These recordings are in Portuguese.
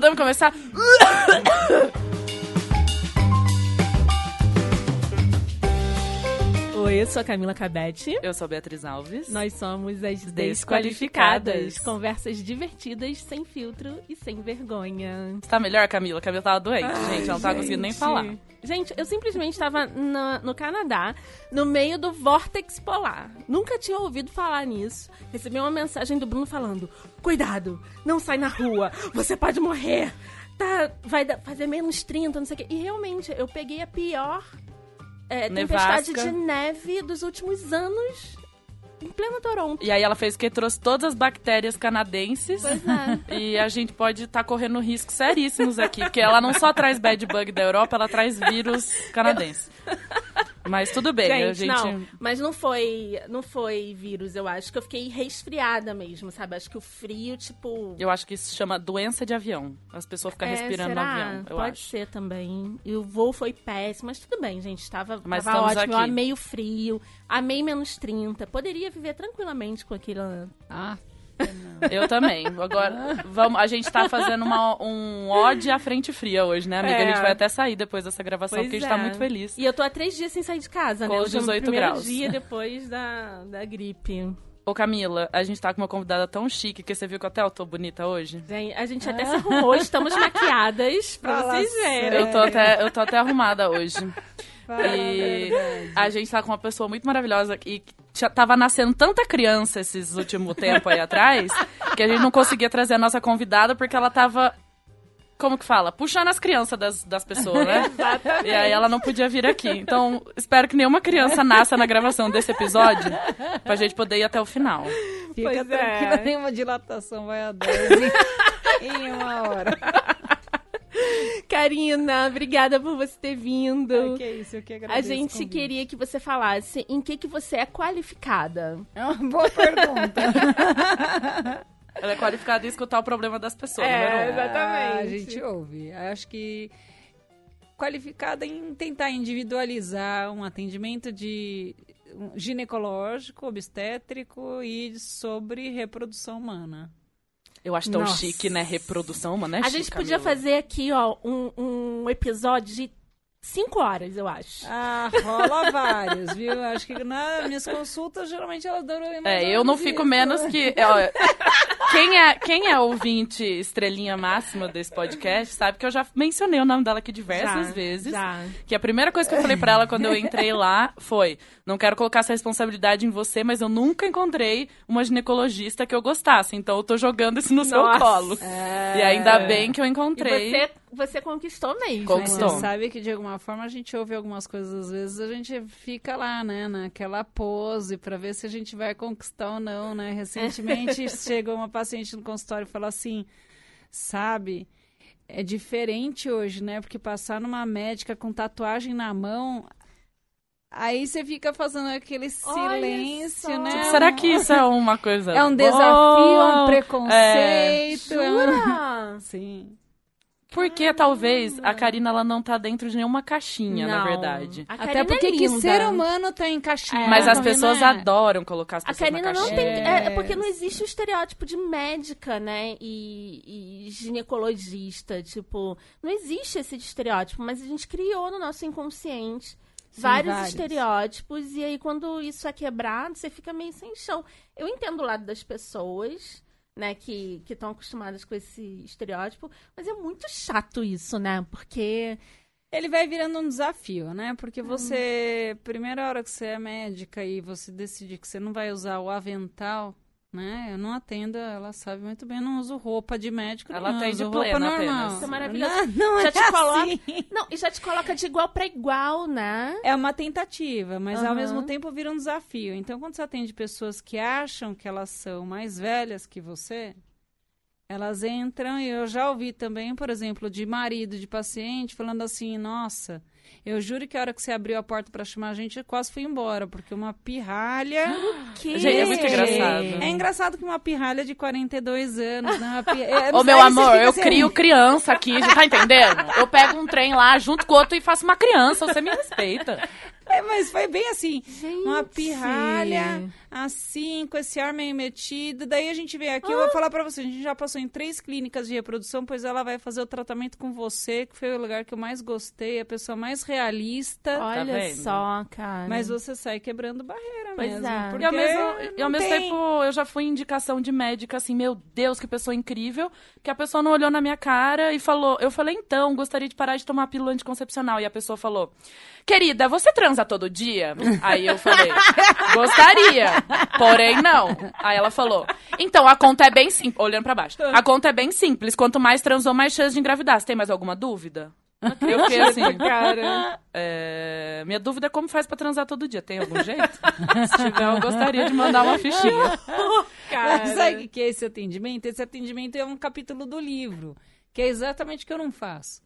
Podemos começar? Sou a Camila Cabete. Eu sou a Beatriz Alves. Nós somos as Desqualificadas. Desqualificadas. Conversas divertidas, sem filtro e sem vergonha. Tá melhor, Camila? Camila tava doente, gente. Ela não tava conseguindo nem Gente. falar. Gente, eu simplesmente estava no Canadá, no meio do vórtex polar. Nunca tinha ouvido falar nisso. Recebi uma mensagem do Bruno falando: Cuidado, não sai na rua, você pode morrer. Tá, vai fazer menos 30, não sei o quê. E realmente, eu peguei a pior é, tempestade de neve dos últimos anos em pleno Toronto. E aí ela fez o que? Trouxe todas as bactérias canadenses. Pois é. E a gente pode estar correndo riscos seríssimos aqui, porque ela não só traz bad bug da Europa, ela traz vírus canadense. Mas tudo bem, a Gente, gente. não, mas não foi, não foi vírus, eu acho que eu fiquei resfriada mesmo, sabe? Acho que o frio, tipo. Eu acho que isso se chama doença de avião. As pessoas ficam É, respirando será? no avião, eu Pode acho. ser também. E o voo foi péssimo, mas tudo bem, gente. Tava, Mas tava ótimo. Eu aqui. amei o frio, amei menos 30. Poderia viver tranquilamente com aquilo. Ah, Eu também. Agora, vamos, a gente tá fazendo uma, um ode à frente fria hoje, né, amiga? É. A gente vai até sair depois dessa gravação, Pois porque a gente é. tá muito feliz. E eu tô há três dias sem sair de casa, Com né? os Hoje é o 18 primeiro graus. dia depois da, da gripe. Ô, Camila, a gente tá com uma convidada tão chique que você viu que até eu tô bonita hoje? A gente até se arrumou, estamos maquiadas pra Fala vocês verem. Eu tô até, eu tô até arrumada hoje. Fala a E verdade. a gente tá com uma pessoa muito maravilhosa e que já tava nascendo tanta criança esses últimos tempos aí atrás que a gente não conseguia trazer a nossa convidada porque ela tava. Como que fala? Puxando as crianças das, das pessoas, né? E aí ela não podia vir aqui. Então, espero que nenhuma criança nasça na gravação desse episódio pra gente poder ir até o final. Fica Pois é. tranquila, nenhuma dilatação vai a 10 em, em uma hora. Karina, obrigada por você ter vindo. Ai, que isso, eu que A agradeço o gente queria que você falasse em que, que você é qualificada. É uma boa pergunta. Ela é qualificada em escutar o problema das pessoas, É, número um. exatamente. Ah, a gente ouve. Acho que qualificada em tentar individualizar um atendimento de ginecológico, obstétrico e sobre reprodução humana. Eu acho tão Nossa. chique, né? Reprodução, mano. É A gente podia fazer aqui, ó, um, um episódio de cinco horas, eu acho. Ah, rola vários, viu? Acho que nas minhas consultas, geralmente elas duram mais É, eu não fico isso. menos que. ó, quem, é, quem é ouvinte estrelinha máxima desse podcast sabe que eu já mencionei o nome dela aqui diversas Já, vezes. já. Que a primeira coisa que eu falei pra ela quando eu entrei lá foi: não quero colocar essa responsabilidade em você, mas eu nunca encontrei uma ginecologista que eu gostasse. Então eu tô jogando isso no seu Nossa. colo. É. E ainda bem que eu E encontrei. você, você conquistou mesmo. Conquistou. Né? você sabe que de alguma forma a gente ouve algumas coisas, às vezes a gente fica lá, né, naquela pose pra ver se a gente vai conquistar ou não, né? Recentemente chegou uma paciente no consultório e falou assim: sabe, é diferente hoje, né? Porque passar numa médica com tatuagem na mão. Aí você fica fazendo aquele silêncio, né? Tipo, será que isso é uma coisa. É um desafio, é um boa? preconceito. É um... Jura? Sim. Porque talvez a Karina ela não tá dentro de nenhuma caixinha, na Não. verdade. A Até porque é que ser humano tá em caixinha. Mas as pessoas né? adoram colocar as A pessoas Karina na não caixinha. tem. É. É, é porque não existe o estereótipo de médica, né? E, e ginecologista. Tipo, não existe esse estereótipo, mas a gente criou no nosso inconsciente Sim, vários, vários. estereótipos. E aí, quando isso é quebrado, você fica meio sem chão. Eu entendo o lado das pessoas. Né, que estão acostumadas com esse estereótipo, mas é muito chato isso, né? Porque Ele vai virando um desafio, né? Porque você, primeira hora que você é médica e você decide que você não vai usar o avental, né? Eu não atendo, ela sabe muito bem, eu não uso roupa de médico, Ela não, atende uso roupa plena normal. apenas. Isso é maravilhoso. Não, não Já é te coloca- assim. Não, e já te coloca de igual pra igual, né? É uma tentativa, mas ao Aham. mesmo tempo vira um desafio. Então, quando você atende pessoas que acham que elas são mais velhas que você, elas entram e eu já ouvi também, por exemplo, de marido de paciente falando assim: "Nossa, eu juro que a hora que você abriu a porta para chamar a gente, eu quase fui embora, porque uma pirralha Que... Gente, é muito engraçado. É engraçado que uma pirralha de 42 anos, né? Uma pi... é, Ô, meu você amor, eu assim, crio criança aqui, já tá entendendo? Eu pego um trem lá, junto com o outro e faço uma criança, você me respeita. É, mas foi bem assim. Gente. Uma pirralha, assim, com esse ar meio metido. Daí a gente veio aqui, eu vou falar pra você, a gente já passou em três clínicas de reprodução, pois ela vai fazer o tratamento com você, que foi o lugar que eu mais gostei, a pessoa mais realista. Olha vendo? só, cara. Mas você sai quebrando barreira Pois mesmo. é. Porque E ao mesmo, e ao mesmo tem- tempo, eu já fui indicação de médica, assim, meu Deus, que pessoa incrível, que a pessoa não olhou na minha cara e falou, eu falei, então, gostaria de parar de tomar pílula anticoncepcional. E a pessoa falou, querida, você transa todo dia? Aí eu falei, gostaria, porém não. Aí ela falou, então, a conta é bem simples, olhando pra baixo, a conta é bem simples, quanto mais transou, mais chance de engravidar. Você tem mais alguma dúvida? Eu fiquei assim, Cara, é, minha dúvida é como faz pra transar todo dia. Tem algum jeito? Se tiver, eu gostaria de mandar uma fichinha. Mas sabe o que que é esse atendimento? Esse atendimento é um capítulo do livro, que é exatamente o que eu não faço.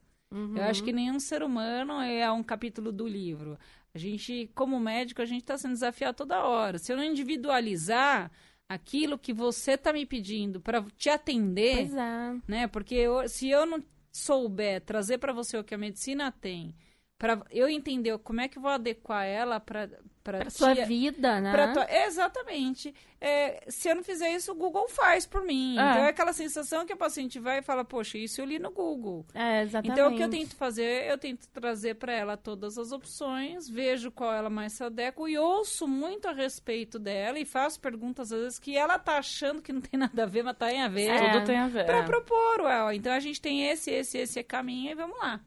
Eu acho que nenhum ser humano é um capítulo do livro. A gente, como médico, a gente está sendo desafiado toda hora. Se eu não individualizar aquilo que você está me pedindo para te atender, Pois é. né? Porque eu- se eu não souber trazer para você o que a medicina tem, para eu entender como é que eu vou adequar ela para para sua vida, né? Tua- Exatamente. É, se eu não fizer isso, o Google faz por mim. É. Então é aquela sensação que a paciente vai e fala, poxa, isso eu li no Google. É, exatamente. Então o que eu tento fazer, eu tento trazer para ela todas as opções, vejo qual ela mais se adequa e ouço muito a respeito dela e faço perguntas às vezes que ela tá achando que não tem nada a ver, mas tá em a ver. É. Tudo tem a ver. Pra é. propor, ué, então a gente tem esse, esse, esse caminho e vamos lá.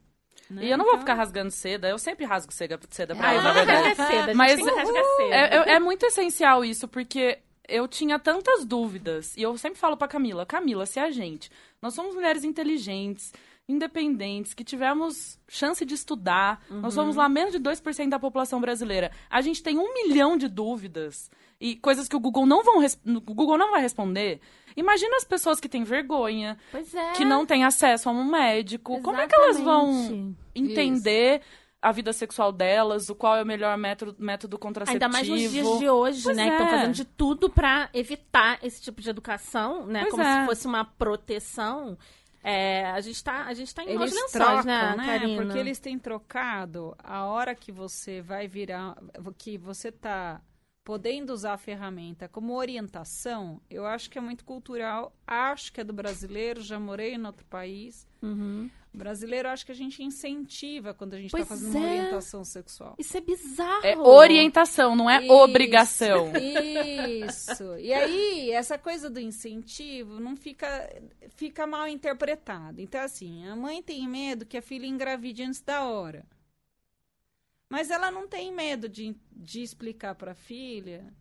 Né? E eu não vou Então- ficar rasgando seda, eu sempre rasgo seda, seda pra Ah, ela, na verdade. rasga cedo, a gente Mas cedo. É, é- é muito essencial isso, porque eu tinha tantas dúvidas. E eu sempre falo pra Camila, Camila, se a gente, nós somos mulheres inteligentes, independentes, que tivemos chance de estudar, nós somos lá menos de 2% da população brasileira. A gente tem um milhão de dúvidas e coisas que o Google não, vão res- o Google não vai responder. Imagina as pessoas que têm vergonha, Pois é. que não têm acesso a um médico. Como é que elas vão Exatamente. entender a vida sexual delas, o qual é o melhor método, método contraceptivo? Ainda mais nos dias de hoje, Pois né? Que estão é. fazendo de tudo pra evitar esse tipo de educação, né? Pois Como é. se fosse uma proteção. É, a gente tá, a gente tá em Eles lençóis, trocam, né, né? Karina? Porque eles têm trocado a hora que você vai virar, que você tá podendo usar a ferramenta como orientação, eu acho que é muito cultural, acho que é do brasileiro, já morei em outro país. Uhum. Brasileiro, acho que a gente incentiva quando a gente Pois está fazendo uma é. orientação sexual. Isso é bizarro. É orientação, não é Isso, obrigação. Isso. E aí, essa coisa do incentivo não fica, fica mal interpretado. Então, assim, a mãe tem medo que a filha engravide antes da hora. Mas ela não tem medo de, de explicar para a filha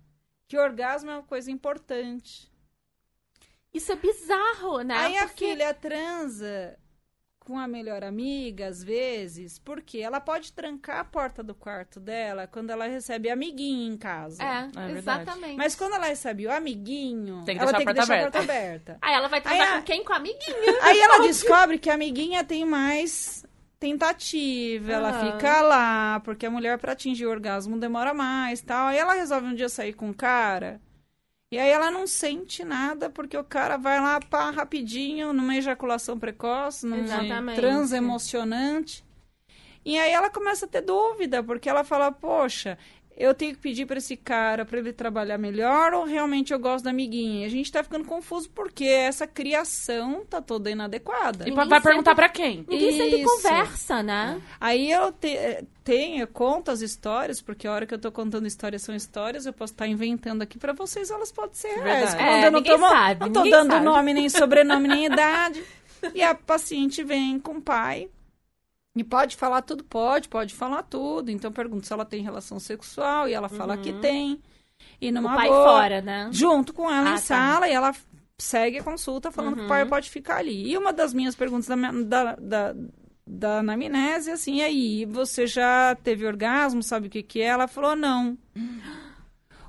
que orgasmo é uma coisa importante. Isso é bizarro, né? Aí a Porque- filha transa com a melhor amiga, às vezes, porque ela pode trancar a porta do quarto dela quando ela recebe amiguinho em casa. É, verdade. exatamente. Mas quando ela recebe o amiguinho, Tem que ela tem a que deixar a aberta. porta aberta. Aí ela vai transar Aí a- com quem? Com a amiguinha. Aí ela descobre que a amiguinha tem mais tentativa, ela fica lá, porque a mulher pra atingir o orgasmo demora mais, tal. Aí ela resolve um dia sair com o cara. E aí ela não sente nada, porque o cara vai lá, pá, rapidinho, numa ejaculação precoce, num transe emocionante. E aí ela começa a ter dúvida, porque ela fala, poxa, eu tenho que pedir pra esse cara pra ele trabalhar melhor ou realmente eu gosto da amiguinha? E a gente tá ficando confuso porque essa criação tá toda inadequada. E vai perguntar sempre- pra quem? Ninguém sempre Isso. conversa, né? Aí eu te- tenho, eu conto as histórias, porque a hora que eu tô contando histórias são histórias, eu posso estar inventando aqui pra vocês, elas podem ser reais. Verdade. Quando É, eu não tô, sabe, não tô dando sabe. nome, nem sobrenome, nem idade. E a paciente vem com o pai. E pode falar tudo? Pode, pode falar tudo. Então eu pergunto se ela tem relação sexual e ela fala que tem. E Uhum. O numa pai boa, fora, né? junto com ela Ah, em tá. sala e ela segue a consulta falando que o pai pode ficar ali. E uma das minhas perguntas da, da, da, da anamnese, assim, e aí, você já teve orgasmo, sabe o que que é? Ela falou, não.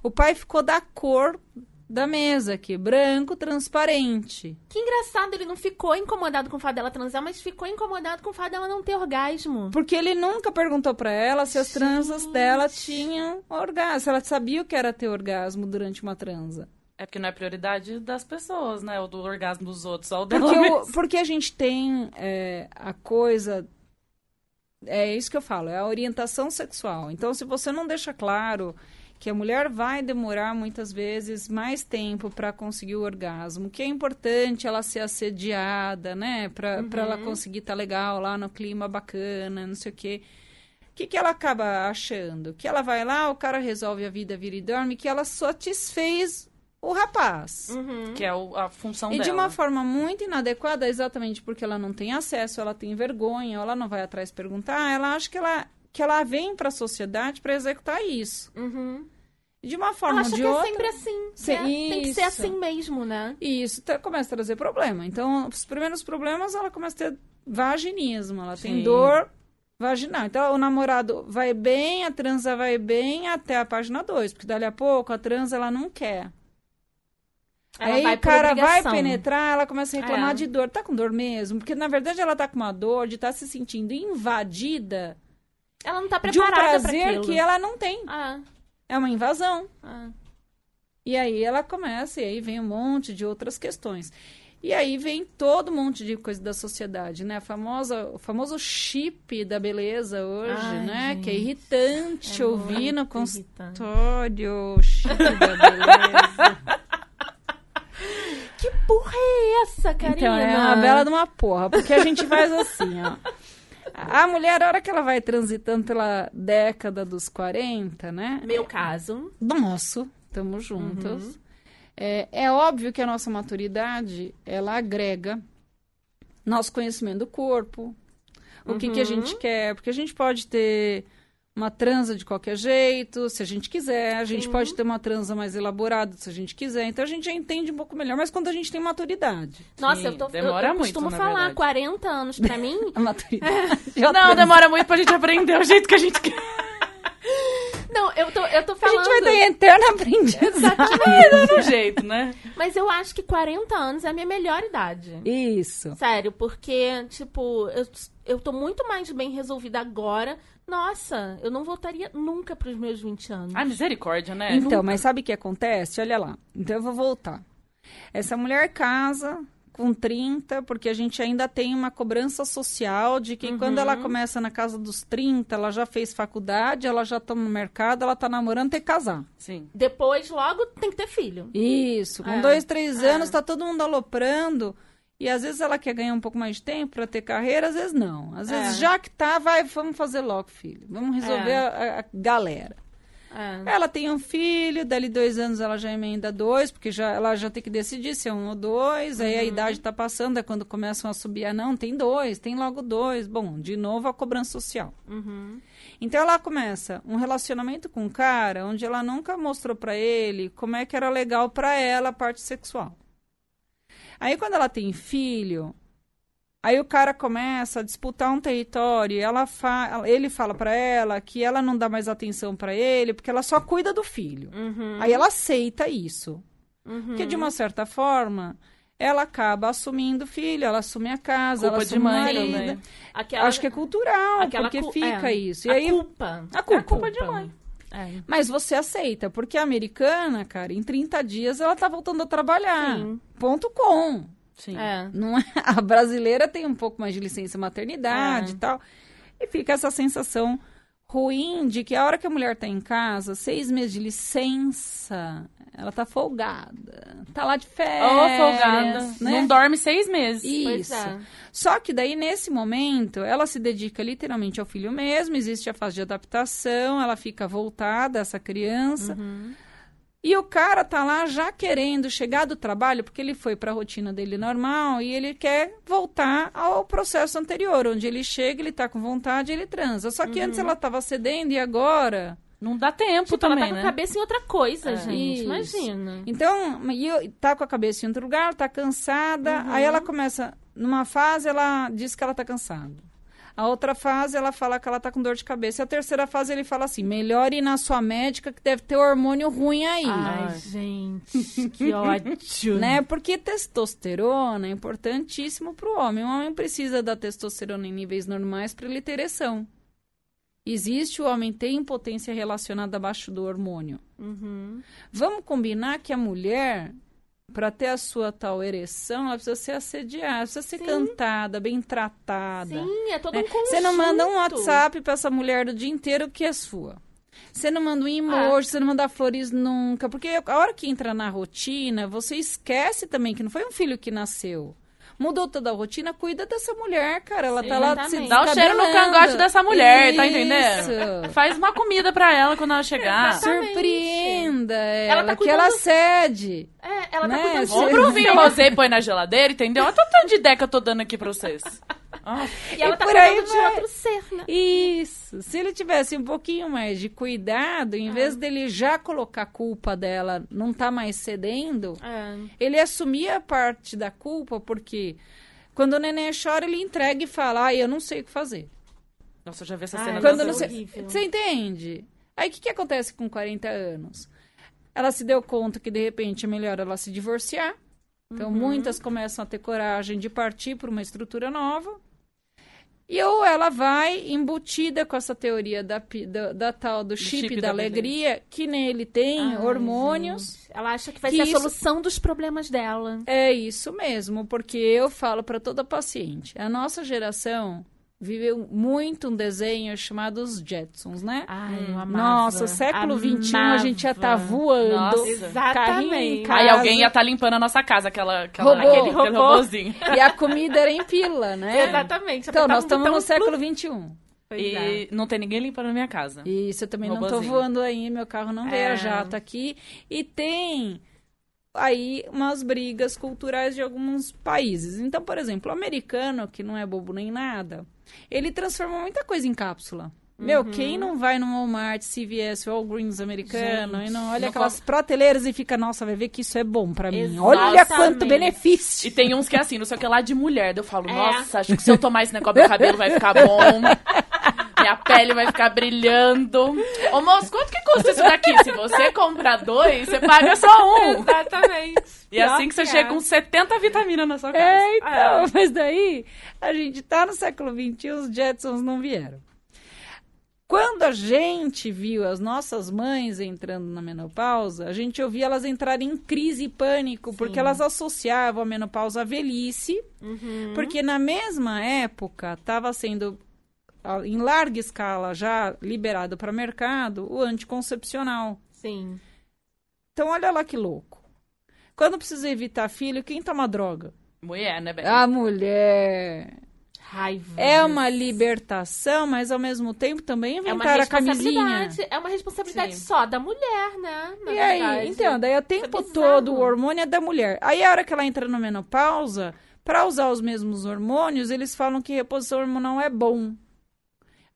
O pai ficou da cor da mesa aqui, branco, transparente. Que engraçado, ele não ficou incomodado com o fato dela transar, mas ficou incomodado com o fato dela não ter orgasmo. Porque ele nunca perguntou pra ela se as transas dela tinham orgasmo, se ela sabia o que era ter orgasmo durante uma transa. É porque não é prioridade das pessoas, né? O do orgasmo dos outros, só o dela Porque, o- porque a gente tem é, a coisa É isso que eu falo, é a orientação sexual. Então, se você não deixa claro que a mulher vai demorar muitas vezes mais tempo para conseguir o orgasmo, que é importante ela ser assediada, né, para Uhum. ela conseguir estar legal lá no clima bacana, não sei o quê. O que, que ela acaba achando? Que ela vai lá, o cara resolve a vida, vira e dorme, que ela satisfez o rapaz. Uhum. Que é o- a função E dela. de uma forma muito inadequada, exatamente porque ela não tem acesso, ela tem vergonha, ela não vai atrás perguntar, ela acha que ela, que ela vem para a sociedade para executar isso. Uhum. De uma forma ou de que é outra. sempre assim. Se- né? Tem que ser isso. assim mesmo, né? E isso tá- começa a trazer problema. Então, os primeiros problemas, ela começa a ter vaginismo, ela tem Sim. dor vaginal. Então, o namorado vai bem, a transa vai bem até a página 2, porque dali a pouco a transa ela não quer. Ela Aí o cara vai penetrar, ela começa a reclamar É. de dor. Tá com dor mesmo? Porque, na verdade, ela tá com uma dor de estar se sentindo invadida Ela não tá de um preparada pra prazer aquilo. que ela não tem. Ah, É uma invasão. ah. E aí ela começa, e aí vem um monte de outras questões. E aí vem todo um monte de coisa da sociedade, né? A famosa, o famoso chip da beleza hoje, Ai, né? Que é gente. irritante É ouvir no irritante. consultório. o Chip da beleza. Que porra é essa, Karina? Então, é uma bela de uma porra, porque a gente faz assim, ó. A mulher, a hora que ela vai transitando pela década dos 40, né? Meu caso. Nosso, estamos juntos. É, é óbvio que a nossa maturidade, ela agrega nosso conhecimento do corpo, o que, que a gente quer, porque a gente pode ter uma transa de qualquer jeito, se a gente quiser, a gente Sim. pode ter uma transa mais elaborada, se a gente quiser, então a gente já entende um pouco melhor, mas quando a gente tem maturidade, Nossa, Sim, eu, tô, demora eu, eu muito, costumo na falar, verdade. 40 anos pra mim. a maturidade... já Não, transa. demora muito pra gente aprender o jeito que a gente quer. Não, eu tô, eu tô A falando. gente vai ter eterna aprendizagem. É do jeito, né? Mas eu acho que 40 anos é a minha melhor idade. Isso. Sério, porque, tipo, eu, eu tô muito mais bem resolvida agora. Nossa, eu não voltaria nunca pros meus 20 anos. Ah, misericórdia, né? Então, mas sabe o que acontece? Olha lá. Então eu vou voltar. Essa mulher casa com 30, porque a gente ainda tem uma cobrança social de que quando ela começa na casa dos 30, ela já fez faculdade, ela já tá no mercado, ela tá namorando, tem que casar. Sim. Depois, logo, tem que ter filho. Isso, com É, dois, três é. anos, tá todo mundo aloprando. E às vezes ela quer ganhar um pouco mais de tempo para ter carreira, às vezes não. Às vezes, É. já que tá, vai, vamos fazer logo, filho. Vamos resolver É. a- a galera. É. Ela tem um filho, dali dois anos ela já emenda dois, porque já, ela já tem que decidir se é um ou dois, aí a Uhum. idade tá passando, é quando começam a subir, ah, não, tem dois, tem logo dois. Bom, de novo a cobrança social. Uhum. Então ela começa um relacionamento com um cara onde ela nunca mostrou pra ele como é que era legal pra ela a parte sexual. Aí quando ela tem filho, aí o cara começa a disputar um território, e ela fa ele fala pra ela que ela não dá mais atenção pra ele porque ela só cuida do filho. Uhum. Aí ela aceita isso. Uhum. Porque de uma certa forma, ela acaba assumindo o filho, ela assume a casa, Culpa ela de assume o mãe também. Aquela, Acho que é cultural, aquela porque cu- fica é, isso. E a aí, culpa. a culpa. É a culpa de mãe. É. Mas você aceita, porque a americana, cara, em 30 dias ela tá voltando a trabalhar. Sim. Ponto com. Sim. É. Não é? A brasileira tem um pouco mais de licença maternidade É. e tal. E fica essa sensação ruim de que a hora que a mulher tá em casa, seis meses de licença, ela tá folgada. Tá lá de férias. Ô, folgada. né? Não dorme seis meses. Isso. é. Só que daí, nesse momento, ela se dedica literalmente ao filho mesmo, existe a fase de adaptação, ela fica voltada a essa criança. Uhum. E o cara tá lá já querendo chegar do trabalho, porque ele foi para a rotina dele normal e ele quer voltar ao processo anterior, onde ele chega, ele tá com vontade, ele transa. Só que antes ela tava cedendo e agora Não dá tempo Tipo, também, ela tá com né? a cabeça em outra coisa, É. gente. Isso. Imagina. Então, e tá com a cabeça em outro lugar, tá cansada. Aí ela começa, numa fase, ela diz que ela tá cansada. A outra fase, ela fala que ela tá com dor de cabeça. E a terceira fase, ele fala assim: melhore ir na sua médica, que deve ter hormônio ruim aí. Ai, Ai. gente, que ódio. Né? Porque testosterona é importantíssimo para o homem. O homem precisa da testosterona em níveis normais para ele ter ereção. Existe o homem tem impotência relacionada abaixo do hormônio. Uhum. Vamos combinar que a mulher para ter a sua tal ereção, ela precisa ser assediada, precisa ser Sim. cantada, bem tratada. Sim, é todo né? um conjunto. Você não manda um WhatsApp pra essa mulher do dia inteiro que é sua. Você não manda um emoji, você não manda flores nunca. Porque a hora que entra na rotina, você esquece também que não foi um filho que nasceu. Mudou toda a rotina, cuida dessa mulher, cara. Ela Sim, tá lá se exatamente. Dá o cheiro no cangote dessa mulher, tá Isso. entendendo? Faz uma comida pra ela quando ela chegar. Exatamente. Surpreenda ela, tá que cuidando- ela cede. É, ela tá Né? cuidando Compra um vinho rosé e põe na geladeira, entendeu? Olha o tanto de ideia que eu tô dando aqui pra vocês. Ah, E ela E tá por aí cuidando de vai. outro ser, né? Isso. Se ele tivesse um pouquinho mais de cuidado, em vez dele já colocar a culpa dela, não tá mais cedendo, É. ele assumia parte da culpa, porque quando o neném chora, ele entrega e fala, ah, eu não sei o que fazer. Nossa, eu já vi essa Ai, cena Quando tantas não é sei... Você entende? Aí o que, que acontece com 40 anos? Ela se deu conta que, de repente, é melhor ela se divorciar. Então, muitas começam a ter coragem de partir para uma estrutura nova. E ou ela vai embutida com essa teoria da, da, da tal do chip, chip da, da alegria, que nele tem hormônios. gente. Ela acha que vai Que ser isso- a solução dos problemas dela. É isso mesmo, porque eu falo para toda paciente. A nossa geração viveu muito um desenho chamado os Jetsons, né? Ai, eu amava. Nossa, século XXI a gente já tá voando. Nossa. Exatamente. Aí alguém ia estar limpando a nossa casa, aquela, aquela, Robô. aquele, robô. robôzinho. E a comida era em pila, né? Exatamente. Então, nós estamos no século. XXI. Pois é. E não tem ninguém limpando a minha casa. Isso, eu também não tô Robozinho. voando aí, meu carro não veio É. a jato aqui. E tem aí umas brigas culturais de alguns países. Então, por exemplo, o americano, que não é bobo nem nada, ele transforma muita coisa em cápsula. Meu, Uhum. quem não vai no Walmart, CVS, Walgreens americano Gente, e não olha não aquelas prateleiras e fica, nossa, vai ver que isso é bom pra mim. Exatamente. Olha quanto benefício. E tem uns que é assim, não sei o que lá de mulher. daí Eu falo, É. nossa, acho que se eu tomar esse negócio, meu cabelo vai ficar bom. Minha pele vai ficar brilhando. Ô, moço, quanto que custa isso daqui? Se você comprar dois, você paga só um. Exatamente. E é assim que você chega é. com 70 vitaminas na sua casa. É, então, mas daí a gente tá no século XXI, os Jetsons não vieram. Quando a gente viu as nossas mães entrando na menopausa, a gente ouvia elas entrarem em crise e pânico, porque elas associavam a menopausa à velhice, Uhum. porque na mesma época estava sendo, em larga escala, já liberado para mercado o anticoncepcional. Sim. Então, olha lá que louco. Quando precisa evitar filho, quem toma droga? Mulher, né, Beth? A mulher. Raiva. É uma libertação, mas ao mesmo tempo também É uma inventaram a camisinha. É uma responsabilidade Sim. só da mulher, né? Na E aí, verdade. então, daí o tempo bizarro. todo o hormônio é da mulher. Aí a hora que ela entra na menopausa, para usar os mesmos hormônios, eles falam que reposição hormonal é bom.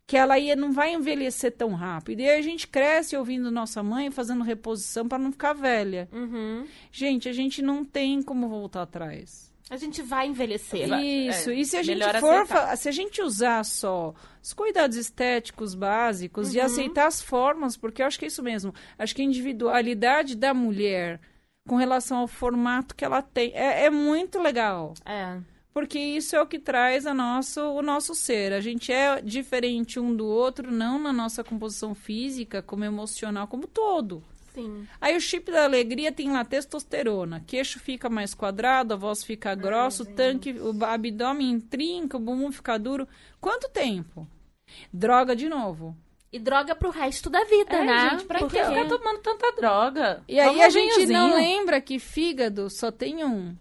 Que ela ia, não vai envelhecer tão rápido. E aí a gente cresce ouvindo nossa mãe fazendo reposição para não ficar velha. Uhum. Gente, a gente não tem como voltar atrás. A gente vai envelhecer. Isso, É, e se a gente for, aceitar. se a gente usar só os cuidados estéticos básicos e Uhum. aceitar as formas, porque eu acho que é isso mesmo, acho que a individualidade da mulher com relação ao formato que ela tem é, é muito legal, É. porque isso é o que traz a nosso, o nosso ser. A gente é diferente um do outro, não na nossa composição física, como emocional, como todo. Sim. Aí o chip da alegria tem lá testosterona. Queixo fica mais quadrado, a voz fica grossa, o tanque, o abdômen trinca, o bumbum fica duro. Quanto tempo? Droga de novo. E droga pro resto da vida, É, né? gente, pra Porque- que ficar tomando tanta droga? E aí a gente não lembra que fígado só tem um.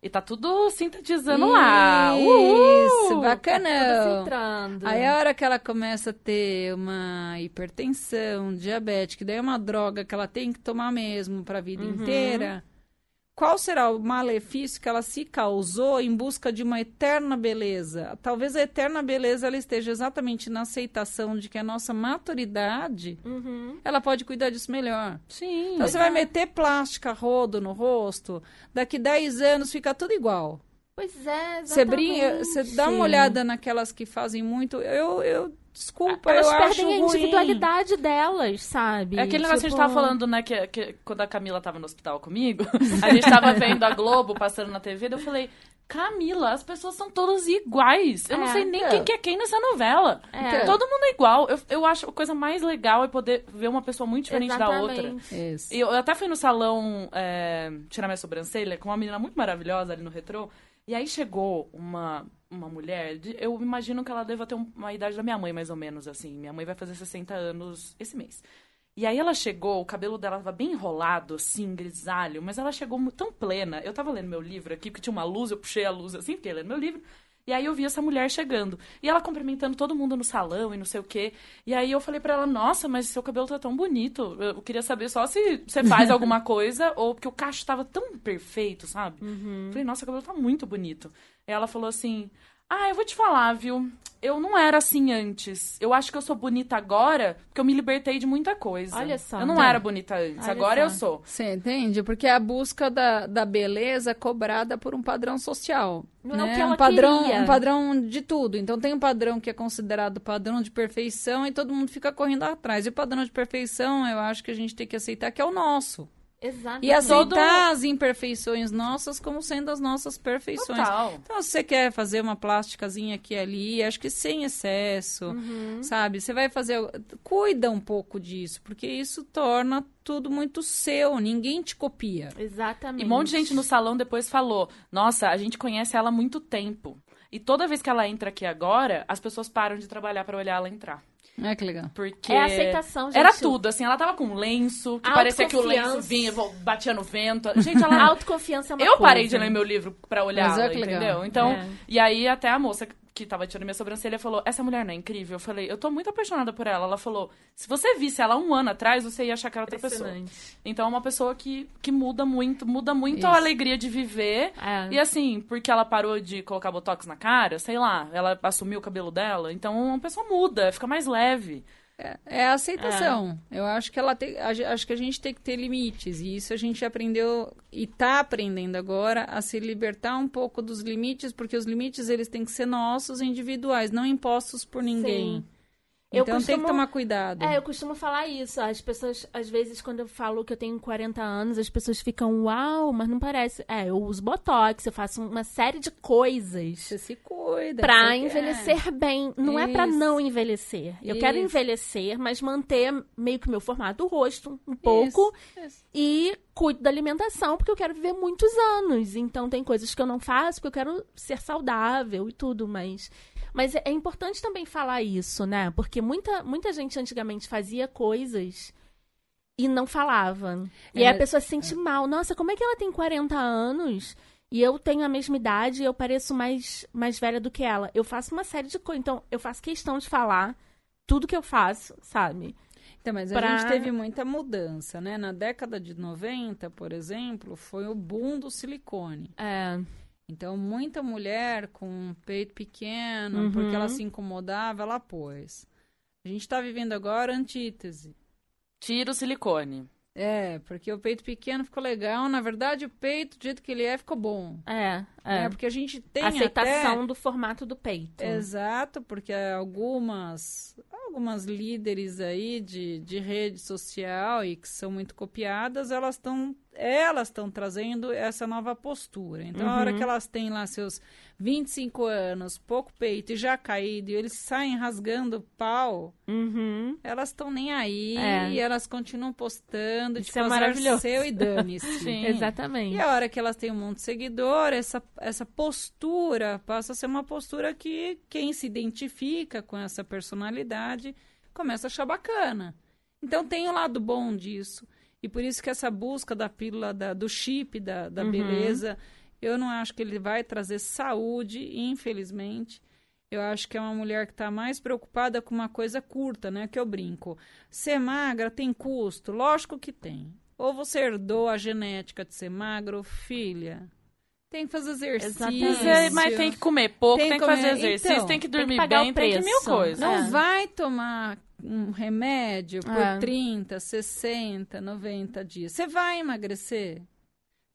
E tá tudo sintetizando lá. Isso, Uhul! Tudo bacanão. filtrando. Aí a hora que ela começa a ter uma hipertensão, diabetes, que daí é uma droga que ela tem que tomar mesmo para a vida Uhum. inteira, qual será o malefício que ela se causou em busca de uma eterna beleza? Talvez a eterna beleza ela esteja exatamente na aceitação de que a nossa maturidade, Uhum. ela pode cuidar disso melhor. Sim. Então você vai meter plástica rodo no rosto, daqui 10 anos fica tudo igual. Pois é, Você brinca, você exatamente. dá uma olhada naquelas que fazem muito. Eu, eu desculpa, Elas eu acho perdem a ruim. individualidade delas, sabe? É aquele negócio que a gente Tipo, tava falando, né, que, que quando a Camila tava no hospital comigo, a gente tava vendo a Globo passando na TV, daí eu falei, Camila, as pessoas são todas iguais. Eu não É. sei nem É. quem que é quem nessa novela. É. Todo mundo é igual. Eu, eu acho a coisa mais legal é poder ver uma pessoa muito diferente da outra. Exatamente. Isso. E Eu, eu até fui no salão é, tirar minha sobrancelha com uma menina muito maravilhosa ali no retrô. E aí chegou uma, uma mulher, eu imagino que ela deva ter um- uma idade da minha mãe, mais ou menos, assim. Minha mãe vai fazer 60 anos esse mês. E aí ela chegou, o cabelo dela tava bem enrolado, assim, grisalho, mas ela chegou tão plena. Eu tava lendo meu livro aqui, porque tinha uma luz, eu puxei a luz assim, fiquei lendo meu livro. E aí eu vi essa mulher chegando. E ela cumprimentando todo mundo no salão e não sei o quê. E aí eu falei pra ela, nossa, mas seu cabelo tá tão bonito. Eu queria saber só se você faz alguma coisa ou porque o cacho tava tão perfeito, sabe? Falei, nossa, o cabelo tá muito bonito. E ela falou assim, ah, eu vou te falar, viu? Eu não era assim antes. Eu acho que eu sou bonita agora porque eu me libertei de muita coisa. Olha só. Eu não Tá. era bonita antes, Olha agora eu só. sou. Você entende? Porque é a busca da, da beleza cobrada por um padrão social. Não é o né? que ela um padrão, queria. um padrão de tudo. Então tem um padrão que é considerado padrão de perfeição e todo mundo fica correndo atrás. E o padrão de perfeição, eu acho que a gente tem que aceitar que é o nosso. Exatamente. E aceitar as imperfeições nossas como sendo as nossas perfeições. Total. Então, se você quer fazer uma plástica,zinha aqui e ali, acho que sem excesso, sabe? Você vai fazer. Cuida um pouco disso, porque isso torna tudo muito seu, ninguém te copia. Exatamente. E um monte de gente no salão depois falou: Nossa, a gente conhece ela há muito tempo. E toda vez que ela entra aqui agora, as pessoas param de trabalhar pra olhar ela entrar. É que legal. Porque. É aceitação, gente. Era tudo, assim, ela tava com um lenço, que parecia que o lenço vinha, batia no vento. Gente, ela. Autoconfiança é uma eu coisa. parei de ler meu livro pra olhar, legal. entendeu? Então, É. e aí até a moça que tava tirando minha sobrancelha falou: Essa mulher não é incrível? Eu falei: Eu tô muito apaixonada por ela. Ela falou: Se você visse ela um ano atrás, você ia achar que era outra pessoa. Então é uma pessoa que, que muda muito, muda muito Isso. a alegria de viver. É. E assim, porque ela parou de colocar botox na cara, sei lá, ela assumiu o cabelo dela, então uma pessoa muda, fica mais leve. É, é a aceitação. Eu acho que ela tem, acho que a gente tem que ter limites e isso a gente aprendeu e tá aprendendo agora a se libertar um pouco dos limites, porque os limites eles têm que ser nossos, individuais, não impostos por ninguém. Sim. Eu Então tem costumo- que tomar cuidado. É, eu costumo falar isso. As pessoas, às vezes, quando eu falo que eu tenho 40 anos, as pessoas ficam, uau, mas não parece. É, eu uso botox, eu faço uma série de coisas Você se cuida. pra envelhecer bem. Não é pra Isso. não envelhecer. Eu quero Isso. envelhecer, mas manter meio que o meu formato do rosto um pouco. Isso, isso. E cuido da alimentação, porque eu quero viver muitos anos. Então tem coisas que eu não faço, porque eu quero ser saudável e tudo, mas. Mas é é importante também falar isso, né? Porque muita, muita gente antigamente fazia coisas e não falava. E É, aí a pessoa se sente mal. Nossa, como é que ela tem 40 anos e eu tenho a mesma idade e eu pareço mais, mais velha do que ela? Eu faço uma série de coisas. Então, eu faço questão de falar tudo que eu faço, sabe? Então, mas Pra- a gente teve muita mudança, né? Na década de 90, por exemplo, foi o boom do silicone. É. Então, muita mulher com um peito pequeno, Uhum. porque ela se incomodava, ela pôs. A gente está vivendo agora a antítese. Tira o silicone. É, porque o peito pequeno ficou legal. Na verdade, o peito, do jeito que ele é, ficou bom. É, é. É, porque a gente tem aceitação até... do formato do peito. Exato, porque algumas algumas líderes aí de, de rede social e que são muito copiadas, elas estão elas estão trazendo essa nova postura. Então, a hora Uhum. que elas têm lá seus 25 anos, pouco peito e já caído, e eles saem rasgando o pau, Uhum. elas estão nem aí É. e elas continuam postando, Isso tipo, é maravilhoso. seu e dane-se. Exatamente. E a hora que elas têm um monte de seguidor, essa, essa postura passa a ser uma postura que quem se identifica com essa personalidade começa a achar bacana. Então tem o lado bom disso. E por isso que essa busca da pílula da- do chip da, da Uhum. beleza, eu não acho que ele vai trazer saúde, infelizmente. Eu acho que é uma mulher que está mais preocupada com uma coisa curta, né? Que eu brinco. Ser magra tem custo? Lógico que tem. Ou você herdou a genética de ser magro, filha. Tem que fazer exercício. Exatamente. Mas, é, tem que comer pouco, Tem tem, que que fazer comer- exercício, então, tem que tem que dormir pagar bem, tem que mil coisas. Não É. vai tomar um remédio por É. 30, 60, 90 dias. Você vai emagrecer?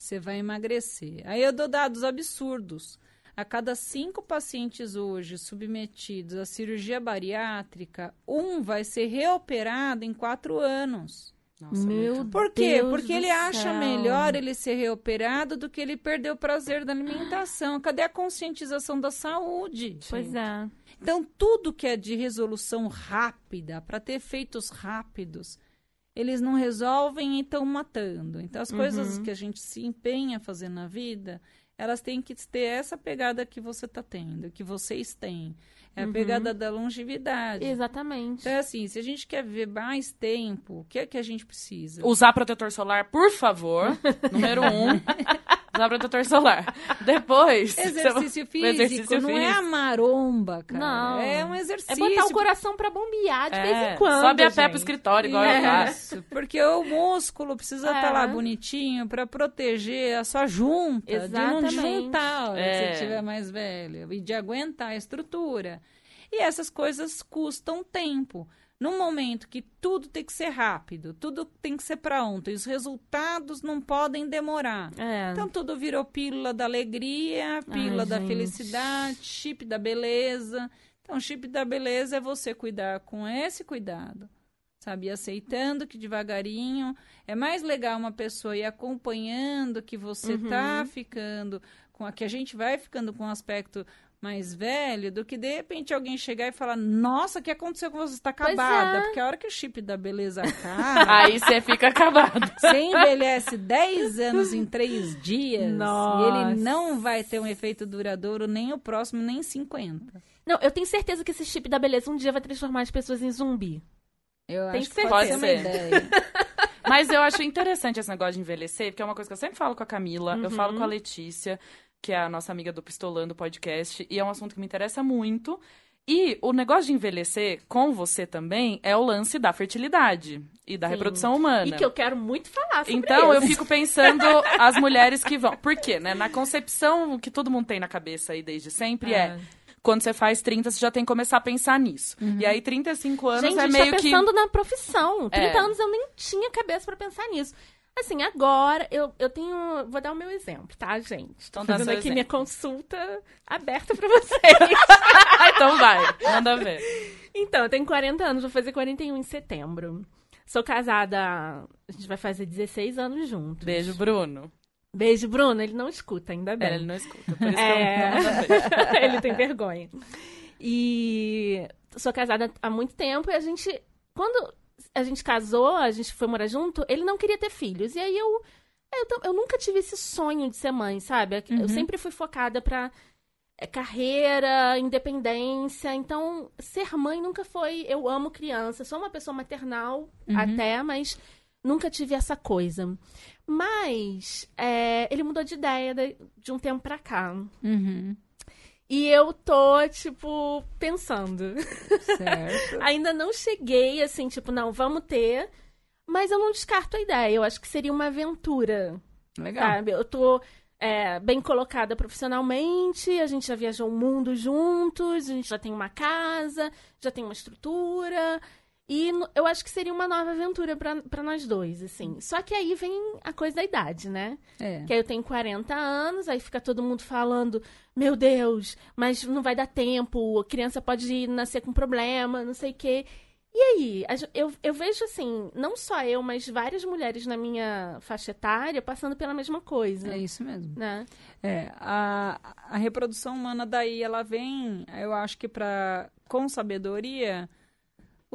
Você vai emagrecer. Aí eu dou dados absurdos. A cada cinco pacientes hoje submetidos à cirurgia bariátrica, um vai ser reoperado em quatro anos. Nossa, Meu muito. Por quê? Deus Porque ele acha céu. melhor ele ser reoperado do que ele perder o prazer da alimentação. Cadê a conscientização da saúde? Pois é. Então, tudo que é de resolução rápida, para ter efeitos rápidos, eles não resolvem e estão matando. Então, as coisas Uhum. que a gente se empenha a fazer na vida, elas têm que ter essa pegada que você está tendo, que vocês têm. É a Uhum. pegada da longevidade. Exatamente. Então, é assim, se a gente quer viver mais tempo, o que é que a gente precisa? Usar protetor solar, por favor. Número um. Usar protetor solar. Depois. Exercício físico exercício não é a físico. maromba, cara. Não. É um exercício. É botar o coração pra bombear de vez É, em quando. sobe a pé pro gente. escritório, igual É. eu faço. Isso, porque o músculo precisa É. estar lá bonitinho para proteger a sua junta, de não Exatamente. juntar a hora que É. você estiver mais velho e de aguentar a estrutura. E essas coisas custam tempo. No momento que tudo tem que ser rápido, tudo tem que ser para ontem, os resultados não podem demorar. É. Então tudo virou pílula da alegria, pílula Ai, da gente. felicidade, chip da beleza. Então, chip da beleza é você cuidar com esse cuidado, sabe? Aceitando que devagarinho. É mais legal uma pessoa ir acompanhando que você Uhum. tá ficando, com a que a gente vai ficando com um aspecto mais velho, do que de repente alguém chegar e falar: Nossa, o que aconteceu com você? Está Pois acabada. é. Porque a hora que o chip da beleza acaba. Aí você fica acabado. Você envelhece 10 anos em 3 dias Nossa. e ele não vai ter um efeito duradouro nem o próximo, nem 50. Não, eu tenho certeza que esse chip da beleza um dia vai transformar as pessoas em zumbi. Eu Tem acho que pode ser uma ideia. Mas eu acho interessante esse negócio de envelhecer, porque é uma coisa que eu sempre falo com a Camila, eu Uhum. falo com a Letícia, que é a nossa amiga do Pistolando Podcast, e é um assunto que me interessa muito. E o negócio de envelhecer com você também é o lance da fertilidade e da Sim. reprodução humana. E que eu quero muito falar sobre Então, eu isso. fico pensando as mulheres que vão. Por quê, né? Na concepção que todo mundo tem na cabeça aí desde sempre é. Quando você faz 30, você já tem que começar a pensar nisso. E aí, 35 anos Gente, é gente meio tá que. pensando na profissão. 30 É. anos eu nem tinha cabeça pra pensar nisso. Assim, agora eu, eu tenho. Vou dar o meu exemplo, tá, gente? Dá fazendo aqui exemplo. minha consulta aberta pra vocês. então vai, manda ver. então, eu tenho 40 anos, vou fazer 41 em setembro. Sou casada. A gente vai fazer 16 anos juntos. Beijo, Bruno. Beijo, Bruno. Ele não escuta, ainda bem. É, ele não escuta, por isso É. que eu ele tem vergonha. E sou casada há muito tempo e a gente. Quando a gente casou, a gente foi morar junto, ele não queria ter filhos. E aí eu. Eu, tam- eu nunca tive esse sonho de ser mãe, sabe? Eu sempre fui focada pra é, carreira, independência. Então, ser mãe nunca foi. Eu amo criança, sou uma pessoa maternal até, mas nunca tive essa coisa. Mas é, ele mudou de ideia de, de um tempo pra cá. Uhum, E eu tô, tipo, pensando. certo. Ainda não cheguei assim, tipo, não, vamos ter. Mas eu não descarto a ideia. Eu acho que seria uma aventura, Legal. sabe? Eu tô é, bem colocada profissionalmente, a gente já viajou o mundo juntos, a gente já tem uma casa, já tem uma estrutura. E eu acho que seria uma nova aventura pra pra nós dois, assim. Só que aí vem a coisa da idade, né? É. Que aí eu tenho 40 anos, aí fica todo mundo falando, meu Deus, mas não vai dar tempo, a criança pode nascer com problema, não sei o quê. E aí, eu, eu vejo assim, não só eu, mas várias mulheres na minha faixa etária passando pela mesma coisa, É isso mesmo. né? É, a, a reprodução humana daí ela vem, eu acho que para com sabedoria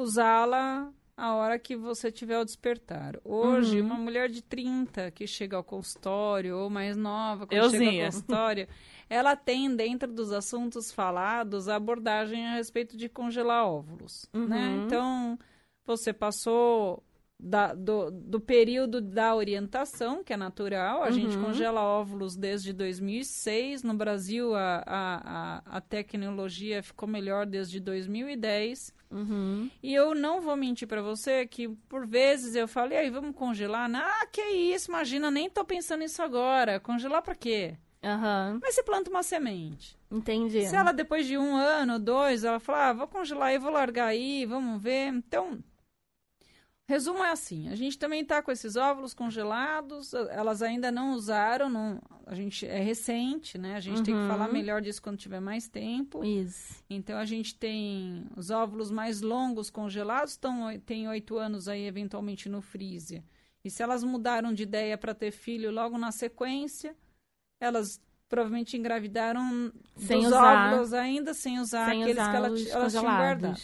usá-la a hora que você tiver o despertar. Hoje, Uhum. uma mulher de 30 que chega ao consultório ou mais nova quando chega Euzinha. ao consultório, ela tem dentro dos assuntos falados a abordagem a respeito de congelar óvulos, né? Uhum. Então, você passou da- do, do período da orientação, que é natural. A gente Uhum. congela óvulos desde 2006. No Brasil, a, a, a, a tecnologia ficou melhor desde 2010. Uhum. E eu não vou mentir pra você que, por vezes, eu falo, e aí, vamos congelar? Ah, que isso, imagina, nem tô pensando nisso agora. Congelar pra quê? Aham, Mas você planta uma semente. entendi. Se ela, depois de um ano, dois, ela fala, ah, vou congelar aí, vou largar aí, vamos ver. Então, Resumo é assim, a gente também está com esses óvulos congelados, elas ainda não usaram, não, a gente é recente, né? A gente uhum. tem que falar Uhum. melhor disso quando tiver mais tempo. Isso. Então a gente tem os óvulos mais longos congelados, estão, tem oito anos aí eventualmente no freezer. E se elas mudaram de ideia para ter filho logo na sequência, elas provavelmente engravidaram Sem dos usar. óvulos ainda sem usar Sem aqueles usar que ela, elas tinham guardado.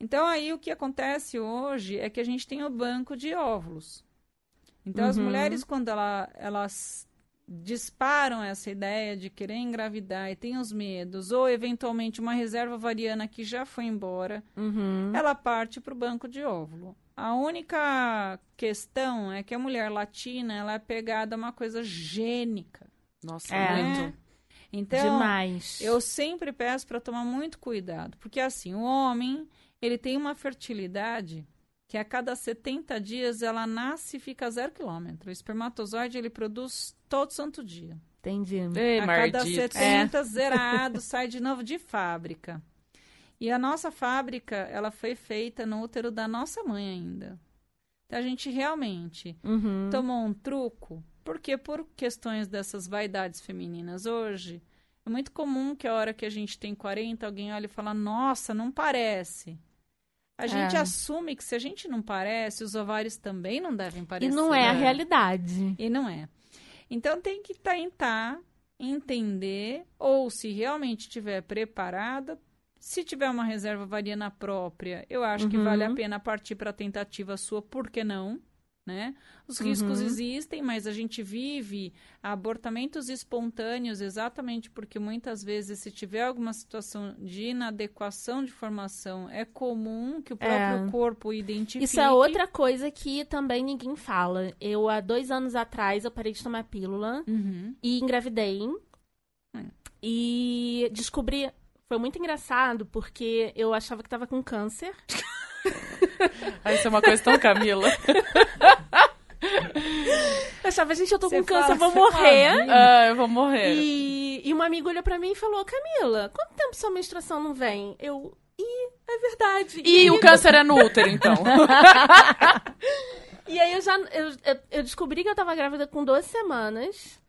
Então aí o que acontece hoje é que a gente tem o banco de óvulos. Então as Uhum. mulheres quando ela- elas disparam essa ideia de querer engravidar e tem os medos ou eventualmente uma reserva variana que já foi embora, Uhum. ela parte para o banco de óvulo. A única questão é que a mulher latina ela é pegada a uma coisa gênica. Nossa, É. muito. Então, Demais. eu sempre peço para tomar muito cuidado, porque assim, o homem, ele tem uma fertilidade que a cada 70 dias ela nasce e fica zero quilômetro. O espermatozoide ele produz todo santo dia. Entendi. Ei, a cada maldito. 70 zerado sai de novo de fábrica. E a nossa fábrica, ela foi feita no útero da nossa mãe ainda. Então a gente realmente Uhum. tomou um truco, porque por questões dessas vaidades femininas hoje, é muito comum que a hora que a gente tem 40, alguém olha e fala: "Nossa, não parece". A gente É. assume que se a gente não parece, os ovários também não devem E parecer. não é a realidade. E não é. Então tem que tentar entender ou se realmente estiver preparada, se tiver uma reserva variana própria, eu acho que Uhum. vale a pena partir para a tentativa sua, por que não? Né? Os riscos Uhum. existem, mas a gente vive abortamentos espontâneos exatamente porque muitas vezes, se tiver alguma situação de inadequação de formação, é comum que o próprio É. corpo identifique. Isso é outra coisa que também ninguém fala. Eu, há dois anos atrás, eu parei de tomar pílula Uhum. e engravidei. Hum. E descobri... Foi muito engraçado, porque eu achava que tava com câncer. Aí isso é uma coisa tão Camila. Eu achava, gente, eu tô Você com câncer, eu vou fala, "Você é morrer. uma vida." ah, eu vou morrer. E, e uma amiga olhou pra mim e falou, Camila, quanto tempo sua menstruação não vem? Eu, ih, é verdade. E aí- o câncer é no útero, então. E aí eu já eu, eu, eu descobri que eu tava grávida com 12 semanas.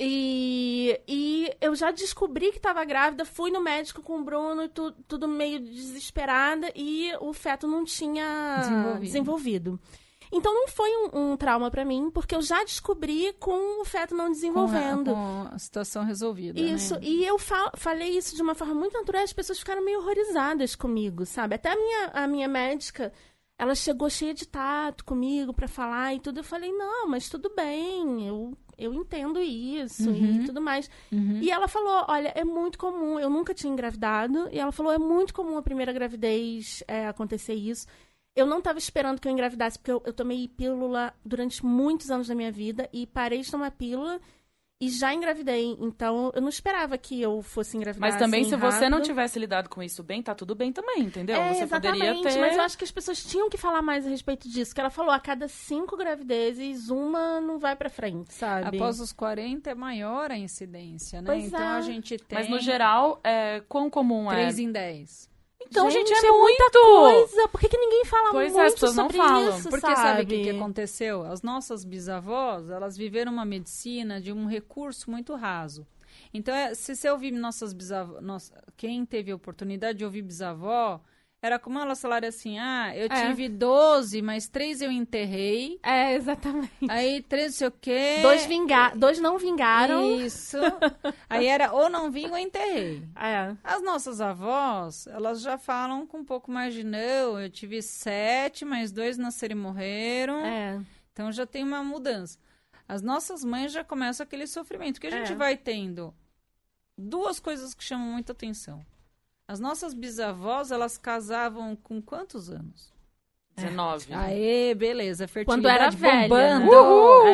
E, e eu já descobri que tava grávida, fui no médico com o Bruno, e tu, tudo meio desesperada, e o feto não tinha Desenvolvido. desenvolvido. Então não foi um, um trauma pra mim, porque eu já descobri com o feto não desenvolvendo. Com a, com a situação resolvida. Isso, né? e eu fa- falei isso de uma forma muito natural, as pessoas ficaram meio horrorizadas comigo, sabe? Até a minha, a minha médica, ela chegou cheia de tato comigo pra falar e tudo. Eu falei, não, mas tudo bem, eu, eu entendo isso Uhum. e tudo mais. Uhum. E ela falou, olha, é muito comum, eu nunca tinha engravidado, e ela falou, é muito comum a primeira gravidez é, acontecer isso. Eu não tava esperando que eu engravidasse, porque eu, eu tomei pílula durante muitos anos da minha vida e parei de tomar pílula e já engravidei. Então, eu não esperava que eu fosse engravidar Mas também, assim, se você não rápido. tivesse lidado com isso bem, tá tudo bem também, entendeu? É, você exatamente, poderia ter. mas eu acho que as pessoas tinham que falar mais a respeito disso. Que ela falou, a cada cinco gravidezes, uma não vai pra frente, sabe? Após os 40 é maior a incidência, né? Pois então é. a gente tem Mas no geral, é, quão comum é? 3 em 10. Então, gente, é, muita muito! coisa. Por que, que ninguém fala Pois é, muito as pessoas não sobre falam. isso, Porque sabe o que, que aconteceu? As nossas bisavós, elas viveram uma medicina de um recurso muito raso. Então, é, se você ouvir nossas bisavós, nossa, quem teve a oportunidade de ouvir bisavó, era como elas falaram assim, ah, eu É. tive 12, mas três eu enterrei, É, exatamente. aí três não sei o quê. Dois, vinga... Dois não vingaram. Isso. aí era ou não vim ou enterrei. É. As nossas avós, elas já falam com um pouco mais de não, eu tive sete, mas dois nasceram e morreram. É. Então já tem uma mudança. As nossas mães já começam aquele sofrimento, que a gente É. vai tendo duas coisas que chamam muita atenção. As nossas bisavós, elas casavam com quantos anos? 19. Aê, beleza, Quando era fertilidade velha. né? bombando.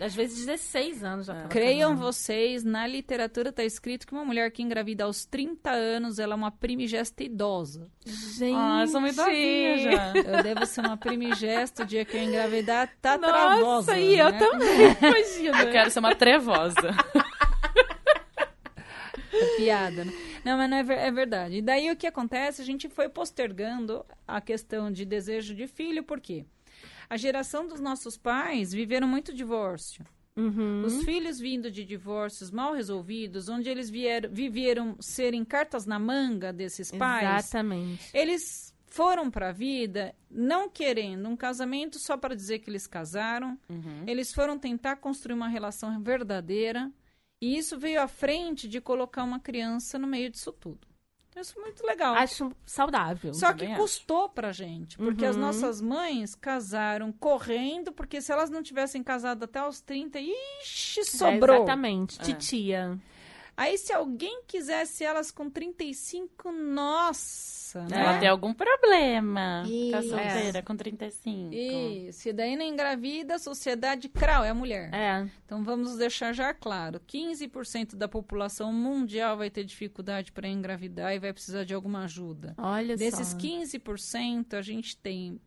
É. Às vezes 16 anos já Creiam casando. vocês, na literatura está escrito que uma mulher que engravida aos 30 anos, ela é uma primigesta idosa. Gente. Ah, eu sou muito novinha já. Eu devo ser uma primigesta o dia que eu engravidar, tá Nossa, travosa. e eu né? também, imagina. Eu quero ser uma trevosa. É piada, né? Não, mas não é, ver- é verdade. E daí o que acontece? A gente foi postergando a questão de desejo de filho, por quê? A geração dos nossos pais viveram muito divórcio. Uhum. Os filhos vindo de divórcios mal resolvidos, onde eles vieram, viveram serem cartas na manga desses pais, Exatamente. eles foram para a vida não querendo um casamento só para dizer que eles casaram. Uhum. Eles foram tentar construir uma relação verdadeira. E isso veio à frente de colocar uma criança no meio disso tudo. Então, Isso é muito legal. Acho saudável. Só que também acho. custou pra gente, porque as Uhum. nossas mães casaram correndo, porque se elas não tivessem casado até os 30, ixi, É, sobrou. exatamente. É. Aí se alguém quisesse elas com 35, nossa, né? Ela tem algum problema. Ficar Isso. solteira com 35. Isso, e daí não engravida, a sociedade crau, é a mulher. É. Então vamos deixar já claro: 15% da população mundial vai ter dificuldade para engravidar e vai precisar de alguma ajuda. Olha Desses só. 15%, a gente tem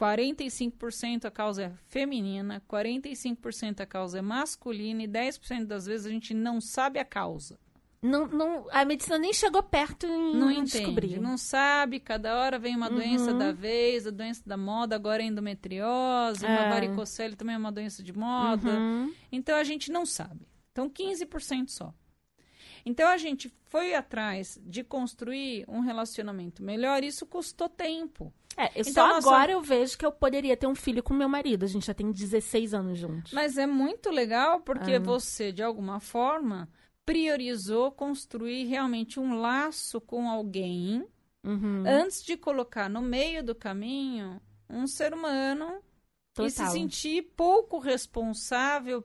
45% a causa é feminina, 45% a causa é masculina e 10% das vezes a gente não sabe a causa. Não, não, a medicina nem chegou perto em Não descobrir. entende, não sabe, cada hora vem uma Uhum. doença da vez, a doença da moda, agora é endometriose, uma É. varicocele também é uma doença de moda. Uhum. Então a gente não sabe. Então 15% só. Então a gente foi atrás de construir um relacionamento melhor, isso custou tempo. É, eu Então, só nossa- agora eu vejo que eu poderia ter um filho com meu marido. A gente já tem 16 anos juntos. Mas é muito legal porque Ah. você, de alguma forma, priorizou construir realmente um laço com alguém Uhum. antes de colocar no meio do caminho um ser humano e se Total. sentir pouco responsável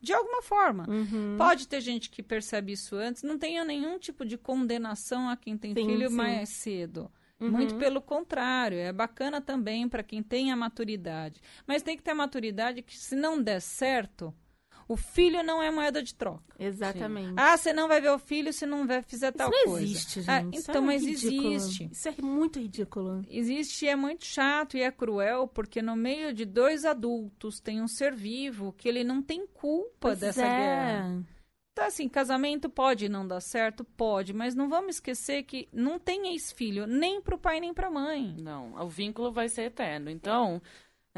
de alguma forma. Uhum. Pode ter gente que percebe isso antes, não tenha nenhum tipo de condenação a quem tem Sim, filho sim. mais cedo. Uhum. Muito pelo contrário, é bacana também para quem tem a maturidade. Mas tem que ter a maturidade que, se não der certo, o filho não é moeda de troca. Exatamente. Ah, você não vai ver o filho se não vai fizer tal Isso não coisa. existe, gente. Ah, Isso então, é mas ridículo. existe. Isso é muito ridículo. Existe e é muito chato e é cruel, porque no meio de dois adultos tem um ser vivo que ele não tem culpa Pois dessa é. guerra. Então, assim, casamento pode não dar certo? Pode, mas não vamos esquecer que não tem ex-filho, nem pro pai nem pra mãe. Não, o vínculo vai ser eterno. Então,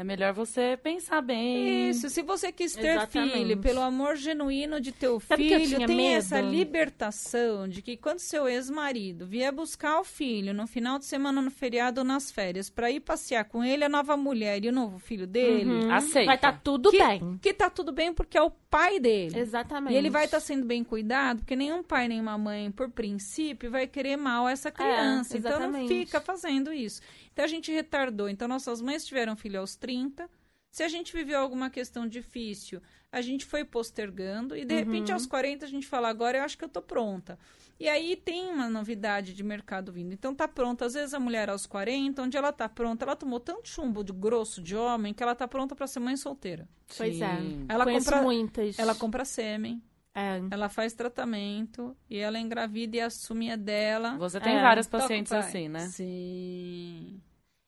é melhor você pensar bem. Isso, se você quis ter Exatamente. filho, pelo amor genuíno de teu Sabe filho, tem medo? essa libertação de que quando seu ex-marido vier buscar o filho no final de semana, no feriado ou nas férias, pra ir passear com ele, a nova mulher e o novo filho dele, Uhum. Aceita. Vai estar tudo que, bem. que tá tudo bem porque é o pai dele. Exatamente. E ele vai estar sendo bem cuidado, porque nenhum pai nem uma mãe, por princípio, vai querer mal a essa criança. então não fica fazendo isso. Então a gente retardou. Então nossas mães tiveram filho aos 30. Se a gente viveu alguma questão difícil, a gente foi postergando e de repente Uhum. aos 40 a gente fala, agora eu acho que eu tô pronta. E aí tem uma novidade de mercado vindo. Então tá pronta, às vezes a mulher aos 40, onde ela tá pronta, ela tomou tanto chumbo de grosso de homem que ela tá pronta para ser mãe solteira. Pois é. Sim. Ela Conheço compra- muitas. Ela compra sêmen, É. ela faz tratamento e ela engravida e assume a dela. Você tem É. várias pacientes assim, né? Sim.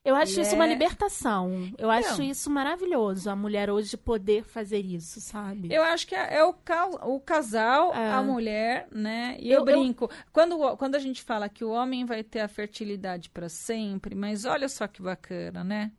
Eu acho E isso uma é- libertação. Eu Então. acho isso maravilhoso, a mulher hoje poder fazer isso, sabe? Eu acho que é, é o, ca- o casal, É. a mulher, né? E Eu- eu, brinco. Quando, o- quando a gente fala que o homem vai ter a fertilidade para sempre, mas olha só que bacana, né?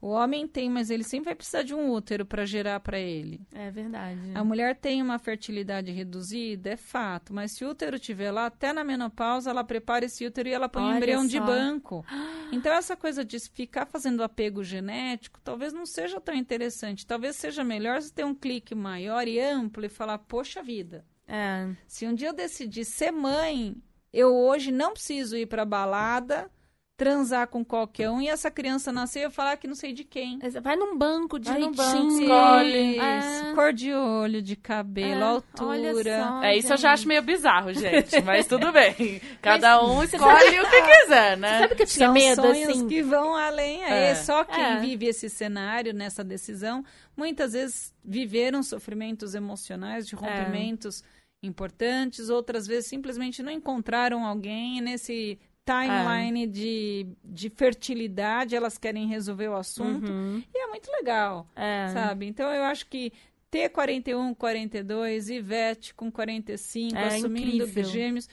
O homem tem, mas ele sempre vai precisar de um útero para gerar para ele. É verdade. A mulher tem uma fertilidade reduzida, é fato, mas se o útero estiver lá, até na menopausa, ela prepara esse útero e ela põe um Olha embrião de só. banco. Então, essa coisa de ficar fazendo apego genético talvez não seja tão interessante. Talvez seja melhor você ter um clique maior e amplo e falar: poxa vida, É. se um dia eu decidir ser mãe, eu hoje não preciso ir pra balada, transar com qualquer um e essa criança nascer e eu falar que não sei de quem. Vai num banco Vai num direitinho. banco, escolhe. É. cor de olho, de cabelo, É, altura. olha só, É, isso eu já acho meio bizarro, gente. Mas tudo bem. Cada um escolhe o que quiser, né? Sabe que eu tinha São medo, sonhos assim? que vão além. É. É. Só quem É. vive esse cenário, nessa decisão, muitas vezes viveram sofrimentos emocionais, de rompimentos importantes, outras vezes simplesmente não encontraram alguém nesse timeline de, de fertilidade, elas querem resolver o assunto. Uhum. E é muito legal, É. sabe? Então eu acho que T41, 42, Ivete com 45, É assumindo incrível. gêmeos.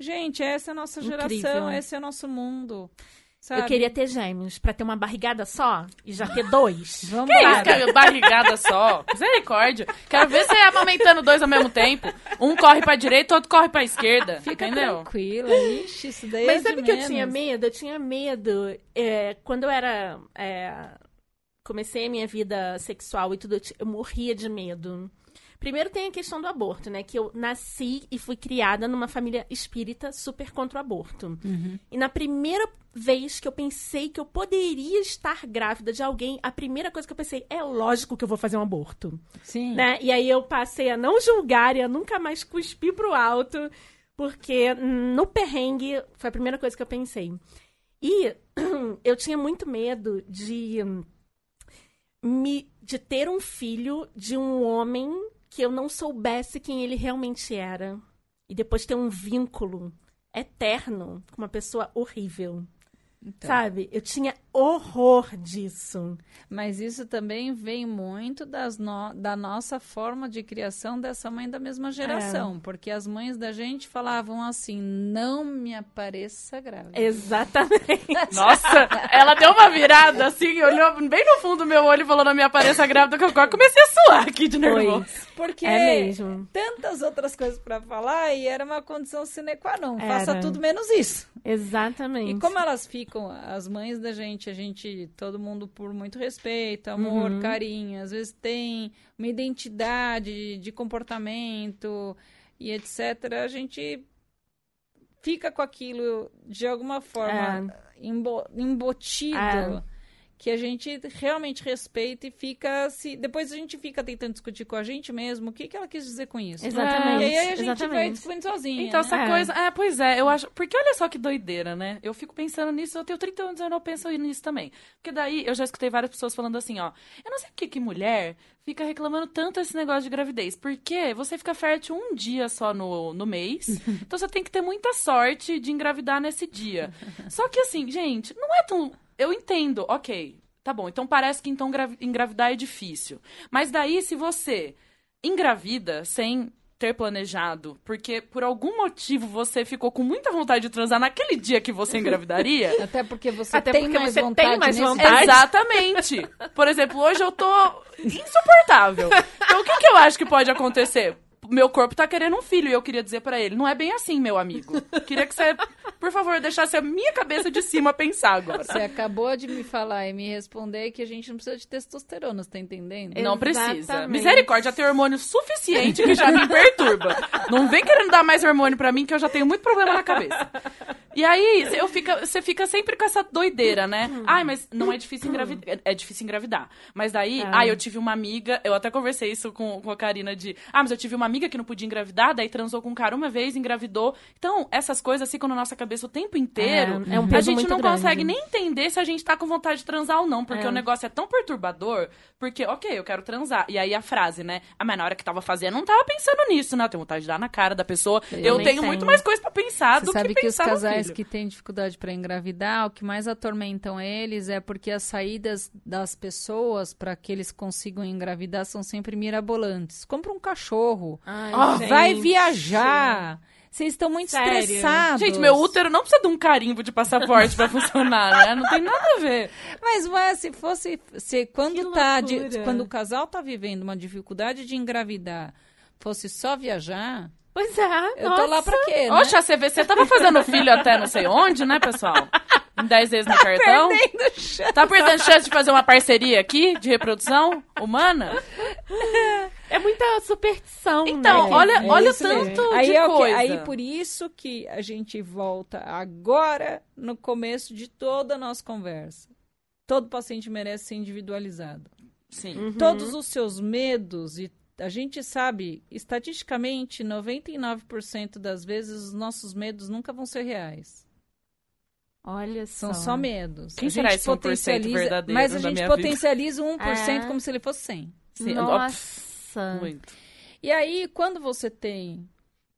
Gente, essa é a nossa Incrível. geração, esse é o nosso mundo. Sabe? Eu queria ter gêmeos pra ter uma barrigada só e já ter dois. Vamos Que lá. isso, cara? Barrigada só. Misericórdia. Quero ver você amamentando dois ao mesmo tempo. Um corre pra direita, outro corre pra esquerda. Fica entendeu? tranquila. Ixi, isso daí Mas é sabe que eu tinha medo? Eu tinha medo. é, quando eu era. é, comecei a minha vida sexual e tudo, eu, morria de medo. Primeiro tem a questão do aborto, né? Que eu nasci e fui criada numa família espírita super contra o aborto. E na primeira vez que eu pensei que eu poderia estar grávida de alguém, a primeira coisa que eu pensei é lógico que eu vou fazer um aborto Sim. né? E aí eu passei a não julgar e a nunca mais cuspir pro alto, porque no perrengue foi a primeira coisa que eu pensei. E eu tinha muito medo de me de ter um filho de um homem que eu não soubesse quem ele realmente era e depois ter um vínculo eterno com uma pessoa horrível. Então. Sabe? Eu tinha horror disso. Mas isso também vem muito das no- da nossa forma de criação dessa mãe da mesma É. geração. Porque as mães da gente falavam assim: não me apareça grávida. Exatamente. Nossa, ela deu uma virada assim, olhou bem no fundo do meu olho e falou na minha aparência grávida que eu comecei a suar aqui de nervoso. Porque É mesmo. tantas outras coisas pra falar e era uma condição sine qua non. Era. Faça tudo menos isso. Exatamente. E como elas ficam, as mães da gente, a gente, todo mundo por muito respeito, amor, Uhum. carinho, às vezes tem uma identidade de comportamento e etc. A gente fica com aquilo de alguma forma embo- embutido. É. Que a gente realmente respeita e fica se. Depois a gente fica tentando discutir com a gente mesmo o que, que ela quis dizer com isso. Exatamente. E aí a gente vai exatamente. discutindo sozinha. Então, né? essa É. coisa. É, pois é, eu acho. Porque olha só que doideira, né? Eu fico pensando nisso, eu tenho 30 anos e eu não penso nisso também. Porque daí eu já escutei várias pessoas falando assim, ó. Eu não sei por que que mulher fica reclamando tanto esse negócio de gravidez. Porque você fica fértil um dia só no, no mês. então você tem que ter muita sorte de engravidar nesse dia. Só que assim, gente, não é tão. Eu entendo, ok. Tá bom, então parece que então gravi- engravidar é difícil. Mas daí, se você engravida sem ter planejado, porque por algum motivo você ficou com muita vontade de transar naquele dia que você engravidaria. Até porque você Até tem porque mais você vontade tem mais vontade. Exatamente. Por exemplo, hoje eu tô insuportável. Então o que, que eu acho que pode acontecer? Meu corpo tá querendo um filho e eu queria dizer pra ele, não é bem assim, meu amigo. Queria que você, por favor, deixasse a minha cabeça de cima pensar agora. Você acabou de me falar e me responder que a gente não precisa de testosterona, você tá entendendo? Não precisa. Exatamente. Misericórdia, já tem hormônio suficiente que já me perturba. Não vem querendo dar mais hormônio pra mim que eu já tenho muito problema na cabeça. E aí, eu fica, você fica sempre com essa doideira, né? Ai, mas não é difícil engravidar. É, é difícil engravidar. Mas daí, Ah. ai, eu tive uma amiga, eu até conversei isso com, com a Karina de. Ah, mas eu tive uma amiga que não podia engravidar, daí transou com um cara uma vez, engravidou. Então, essas coisas ficam na nossa cabeça o tempo inteiro. É, é um a peso gente muito não grande. consegue nem entender se a gente tá com vontade de transar ou não, porque É. o negócio é tão perturbador, porque, ok, eu quero transar. E aí a frase, né? Ah, mas na hora que tava fazendo, eu não tava pensando nisso, né? Eu tenho vontade de dar na cara da pessoa. Eu, também tenho tenho. muito mais coisa pra pensar Você do sabe que que, os casais que têm dificuldade para engravidar, o que mais atormentam eles é porque as saídas das pessoas para que eles consigam engravidar são sempre mirabolantes. Compra um cachorro, Ai, gente. vai viajar. Vocês estão muito Sério? estressados. Gente, meu útero não precisa de um carimbo de passaporte pra funcionar, né? Não tem nada a ver. Mas ué, se fosse, se quando tá, de- quando o casal tá vivendo uma dificuldade de engravidar, fosse só viajar, Pois é. eu tô lá pra quê, né? Oxe, a CVC tava fazendo filho até não sei onde, né, pessoal? Em 10 vezes no cartão. Perdendo chance. Tá perdendo chance de fazer uma parceria aqui de reprodução humana? É muita superstição, Então, né? olha, É olha mesmo. tanto aí de é o que- coisa. aí por isso que a gente volta agora no começo de toda a nossa conversa. Todo paciente merece ser individualizado. Sim. Uhum. Todos os seus medos e a gente sabe, estatisticamente, 99% das vezes os nossos medos nunca vão ser reais. Olha só. São só medos. Quem a será esse 1% potencializa, verdadeiro Mas a gente minha vida? potencializa 1% É. como se ele fosse 100. Sim, Nossa. Muito. E aí, quando você tem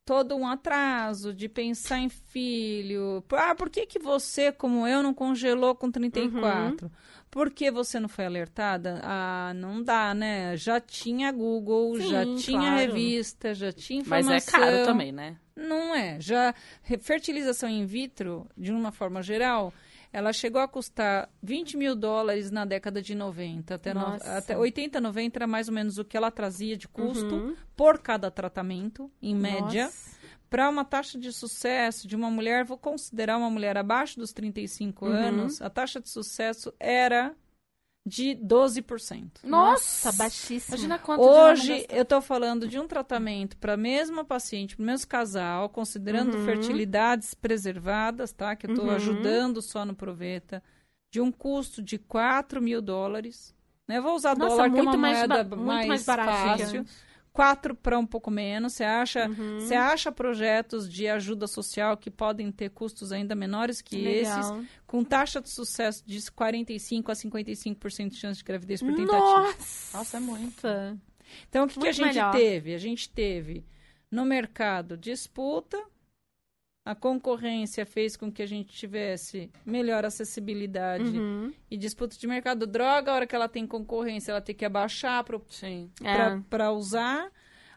todo um atraso de pensar em filho. Ah, por que, que você, como eu, não congelou com 34? Uhum. Por que você não foi alertada? Ah, não dá, né? Já tinha Google, Sim, já tinha claro. revista, já tinha informação. Mas é caro também, né? Não é. Já fertilização in vitro, de uma forma geral, ela chegou a custar 20 mil dólares na década de 90. Até, no, até 80, 90 era mais ou menos o que ela trazia de custo uhum. por cada tratamento, em média. Para uma taxa de sucesso de uma mulher, vou considerar uma mulher abaixo dos 35 uhum. anos, a taxa de sucesso era de 12%. Nossa, baixíssimo. Imagina quanto Hoje eu estou falando de um tratamento para a mesma paciente, para o mesmo casal, considerando uhum. fertilidades preservadas, tá? Que eu estou uhum. ajudando só no Proveta, de um custo de 4 mil dólares. Né? vou usar Nossa, dólar, que é uma moeda mais, mais fácil quatro para um pouco menos. Você acha, uhum. você acha projetos de ajuda social que podem ter custos ainda menores que Legal. esses, com taxa de sucesso de 45 a 55% de chance de gravidez por tentativa. Nossa, Nossa é muita. Então o que, que a gente melhor. teve? A gente teve no mercado disputa a concorrência fez com que a gente tivesse melhor acessibilidade uhum. e disputa de mercado. Droga, a hora que ela tem concorrência, ela tem que abaixar para é. usar.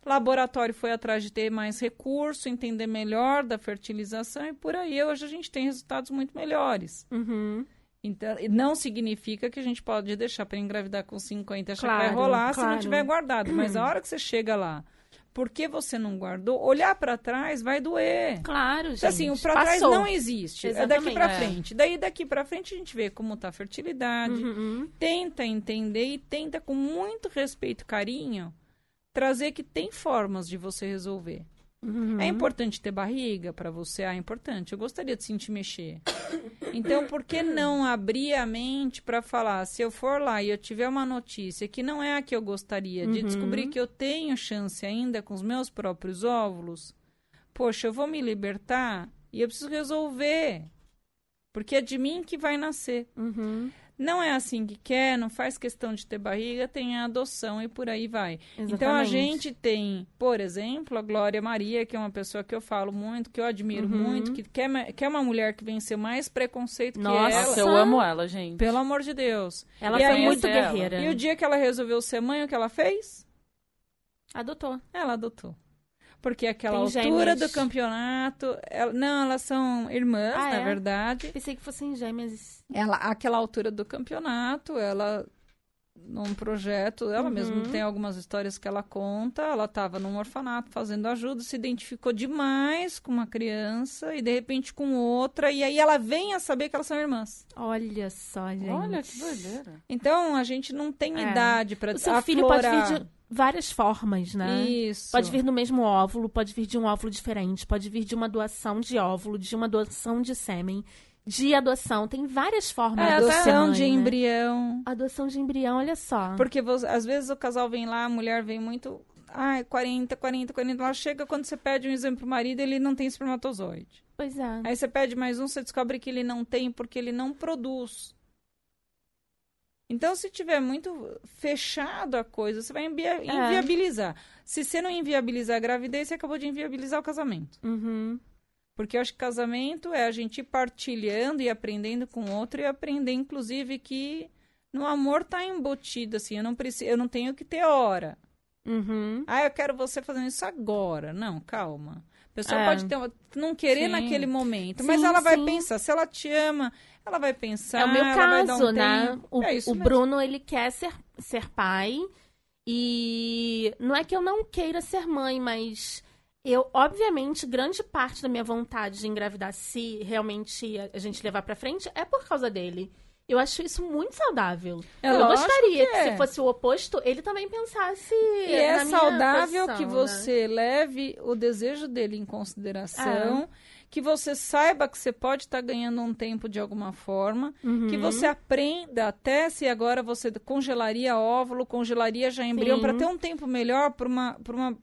Laboratório foi atrás de ter mais recurso, entender melhor da fertilização e por aí hoje a gente tem resultados muito melhores. Uhum. Então, não significa que a gente pode deixar para engravidar com 50 e achar claro, que vai rolar claro. se não tiver guardado. Mas a hora que você chega lá, por que você não guardou? Olhar para trás vai doer. Claro, gente. Assim, o para trás não existe. Exatamente. É daqui para é. frente. Daí daqui para frente a gente vê como tá a fertilidade, uhum. tenta entender e tenta com muito respeito, carinho, trazer que tem formas de você resolver. Uhum. É importante ter barriga para você? Ah, é importante. Eu gostaria de sentir mexer. Então, por que não abrir a mente para falar? Se eu for lá e eu tiver uma notícia que não é a que eu gostaria, de uhum. descobrir que eu tenho chance ainda com os meus próprios óvulos, poxa, eu vou me libertar e eu preciso resolver. Porque é de mim que vai nascer. Uhum não é assim que quer, não faz questão de ter barriga, tem a adoção e por aí vai. Exatamente. Então a gente tem, por exemplo, a Glória Maria, que é uma pessoa que eu falo muito, que eu admiro uhum. muito, que quer, quer uma mulher que venceu mais preconceito Nossa, que ela. Nossa, eu amo ela, gente. Pelo amor de Deus. Ela e foi muito guerreira. E o dia que ela resolveu ser mãe, o que ela fez? Adotou. Ela adotou porque aquela Tem altura gêmeas. do campeonato. Ela, não, elas são irmãs, ah, na é? verdade. Pensei que fossem gêmeas. Ela, aquela altura do campeonato, ela num projeto, ela uhum. mesma tem algumas histórias que ela conta. Ela estava num orfanato fazendo ajuda, se identificou demais com uma criança e de repente com outra, e aí ela vem a saber que elas são irmãs. Olha só, gente. Olha que doideira. Então a gente não tem é. idade para O seu aflorar. filho pode vir de várias formas, né? Isso. Pode vir no mesmo óvulo, pode vir de um óvulo diferente, pode vir de uma doação de óvulo, de uma doação de sêmen, de adoção. Tem várias formas é, de adoção de né? embrião. Adoção de embrião, olha só. Porque às vezes o casal vem lá, a mulher vem muito. Ai, 40, 40, 40. Ela chega quando você pede um exame pro marido, ele não tem espermatozoide. Pois é. Aí você pede mais um, você descobre que ele não tem porque ele não produz. Então, se tiver muito fechado a coisa, você vai invi é. inviabilizar. Se você não inviabilizar a gravidez, você acabou de inviabilizar o casamento. Uhum. Porque eu acho que casamento é a gente ir partilhando e aprendendo com o outro e aprender, inclusive, que no amor tá embutido, assim, eu não preciso, eu não tenho que ter hora. Uhum. Ah, eu quero você fazendo isso agora. Não, calma. Pessoa é. pode ter não querer sim. naquele momento, sim, mas ela vai pensar. Se ela te ama, ela vai pensar. É o meu caso, um né? O, é o Bruno, ele quer ser, ser pai. E não é que eu não queira ser mãe, mas eu, obviamente, grande parte da minha vontade de engravidar, se realmente a gente levar pra frente, é por causa dele. Eu acho isso muito saudável. É eu gostaria que, que é. se fosse o oposto, ele também pensasse. E é saudável posição, que né? você né? leve o desejo dele em consideração. É. Que você saiba que você pode estar tá ganhando um tempo de alguma forma. Uhum. Que você aprenda até se agora você congelaria óvulo, congelaria já embrião, para ter um tempo melhor para uma, uma,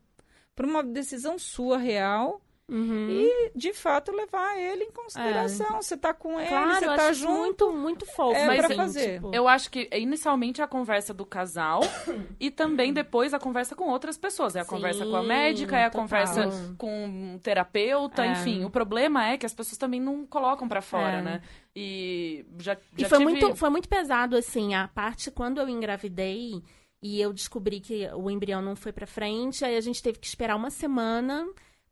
uma decisão sua real Uhum. E, de fato, levar ele em consideração. Você tá com ele, Claro, você tá junto. muito, muito fofo. É pra assim, fazer. tipo, Eu acho que é inicialmente a conversa do casal e também depois a conversa com outras pessoas. É a Sim, conversa com a médica, é a total. conversa com um terapeuta, É. enfim. O problema é que as pessoas também não colocam pra fora, É. né? E já, E já foi, tive... muito, foi muito pesado, assim, a parte quando eu engravidei e eu descobri que o embrião não foi pra frente, aí a gente teve que esperar uma semana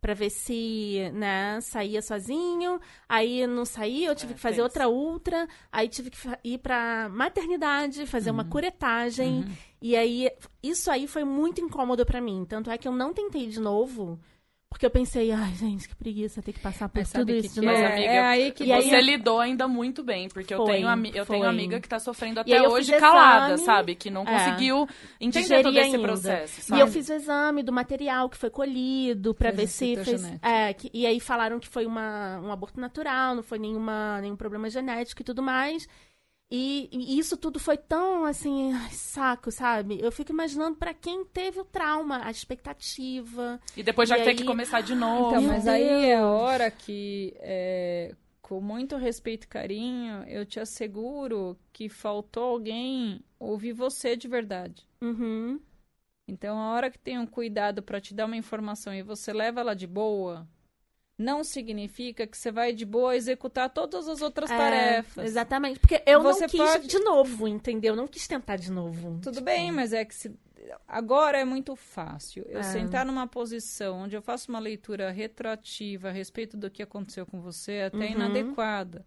pra ver se, né, saía sozinho. Aí não saía, eu tive É, que fazer tenso. outra ultra, aí tive que ir pra maternidade, fazer uma curetagem. E aí, isso aí foi muito incômodo pra mim. Tanto é que eu não tentei de novo, porque eu pensei, ai, gente, que preguiça ter que passar por Mas tudo isso de que novo. Mas, é, amiga, é aí que E aí- Você lidou ainda muito bem, porque eu Foi, tenho, ami- eu tenho amiga que tá sofrendo E até eu hoje calada, exame, sabe? Que não é, conseguiu entender todo esse ainda. processo, E sabe? eu fiz o exame do material que foi colhido pra Fez ver se fez. É, que- e aí falaram que foi uma, um aborto natural, não foi nenhuma, nenhum problema genético e tudo mais. E, e isso tudo foi tão assim, saco, sabe? Eu fico imaginando pra quem teve o trauma, a expectativa. E depois já E tem aí- que começar de novo. Então, Meu mas aí é a Deus. hora que, é, com muito respeito e carinho, eu te asseguro que faltou alguém ouvir você de verdade. Uhum. Então, a hora que tem um cuidado para te dar uma informação e você leva ela de boa, não significa que você vai de boa executar todas as outras É, tarefas. Exatamente. Porque eu Você não quis pode- de novo, entendeu? Não quis tentar de novo. Tudo Tipo, bem, mas é que se... agora é muito fácil. Eu É. sentar numa posição onde eu faço uma leitura retroativa a respeito do que aconteceu com você é até Uhum. inadequada.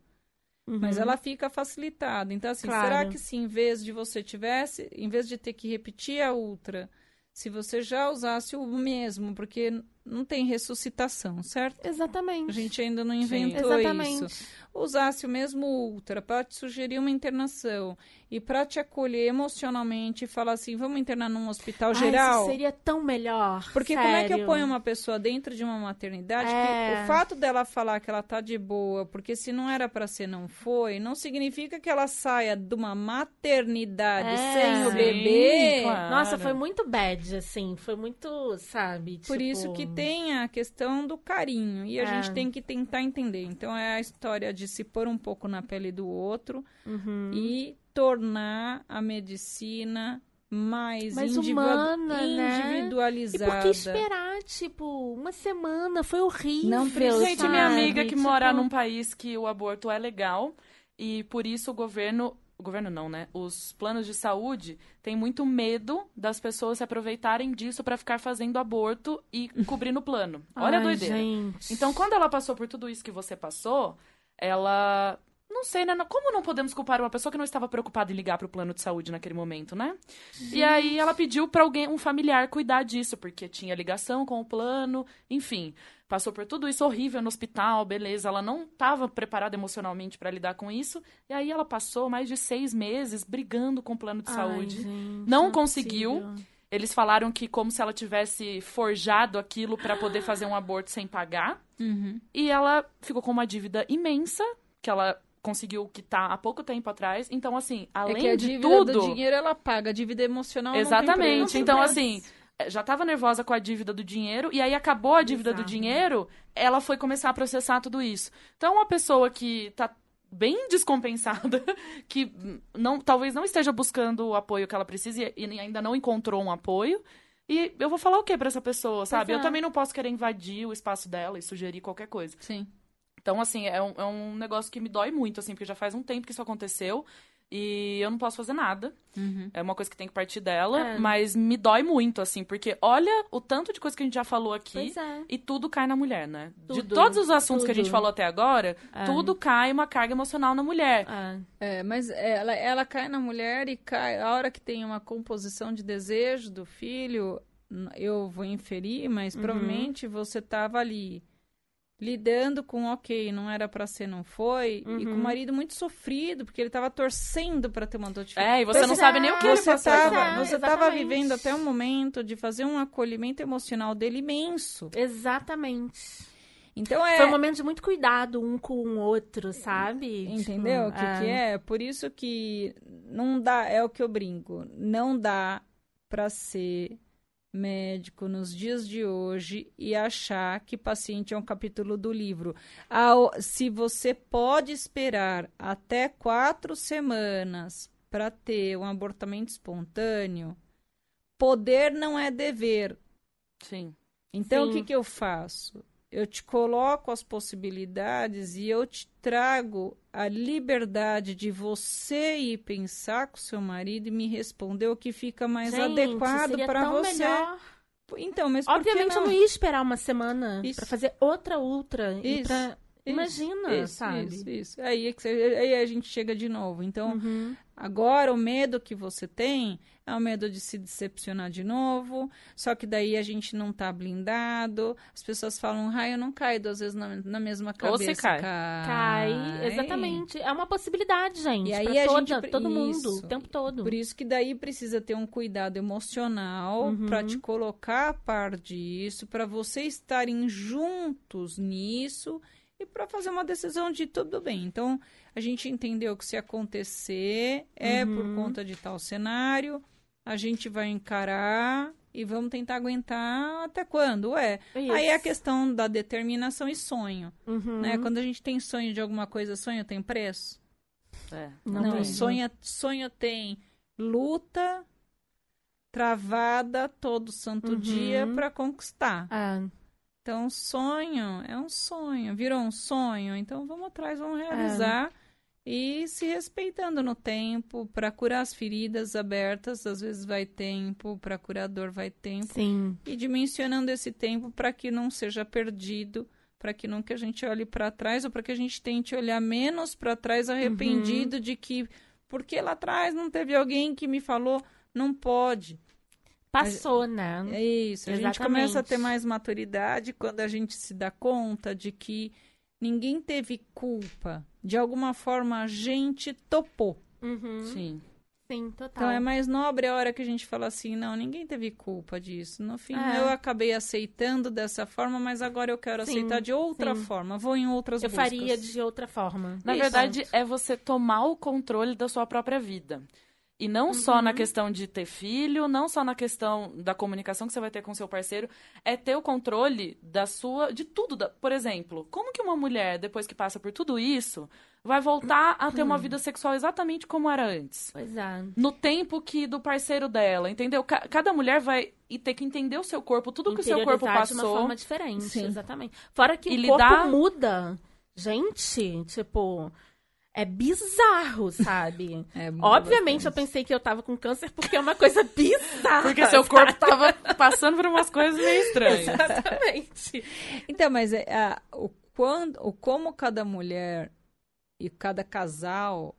Mas uhum. ela fica facilitada. Então, assim, Claro. será que se em vez de você tivesse, em vez de ter que repetir a ultra, se você já usasse o mesmo, porque não tem ressuscitação, certo? Exatamente. A gente ainda não inventou Exatamente. isso. Usasse o mesmo ultra para te sugerir uma internação e para te acolher emocionalmente e falar assim, vamos internar num hospital Ai, geral. isso seria tão melhor. Porque como é que eu sério. ponho uma pessoa dentro de uma maternidade É. que o fato dela falar que ela tá de boa, porque se não era pra ser, não foi, não significa que ela saia de uma maternidade É. sem o Sim, bebê. claro. Nossa, foi muito bad, assim. Foi muito, sabe? Por tipo- isso que tem a questão do carinho e a É. gente tem que tentar entender. Então é a história de se pôr um pouco na pele do outro Uhum. e tornar a medicina mais, Mais humana, né? E individualizada. por que esperar, tipo, uma semana? Foi horrível. Não precisa. Gente, minha amiga que Tipo, mora num país que o aborto é legal e por isso o governo. O governo não, né? Os planos de saúde têm muito medo das pessoas se aproveitarem disso pra ficar fazendo aborto e cobrindo o plano. Olha a ai, doideira. Gente. Então, quando ela passou por tudo isso que você passou, ela. Não sei, né? Como não podemos culpar uma pessoa que não estava preocupada em ligar pro plano de saúde naquele momento, né? E aí ela pediu pra alguém, um familiar, cuidar disso, porque tinha ligação com o plano, enfim. Passou por tudo isso horrível no hospital, beleza. Ela não estava preparada emocionalmente pra lidar com isso. E aí ela passou mais de seis meses brigando com o plano de Ai, saúde. gente, Não é conseguiu. possível. Eles falaram que como se ela tivesse forjado aquilo pra poder fazer um aborto sem pagar. Uhum. E ela ficou com uma dívida imensa, que ela conseguiu quitar há pouco tempo atrás. Então, assim, É além que a de dívida tudo. do dinheiro ela paga, a dívida emocional Exatamente. Então, assim, eh, já tava nervosa com a dívida do dinheiro, e aí acabou a dívida do Bizarro. dinheiro, ela foi começar a processar tudo isso. Então, uma pessoa que tá bem descompensada, que não, talvez não esteja buscando o apoio que ela precisa e, e ainda não encontrou um apoio. E eu vou falar o que pra essa pessoa, sabe? é. Eu também não posso querer invadir o espaço dela e sugerir qualquer coisa. Sim. Então, assim, é um, é um negócio que me dói muito, assim, porque já faz um tempo que isso aconteceu e eu não posso fazer nada. Uhum. É uma coisa que tem que partir dela, É. mas me dói muito, assim, porque olha o tanto de coisa que a gente já falou aqui Pois é. e tudo cai na mulher, né? de Tudo, todos os assuntos que a gente tudo. falou até agora, É. tudo cai uma carga emocional na mulher. É. É, mas ela, ela cai na mulher e cai. A hora que tem uma composição de desejo do filho, eu vou inferir, mas Uhum. provavelmente você estava ali lidando com, ok, não era pra ser, não foi, e com o Uhum. marido muito sofrido, porque ele tava torcendo pra ter uma dor de filho. É, e você Pois não é, sabe nem o que ele Você estava é, você tava vivendo até um momento de fazer um acolhimento emocional dele imenso. Exatamente. Então é. Foi um momento de muito cuidado um com o outro, sabe? Entendeu o Tipo, que, que é? Por isso que não dá, é o que eu brinco, não dá pra ser médico nos dias de hoje e achar que paciente é um capítulo do livro. Ao, se você pode esperar até quatro semanas para ter um abortamento espontâneo, poder não é dever. Sim. Então, Sim. o que, que eu faço? Eu te coloco as possibilidades e eu te trago a liberdade de você ir pensar com seu marido e me responder o que fica mais Gente, adequado para você. melhor. Então, mas Obviamente eu não? ia esperar uma semana pra fazer outra ultra. e Isso, pra... Imagina, isso, sabe? Isso, isso. Aí, é que você- aí a gente chega de novo. Então, Uhum. Agora, o medo que você tem é o medo de se decepcionar de novo, só que daí a gente não tá blindado. As pessoas falam, ah, eu não caio duas vezes na, na mesma Ou cabeça. você cai. Cai, exatamente. É uma possibilidade, gente. E aí pra a toda, gente todo mundo, isso. o tempo todo. Por isso que daí precisa ter um cuidado emocional Uhum. para te colocar a par disso, para vocês estarem juntos nisso e para fazer uma decisão de tudo bem. Então, a gente entendeu que se acontecer é por Uhum. conta de tal cenário, a gente vai encarar e vamos tentar aguentar até quando? É. Isso. Aí é a questão da determinação e sonho, Uhum. né? Quando a gente tem sonho de alguma coisa, sonho tem preço? É. Não Não, tem. sonho, sonho tem luta travada todo santo Uhum. dia para conquistar. É. Então, sonho é um sonho, virou um sonho. Então, vamos atrás, vamos realizar. E se respeitando no tempo, para curar as feridas abertas, às vezes vai tempo, para curador vai tempo. Sim. E dimensionando esse tempo para que não seja perdido, para que nunca a gente olhe para trás, ou para que a gente tente olhar menos para trás, arrependido de que, porque lá atrás não teve alguém que me falou, não pode. Passou, né? É isso. A gente Exatamente. começa a ter mais maturidade quando a gente se dá conta de que ninguém teve culpa. De alguma forma a gente topou. Uhum. Sim. Sim, total. Então é mais nobre a hora que a gente fala assim, não, ninguém teve culpa disso. No fim, É. eu acabei aceitando dessa forma, mas agora eu quero Sim, aceitar de outra sim. forma. Vou em outras Eu buscas. faria de outra forma. Na Isso. verdade, é você tomar o controle da sua própria vida. E não só Uhum. na questão de ter filho, não só na questão da comunicação que você vai ter com seu parceiro, é ter o controle da sua. de tudo. da- por exemplo, como que uma mulher, depois que passa por tudo isso, vai voltar a ter Uhum. uma vida sexual exatamente como era antes? Pois é. No tempo que do parceiro dela, entendeu? Ca- cada mulher vai e ter que entender o seu corpo, tudo que o seu corpo Interiorizar de uma passou. forma diferente, Sim. exatamente. Fora que E o lidar- corpo muda. Gente, tipo, é bizarro, sabe? É, Obviamente eu pensei que eu tava com câncer porque é uma coisa bizarra. Porque seu corpo tava passando por umas coisas meio estranhas. Exatamente. Então, mas é, a- o, quando, o como cada mulher e cada casal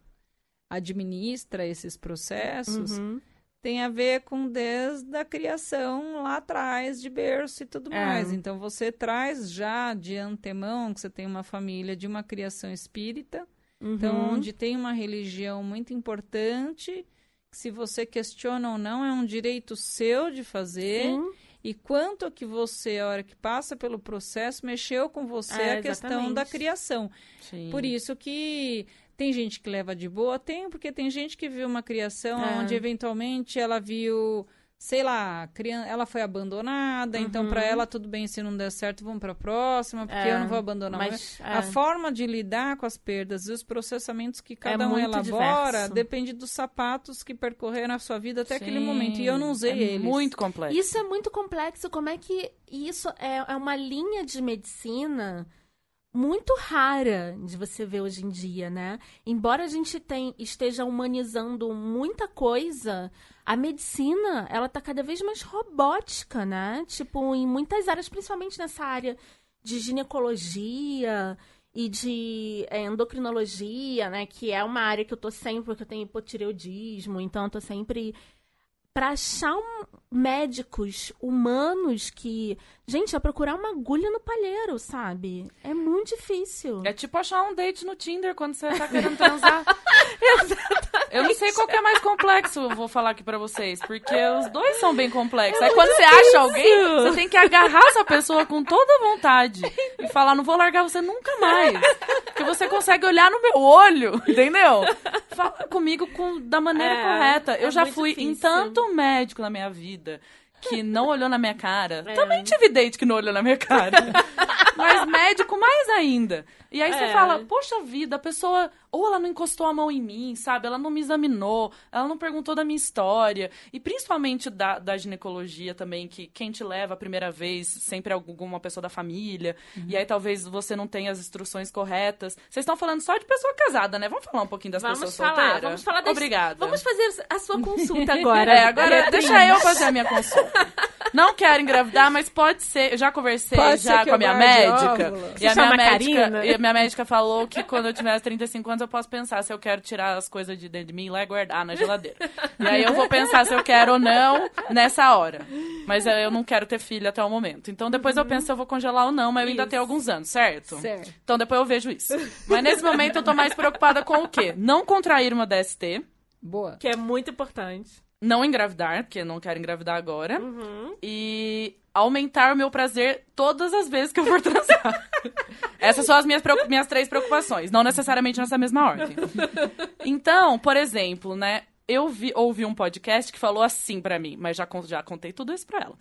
administra esses processos Uhum. tem a ver com desde a criação lá atrás, de berço e tudo É. mais. Então, você traz já de antemão que você tem uma família de uma criação espírita, então, Uhum. onde tem uma religião muito importante, que se você questiona ou não, é um direito seu de fazer. Sim. E quanto que você, a hora que passa pelo processo, mexeu com você É, a questão exatamente. da criação. Sim. Por isso que tem gente que leva de boa, tem, porque tem gente que viu uma criação É. onde eventualmente ela viu, sei lá, a crian- ela foi abandonada, então Uhum. para ela tudo bem se não der certo, vamos para a próxima, porque É, eu não vou abandonar. Mas, A é. forma de lidar com as perdas e os processamentos que cada um muito elabora diverso. depende dos sapatos que percorreram a sua vida até aquele Sim, momento. E eu não usei é eles. Muito complexo. Isso é muito complexo. Como é que isso é, é uma linha de medicina muito rara de você ver hoje em dia, né? Embora a gente tem, esteja humanizando muita coisa, a medicina, ela tá cada vez mais robótica, né? Tipo, em muitas áreas, principalmente nessa área de ginecologia e de é, endocrinologia, né? Que é uma área que eu tô sempre, porque eu tenho hipotireoidismo, então eu tô sempre para achar um- médicos humanos que. Gente, é procurar uma agulha no palheiro, sabe? É muito difícil. É tipo achar um date no Tinder quando você tá querendo transar. Eu não sei qual que é mais complexo, eu vou falar aqui pra vocês, porque os dois são bem complexos. Aí quando você acha alguém, você tem que agarrar essa pessoa com toda a vontade e falar, não vou largar você nunca mais. Porque você consegue olhar no meu olho, entendeu? Fala comigo com, da maneira É, correta. Eu é já fui em difícil. tanto médico na minha vida que não olhou na minha cara. É. Também tive date que não olhou na minha cara. Mas médico ainda. E aí você É. fala, poxa vida, a pessoa, ou ela não encostou a mão em mim, sabe? Ela não me examinou, ela não perguntou da minha história. E principalmente da, da ginecologia também, que quem te leva a primeira vez sempre é alguma pessoa da família. E aí talvez você não tenha as instruções corretas. Vocês estão falando só de pessoa casada, né? Vamos falar um pouquinho das Vamos pessoas falar, solteiras? vamos falar das... Obrigada. Vamos fazer a sua consulta agora. É, agora deixa eu fazer a minha consulta. Não quero engravidar, mas pode ser. Eu já conversei Pode já com a minha médica. E a minha médica, Karina? e minha médica falou que quando eu tiver 35 anos eu posso pensar se eu quero tirar as coisas de dentro de mim e lá e guardar na geladeira. E aí eu vou pensar se eu quero ou não nessa hora. Mas eu não quero ter filho até o momento. Então depois eu penso se eu vou congelar ou não, mas eu ainda Isso. tenho alguns anos, certo? Certo. Então depois eu vejo isso. Mas nesse momento eu tô mais preocupada com o quê? Não contrair uma DST Boa. Que é muito importante. Não engravidar, porque eu não quero engravidar agora. Uhum. E aumentar o meu prazer todas as vezes que eu for transar. Essas são as minhas, minhas três preocupações, não necessariamente nessa mesma ordem. Então, por exemplo, né? Eu vi, ouvi um podcast que falou assim pra mim, mas já, já contei tudo isso pra ela.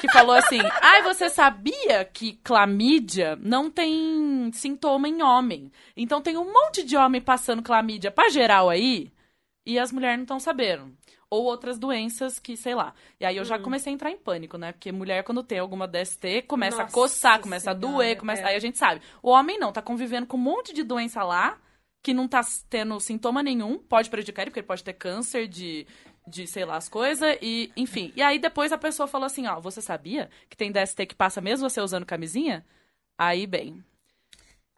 Que falou assim: ai, você sabia que clamídia não tem sintoma em homem? Então tem um monte de homem passando clamídia pra geral aí e as mulheres não estão sabendo. Ou outras doenças que, sei lá. E aí eu já comecei a entrar em pânico, né? Porque mulher, quando tem alguma DST, começa Nossa a coçar, começa a Senhora, doer, começa... é. aí a gente sabe. O homem não, tá convivendo com um monte de doença lá, que não tá tendo sintoma nenhum, pode prejudicar ele, porque ele pode ter câncer de, de sei lá, as coisas, e enfim. E aí depois a pessoa falou assim, ó, você sabia que tem DST que passa mesmo você usando camisinha? Aí, bem,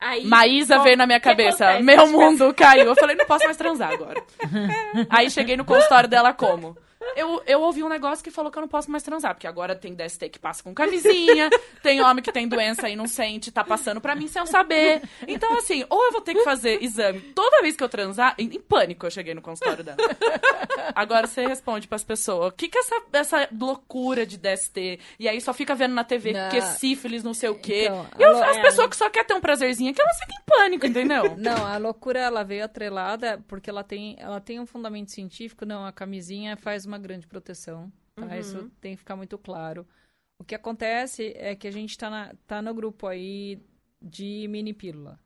Aí, Maísa bom, veio na minha cabeça. acontece? Meu mundo caiu. Eu falei, não posso mais transar agora. Aí cheguei no consultório dela como? Eu, eu ouvi um negócio que falou que eu não posso mais transar, porque agora tem DST que passa com camisinha, tem homem que tem doença e não sente, tá passando pra mim sem eu saber. Então, assim, ou eu vou ter que fazer exame toda vez que eu transar, em, em pânico eu cheguei no consultório dela. Agora você responde pras pessoas, o que que é essa, essa loucura de DST? E aí só fica vendo na TV Não. que é sífilis, não sei o quê. Então, e eu, as pessoas que só querem ter um prazerzinho, é que elas ficam em pânico, entendeu? Não, a loucura ela veio atrelada porque ela tem, ela tem um fundamento científico. Não, a camisinha faz uma grande proteção. Tá? Isso tem que ficar muito claro. O que acontece é que a gente tá, na, tá no grupo aí de mini pílula.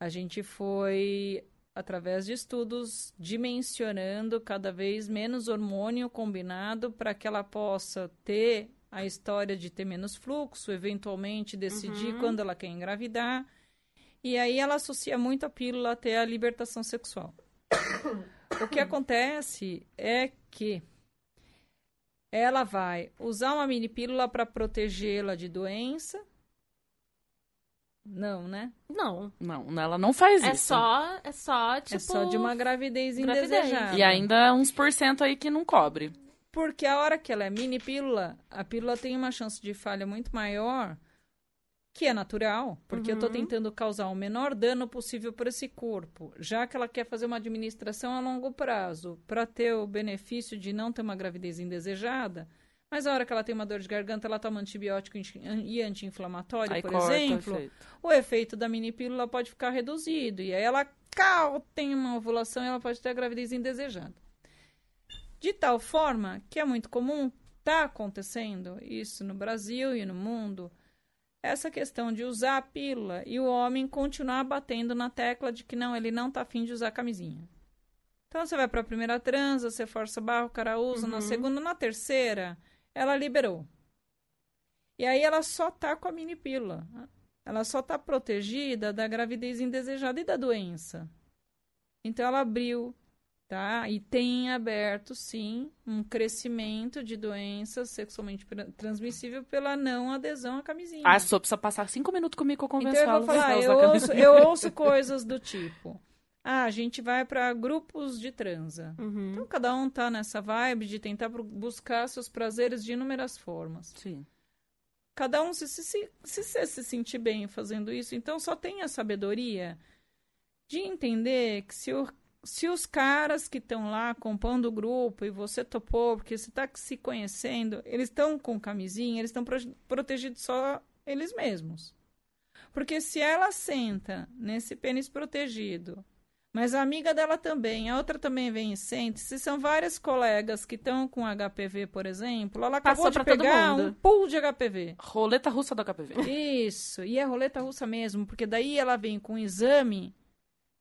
A gente foi, através de estudos, dimensionando cada vez menos hormônio combinado para que ela possa ter a história de ter menos fluxo, eventualmente decidir quando ela quer engravidar. E aí ela associa muito a pílula até a libertação sexual. o que acontece é que ela vai usar uma mini pílula para protegê-la de doença. Não, né? Não. Não, ela não faz É isso. só, é só, tipo... é só de uma gravidez, gravidez. indesejada. E ainda uns por cento aí que não cobre. Porque a hora que ela é mini pílula, a pílula tem uma chance de falha muito maior, que é natural, porque eu tô tentando causar o menor dano possível para esse corpo, já que ela quer fazer uma administração a longo prazo, para ter o benefício de não ter uma gravidez indesejada. Mas a hora que ela tem uma dor de garganta, ela toma antibiótico e anti-inflamatório, por corta o exemplo, efeito. o efeito da mini pílula pode ficar reduzido. E aí ela cal, tem uma ovulação e ela pode ter a gravidez indesejada. De tal forma que é muito comum, está acontecendo isso no Brasil e no mundo, essa questão de usar a pílula e o homem continuar batendo na tecla de que não, ele não está afim de usar a camisinha. Então você vai para a primeira transa, você força a barra, o cara usa, na segunda, na terceira, ela liberou. E aí ela só tá com a mini pílula. Ela só tá protegida da gravidez indesejada e da doença. Então ela abriu, tá? E tem aberto, sim, um crescimento de doenças sexualmente transmissível pela não adesão à camisinha. Ah, só precisa passar cinco minutos comigo que eu convenço Então eu vou falar, eu ouço, eu ouço coisas do tipo: ah, a gente vai para grupos de transa. Uhum. Então cada um tá nessa vibe de tentar bu- buscar seus prazeres de inúmeras formas. Sim. Cada um se se, se, se, se, se sentir bem fazendo isso, então só tem a sabedoria de entender que se, o- se os caras que estão lá compondo o grupo e você topou, porque você está se conhecendo, eles estão com camisinha, eles estão pro- protegidos só eles mesmos. Porque se ela senta nesse pênis protegido, Mas a amiga dela também, a outra também vem e sente. Se são várias colegas que estão com HPV, por exemplo, ela acabou de pegar um pool de HPV. Roleta russa do HPV. Isso, e é roleta russa mesmo, porque daí ela vem com um exame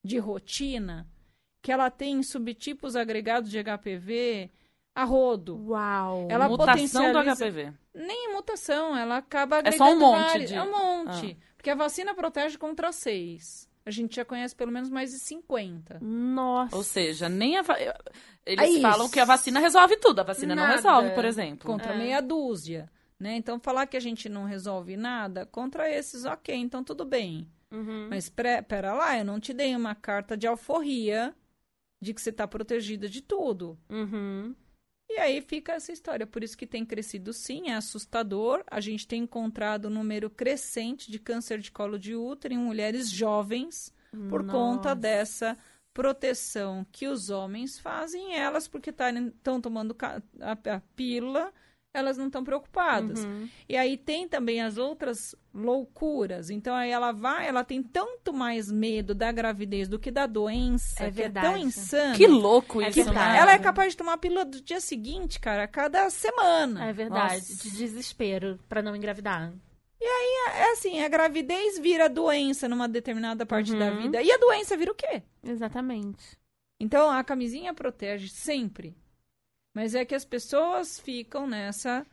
de rotina que ela tem subtipos agregados de HPV a rodo. Uau. Ela Mutação do potencializa- HPV. Nem mutação, ela acaba É só um agregando monte de- Ah. É um monte. Porque a vacina protege contra seis. A gente já conhece pelo menos mais de 50. Nossa. Ou seja, nem a va- Eles É isso. falam que a vacina resolve tudo. A vacina não Nada. resolve, por exemplo. Contra É. meia dúzia. Né? Então, falar que a gente não resolve nada, contra esses, ok, então tudo bem. Uhum. Mas pre- pera lá, eu não te dei uma carta de alforria de que você está protegida de tudo. Uhum. E aí fica essa história. Por isso que tem crescido sim, é assustador. A gente tem encontrado um número crescente de câncer de colo de útero em mulheres jovens por conta Nossa. dessa proteção que os homens fazem elas porque estão tomando a, a pílula, elas não estão preocupadas. Uhum. E aí tem também as outras loucuras. Então aí ela vai, ela tem tanto mais medo da gravidez do que da doença, É que é tão verdade. insano. Que louco É isso, verdade. né? Ela é capaz de tomar a pílula do dia seguinte, cara, a cada semana. É verdade. Nossa. De desespero pra não engravidar. É assim, a gravidez vira doença numa determinada parte da Uhum. vida. E a doença vira o quê? Exatamente. Então a camisinha protege sempre. Mas é que as pessoas ficam nessa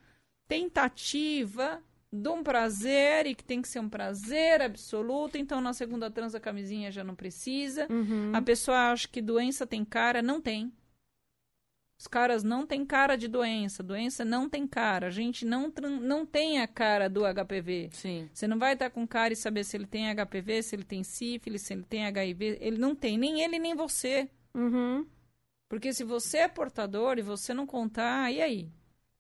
tentativa de um prazer e que tem que ser um prazer absoluto. Então na segunda trans a camisinha já não precisa. Uhum. A pessoa acha que doença tem cara, não tem. Os caras não têm cara de doença, doença não tem cara. A gente não, não tem a cara do HPV. Sim. Você não vai estar com cara e saber se ele tem HPV, se ele tem sífilis, se ele tem HIV. Ele não tem, nem ele nem você. Uhum. Porque se você é portador e você não contar, e aí?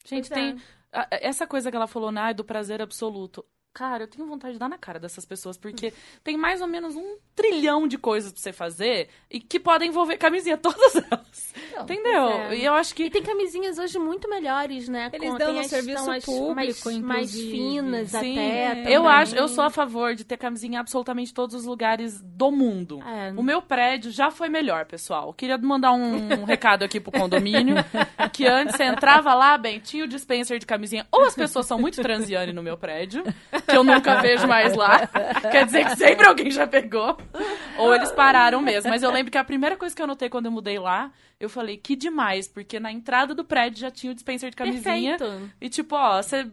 Gente, Pois é. tem. a- Essa coisa que ela falou, né, do prazer absoluto. Cara, eu tenho vontade de dar na cara dessas pessoas, porque tem mais ou menos um trilhão de coisas pra você fazer e que podem envolver camisinha, todas elas. Entendeu? pois é. E eu acho E que. tem camisinhas hoje muito melhores, né? Eles Com- dão no as- serviço as público, mais, mais finas Sim, até. eu também. acho, eu sou a favor de ter camisinha em absolutamente todos os lugares do mundo. É. O meu prédio já foi melhor, pessoal. Queria mandar um recado aqui pro condomínio. que antes você entrava lá, bem, tinha o dispenser de camisinha. Ou as pessoas são muito transiane no meu prédio, que eu nunca vejo mais lá. Quer dizer que sempre alguém já pegou. Ou eles pararam mesmo. Mas eu lembro que a primeira coisa que eu notei quando eu mudei lá, eu falei, que demais, porque na entrada do prédio já tinha o dispenser de camisinha. Perfeito. E tipo, ó, você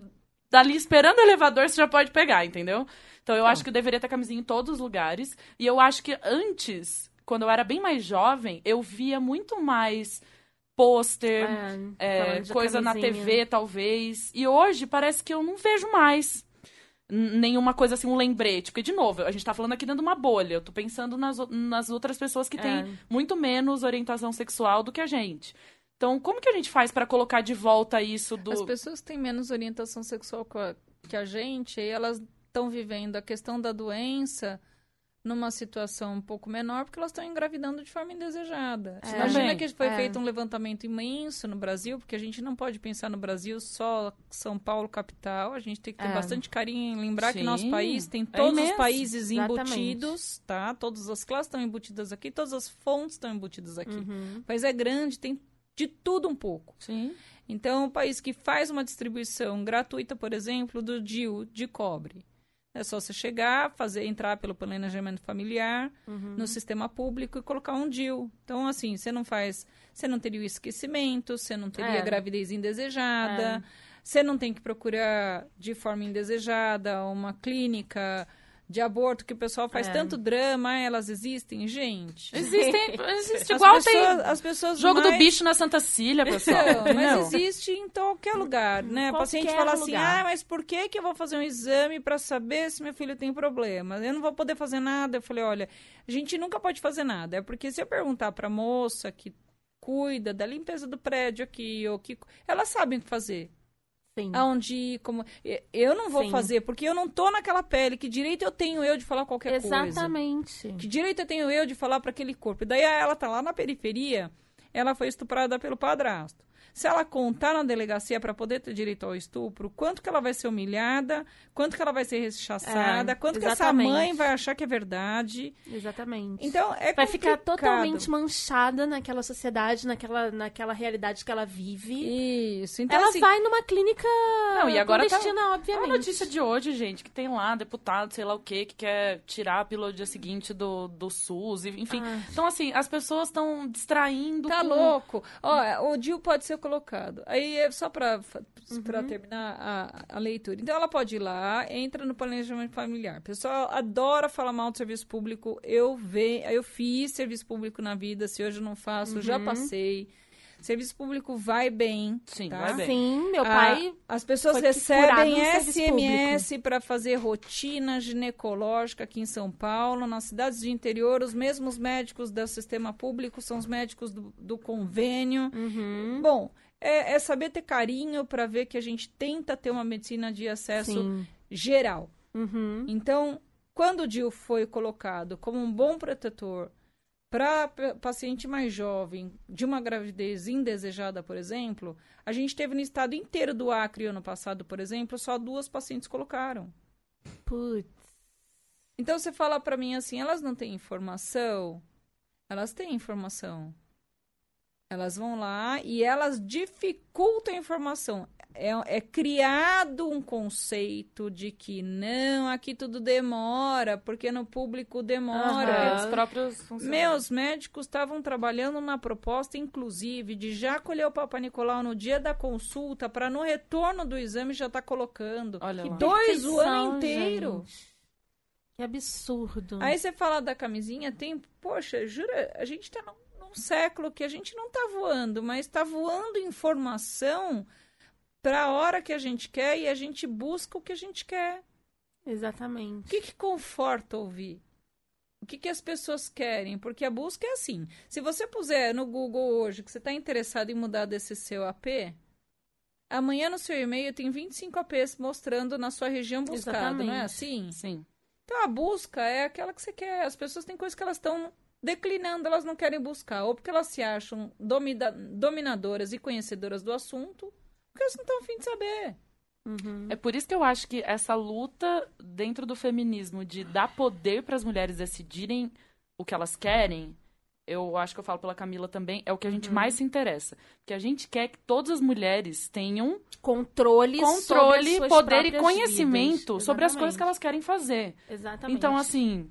dali esperando o elevador, você já pode pegar, entendeu? Então eu acho que deveria ter camisinha em todos os lugares. E eu acho que antes, quando eu era bem mais jovem, eu via muito mais pôster, É, é, coisa na. TV, talvez. E hoje parece que eu não vejo mais nenhuma coisa assim, um lembrete. Porque, de novo, a gente tá falando aqui dentro de uma bolha. Eu tô pensando nas, nas outras pessoas que É. têm muito menos orientação sexual do que a gente. Então, como que a gente faz pra colocar de volta isso do. As pessoas que têm menos orientação sexual que a gente, aí elas estão vivendo a questão da doença numa situação um pouco menor, porque elas estão engravidando de forma indesejada. É. Imagina que foi é. feito um levantamento imenso no Brasil, porque a gente não pode pensar no Brasil só São Paulo capital, a gente tem que ter É. bastante carinho em lembrar que Sim, nosso país tem é todos os países Exatamente. embutidos, tá? Todas as classes estão embutidas aqui, todas as fontes estão embutidas aqui. Uhum. O país é grande, tem de tudo um pouco. Sim. Então, o país que faz uma distribuição gratuita, por exemplo, do DIU de cobre. É só você chegar, fazer entrar pelo planejamento familiar Uhum. no sistema público e colocar um DIU. Então, assim, você não faz, você não teria o esquecimento, você não teria É. gravidez indesejada, você não tem que procurar de forma indesejada uma clínica de aborto que o pessoal faz É. tanto drama, elas existem, gente. Existem, existe igual pessoas, tem as pessoas jogo do mais- bicho na Santa Cília, pessoal. não, mas Não. existe em qualquer lugar, né? O Qualquer paciente fala assim, ah, mas por que que eu vou fazer um exame para saber se meu filho tem problema? Eu não vou poder fazer nada. Eu falei, olha, a gente nunca pode fazer nada. É porque se eu perguntar para moça que cuida da limpeza do prédio aqui, ou que... Elas sabem o que fazer. Sim. Aonde ir, como... Eu não vou Sim. fazer, porque eu não tô naquela pele. Que direito eu tenho eu de falar qualquer coisa? Exatamente. Que direito eu tenho eu de falar para aquele corpo? E daí ela tá lá na periferia, ela foi estuprada pelo padrasto. Se ela contar na delegacia para poder ter direito ao estupro, quanto que ela vai ser humilhada, quanto que ela vai ser rechaçada, É, quanto que essa exatamente. mãe vai achar que é verdade. Exatamente. Então, é Vai ficar complicado. totalmente manchada naquela sociedade, naquela, naquela realidade que ela vive. Isso. Então, ela assim, vai numa clínica Não, e agora tá- clandestina, a obviamente. notícia de hoje, gente, que tem lá deputado, sei lá o quê, que quer tirar a pílula dia seguinte do, do SUS, enfim. Ah. Então, assim, as pessoas estão distraindo Tá com- louco. Ó, o DIU pode ser colocado. Aí é só pra, fa- Uhum. terminar a, a leitura. Então ela pode ir lá, entra no planejamento familiar. O pessoal adora falar mal do serviço público. Eu ve, eu fiz serviço público na vida, se hoje eu não faço, já Uhum. passei. Serviço público vai bem. Sim, tá? vai bem. Sim, meu Ah, pai. as pessoas recebem SMS para fazer rotina ginecológica aqui em São Paulo. Nas cidades de interior, os mesmos médicos do sistema público são os médicos do, do convênio. Uhum. Bom, é, é saber ter carinho para ver que a gente tenta ter uma medicina de acesso Sim. geral. Uhum. Então, quando o DIU foi colocado como um bom protetor para paciente mais jovem de uma gravidez indesejada, por exemplo, a gente teve no estado inteiro do Acre ano passado, por exemplo, só duas pacientes colocaram. Putz. Então você fala para mim assim, elas não têm informação? Elas têm informação. Elas vão lá e elas dificultam a informação. É, é criado um conceito de que não, aqui tudo demora, porque no público demora. Aham. os próprios. Meus médicos estavam trabalhando na proposta, inclusive, de já colher o Papa Nicolau no dia da consulta, para no retorno do exame já estar colocando. Olha lá. Dois o ano inteiro. gente. Que absurdo. Aí você fala da camisinha, tem. Poxa, jura, a gente tá num, num século que a gente não tá voando, mas tá voando informação para a hora que a gente quer e a gente busca o que a gente quer. O Exatamente. que, que conforta ouvir? O que, que as pessoas querem? Porque a busca é assim. Se você puser no Google hoje que você está interessado em mudar desse seu AP, amanhã no seu e-mail tem 25 APs mostrando na sua região buscada, não é Exatamente. assim? Sim. Então a busca é aquela que você quer. As pessoas têm coisas que elas estão declinando, elas não querem buscar. Ou porque elas se acham domida- dominadoras e conhecedoras do assunto, porque elas não estão afim de saber. Uhum. É por isso que eu acho que essa luta dentro do feminismo de dar poder para as mulheres decidirem o que elas querem, eu acho que eu falo pela Camila também, é o que a gente Uhum. mais se interessa. Porque a gente quer que todas as mulheres tenham Controle, controle, poder e conhecimento sobre as coisas que elas querem fazer. Exatamente. Então, assim,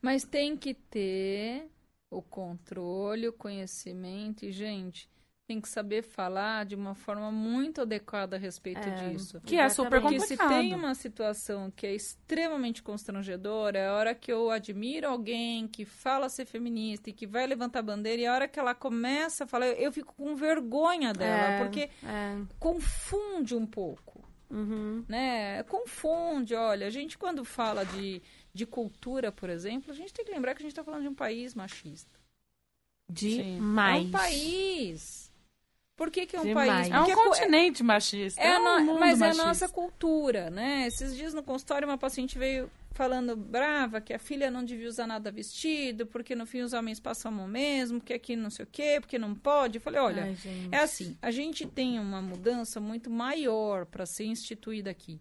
Mas tem que ter o controle, o conhecimento e, gente, tem que saber falar de uma forma muito adequada a respeito É. disso. que é super Exatamente. Porque se complicado. tem uma situação que é extremamente constrangedora, é a hora que eu admiro alguém que fala ser feminista e que vai levantar a bandeira, e a hora que ela começa a falar, eu, eu fico com vergonha dela, É. porque É. confunde um pouco Uhum. né? Confunde, olha, a gente quando fala de, de cultura, por exemplo, a gente tem que lembrar que a gente está falando de um país machista. Demais. É um país. Por que, que é um Demais. país? é um Porque co- continente machista. é a um no- mundo mas é a machista. nossa cultura, né? Esses dias no consultório uma paciente veio falando brava que a filha não devia usar nada vestido, porque no fim os homens passam a mão mesmo, que aqui não sei o quê, porque não pode. Eu falei, olha, Ai, é assim, a gente tem uma mudança muito maior para ser instituída aqui.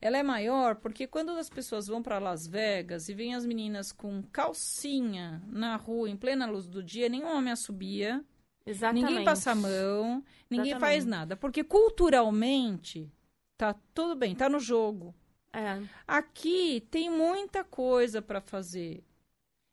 Ela é maior porque quando as pessoas vão para Las Vegas e vêm as meninas com calcinha na rua em plena luz do dia, nenhum homem assobia, Exatamente. ninguém passa a mão, ninguém Exatamente. faz nada, porque culturalmente tá tudo bem, tá no jogo. É. Aqui tem muita coisa para fazer.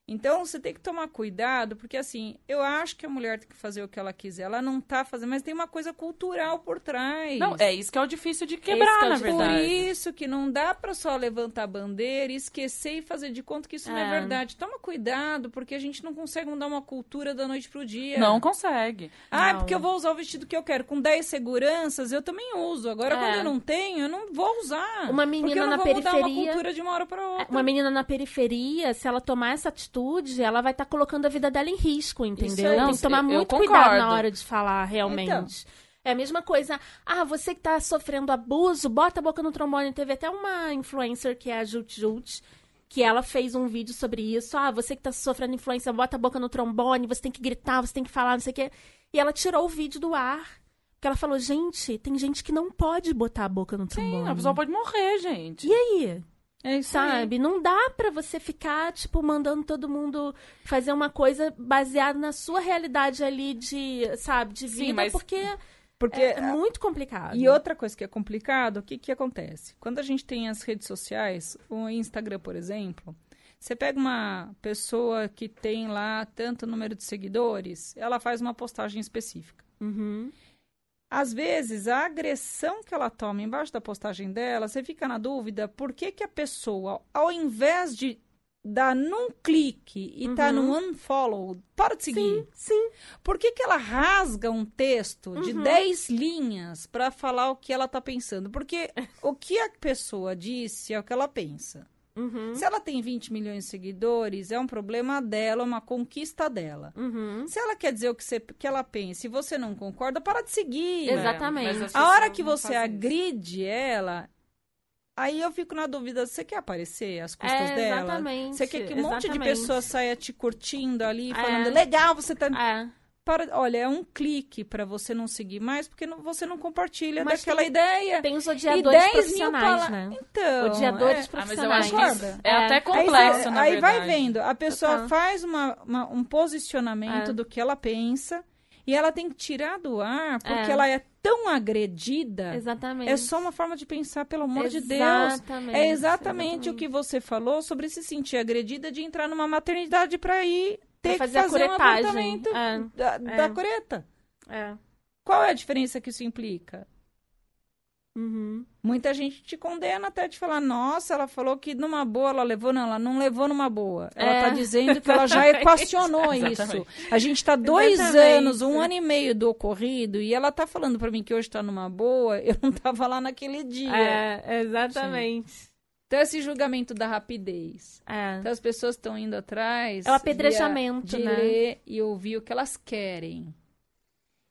Então você tem que tomar cuidado, porque assim, eu acho que a mulher tem que fazer o que ela quiser. Ela não tá fazendo, mas tem uma coisa cultural por trás. Não, é isso que é o difícil de que quebrar, é o na difícil. Por verdade. isso que não dá para só levantar a bandeira e esquecer e fazer de conta que isso não é É. verdade. Toma cuidado, porque a gente não consegue mudar uma cultura da noite pro dia. Não consegue. Ah, Não. porque eu vou usar o vestido que eu quero. Com 10 seguranças, eu também uso. Agora, É. quando eu não tenho, eu não vou usar. Uma porque menina eu não na vou mudar uma periferia- cultura de uma hora para outra. Uma menina na periferia, se ela tomar essa atitude, ela vai estar colocando a vida dela em risco, entendeu? aí. Tem que tomar Eu- eu muito concordo. cuidado na hora de falar, realmente. Então. É a mesma coisa. Ah, você que tá sofrendo abuso, bota a boca no trombone. Teve até uma influencer que é a Jut Jut, que ela fez um vídeo sobre isso. Ah, você que tá sofrendo influência, bota a boca no trombone, você tem que gritar, você tem que falar, não sei o quê. E ela tirou o vídeo do ar. Porque ela falou, gente, tem gente que não pode botar a boca no trombone. Sim, a pessoa pode morrer, gente. E aí? É isso aí. Sabe? Não dá pra você ficar, tipo, mandando todo mundo fazer uma coisa baseada na sua realidade ali de, sabe, de vida, Sim, mas- porque Porque é, é muito complicado. E outra coisa que é complicado, o que que acontece? Quando a gente tem as redes sociais, o Instagram, por exemplo, você pega uma pessoa que tem lá tanto número de seguidores, ela faz uma postagem específica. Uhum. Às vezes, a agressão que ela toma embaixo da postagem dela, você fica na dúvida por que, que a pessoa, ao invés de dar num clique e tá Uhum. no unfollow, para de seguir. Sim. Por que, que ela rasga um texto de Uhum. 10 linhas para falar o que ela tá pensando? Porque o que a pessoa disse é o que ela pensa. Uhum. Se ela tem 20 milhões de seguidores, é um problema dela, uma conquista dela. Uhum. Se ela quer dizer o que, você, que ela pensa e você não concorda, para de seguir. Exatamente. A hora que você agride ela, aí eu fico na dúvida, você quer aparecer às custas É, dela? exatamente. Você quer que um monte de exatamente. pessoas saia te curtindo ali, É. falando, legal, você tá... É. Para, olha, é um clique para você não seguir mais, porque não- você não compartilha Mas daquela ideia. Tem os odiadores 10 mil profissionais, pala- né? Então, Odiadores é. Ah, mas eu profissionais. acho que isso Concorda? é, É. até Aí, complexo, você- na aí verdade. vai vendo, a pessoa Total. faz uma, uma- um posicionamento É. do que ela pensa e ela tem que tirar do ar porque É. ela é tão agredida. Exatamente. É só uma forma de pensar, pelo amor de Deus. Exatamente, É exatamente, o que você falou sobre se sentir agredida de entrar numa maternidade para ir ter fazer que fazer a um curetagem. abortamento É. da, É. da cureta. É. Qual é a diferença que isso implica? Uhum. Muita gente te condena até de falar, nossa, ela falou que numa boa ela levou, não, ela não levou numa boa. Ela É. tá dizendo que ela já equacionou isso. A gente tá dois Exatamente. anos, um ano e meio do ocorrido, e ela tá falando pra mim que hoje tá numa boa, eu não tava lá naquele dia. É, exatamente. Então, esse julgamento da rapidez. É. Então, as pessoas estão indo atrás É o apedrejamento, de, né? ler e ouvir o que elas querem.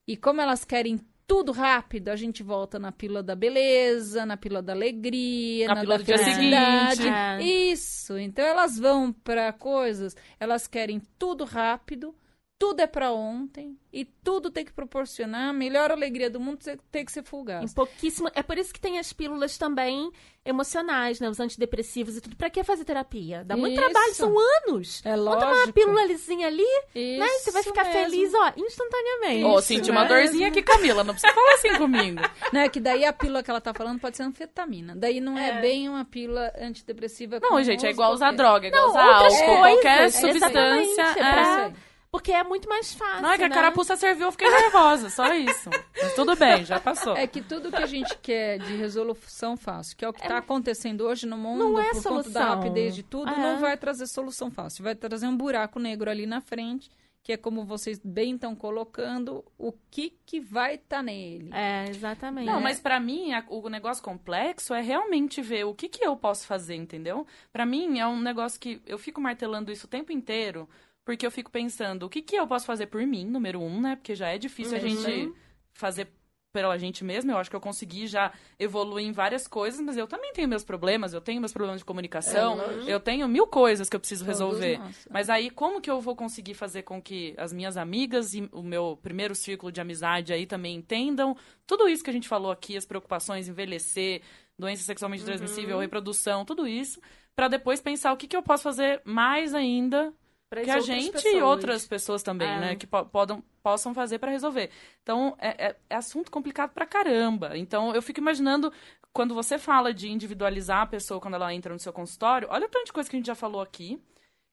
E como elas querem tudo rápido, a gente volta na pílula da beleza, na pílula da alegria, Na na, pílula da felicidade. seguinte. É. Isso. Então elas vão para coisas, elas querem tudo rápido, tudo é para ontem e tudo tem que proporcionar a melhor alegria do mundo tem que ser Em fugaz. pouquíssimo. É por isso que tem as pílulas também emocionais, né? Os antidepressivos e tudo. Pra que fazer terapia? Dá muito Isso. trabalho, são anos. É Vamos tomar uma lógico. pílulazinha ali, né? E você vai Isso ficar mesmo. feliz, ó, instantaneamente. Ô, Isso senti uma dorzinha aqui, Camila. Não precisa falar assim comigo. Né, que daí a pílula que ela tá falando pode ser anfetamina. Daí não é, É. bem uma pílula antidepressiva. Não, gente, é igual usar qualquer. droga, é igual Não, usar álcool, coisas, qualquer substância. é É. pra- Porque é muito mais fácil. Não é que a né? carapuça serviu, eu fiquei nervosa, só isso. Mas tudo bem, já passou. É que tudo que a gente quer de resolução fácil, que é o que está acontecendo hoje no mundo, Não é por conta da solução. rapidez de tudo, É. não vai trazer solução fácil. Vai trazer um buraco negro ali na frente, que é como vocês bem estão colocando, o que, que vai estar nele. É, exatamente. Não, mas pra mim, a- o negócio complexo é realmente ver o que, que eu posso fazer, entendeu? Pra mim, é um negócio que eu fico martelando isso o tempo inteiro, porque eu fico pensando, o que, que eu posso fazer por mim, número um, né? Porque já é difícil a Uhum. gente fazer pela gente mesma. Eu acho que eu consegui já evoluir em várias coisas, mas eu também tenho meus problemas, eu tenho meus problemas de comunicação, eu tenho mil coisas que eu preciso Todos resolver. nós. Mas aí, como que eu vou conseguir fazer com que as minhas amigas e o meu primeiro círculo de amizade aí também entendam tudo isso que a gente falou aqui, as preocupações, envelhecer, doença sexualmente transmissível, reprodução, tudo isso, pra depois pensar o que, que eu posso fazer mais ainda que a gente e pessoas. outras pessoas também, É. né, que po podam, possam fazer pra resolver. Então, é, é- é assunto complicado pra caramba. Então, eu fico imaginando, quando você fala de individualizar a pessoa quando ela entra no seu consultório, olha o tanto de coisa que a gente já falou aqui,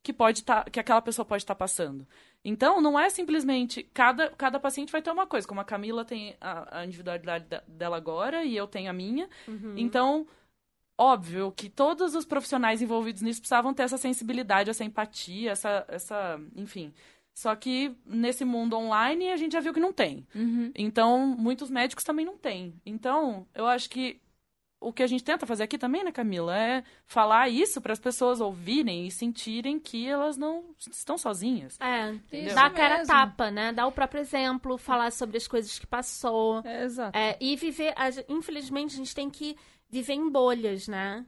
que pode tá, que aquela pessoa pode estar passando. Então, não é simplesmente cada, cada paciente vai ter uma coisa, como a Camila tem a, a individualidade da- dela agora e eu tenho a minha. Uhum. Então, óbvio que todos os profissionais envolvidos nisso precisavam ter essa sensibilidade, essa empatia, essa, essa, enfim. Só que nesse mundo online a gente já viu que não tem. Uhum. Então, muitos médicos também não têm. Então, eu acho que o que a gente tenta fazer aqui também, né, Camila, é falar isso para as pessoas ouvirem e sentirem que elas não estão sozinhas. É, Isso dar a cara mesmo. tapa, né? Dar o próprio exemplo, falar sobre as coisas que passou. É, exato. É, e viver, infelizmente, a gente tem que viver em bolhas, né?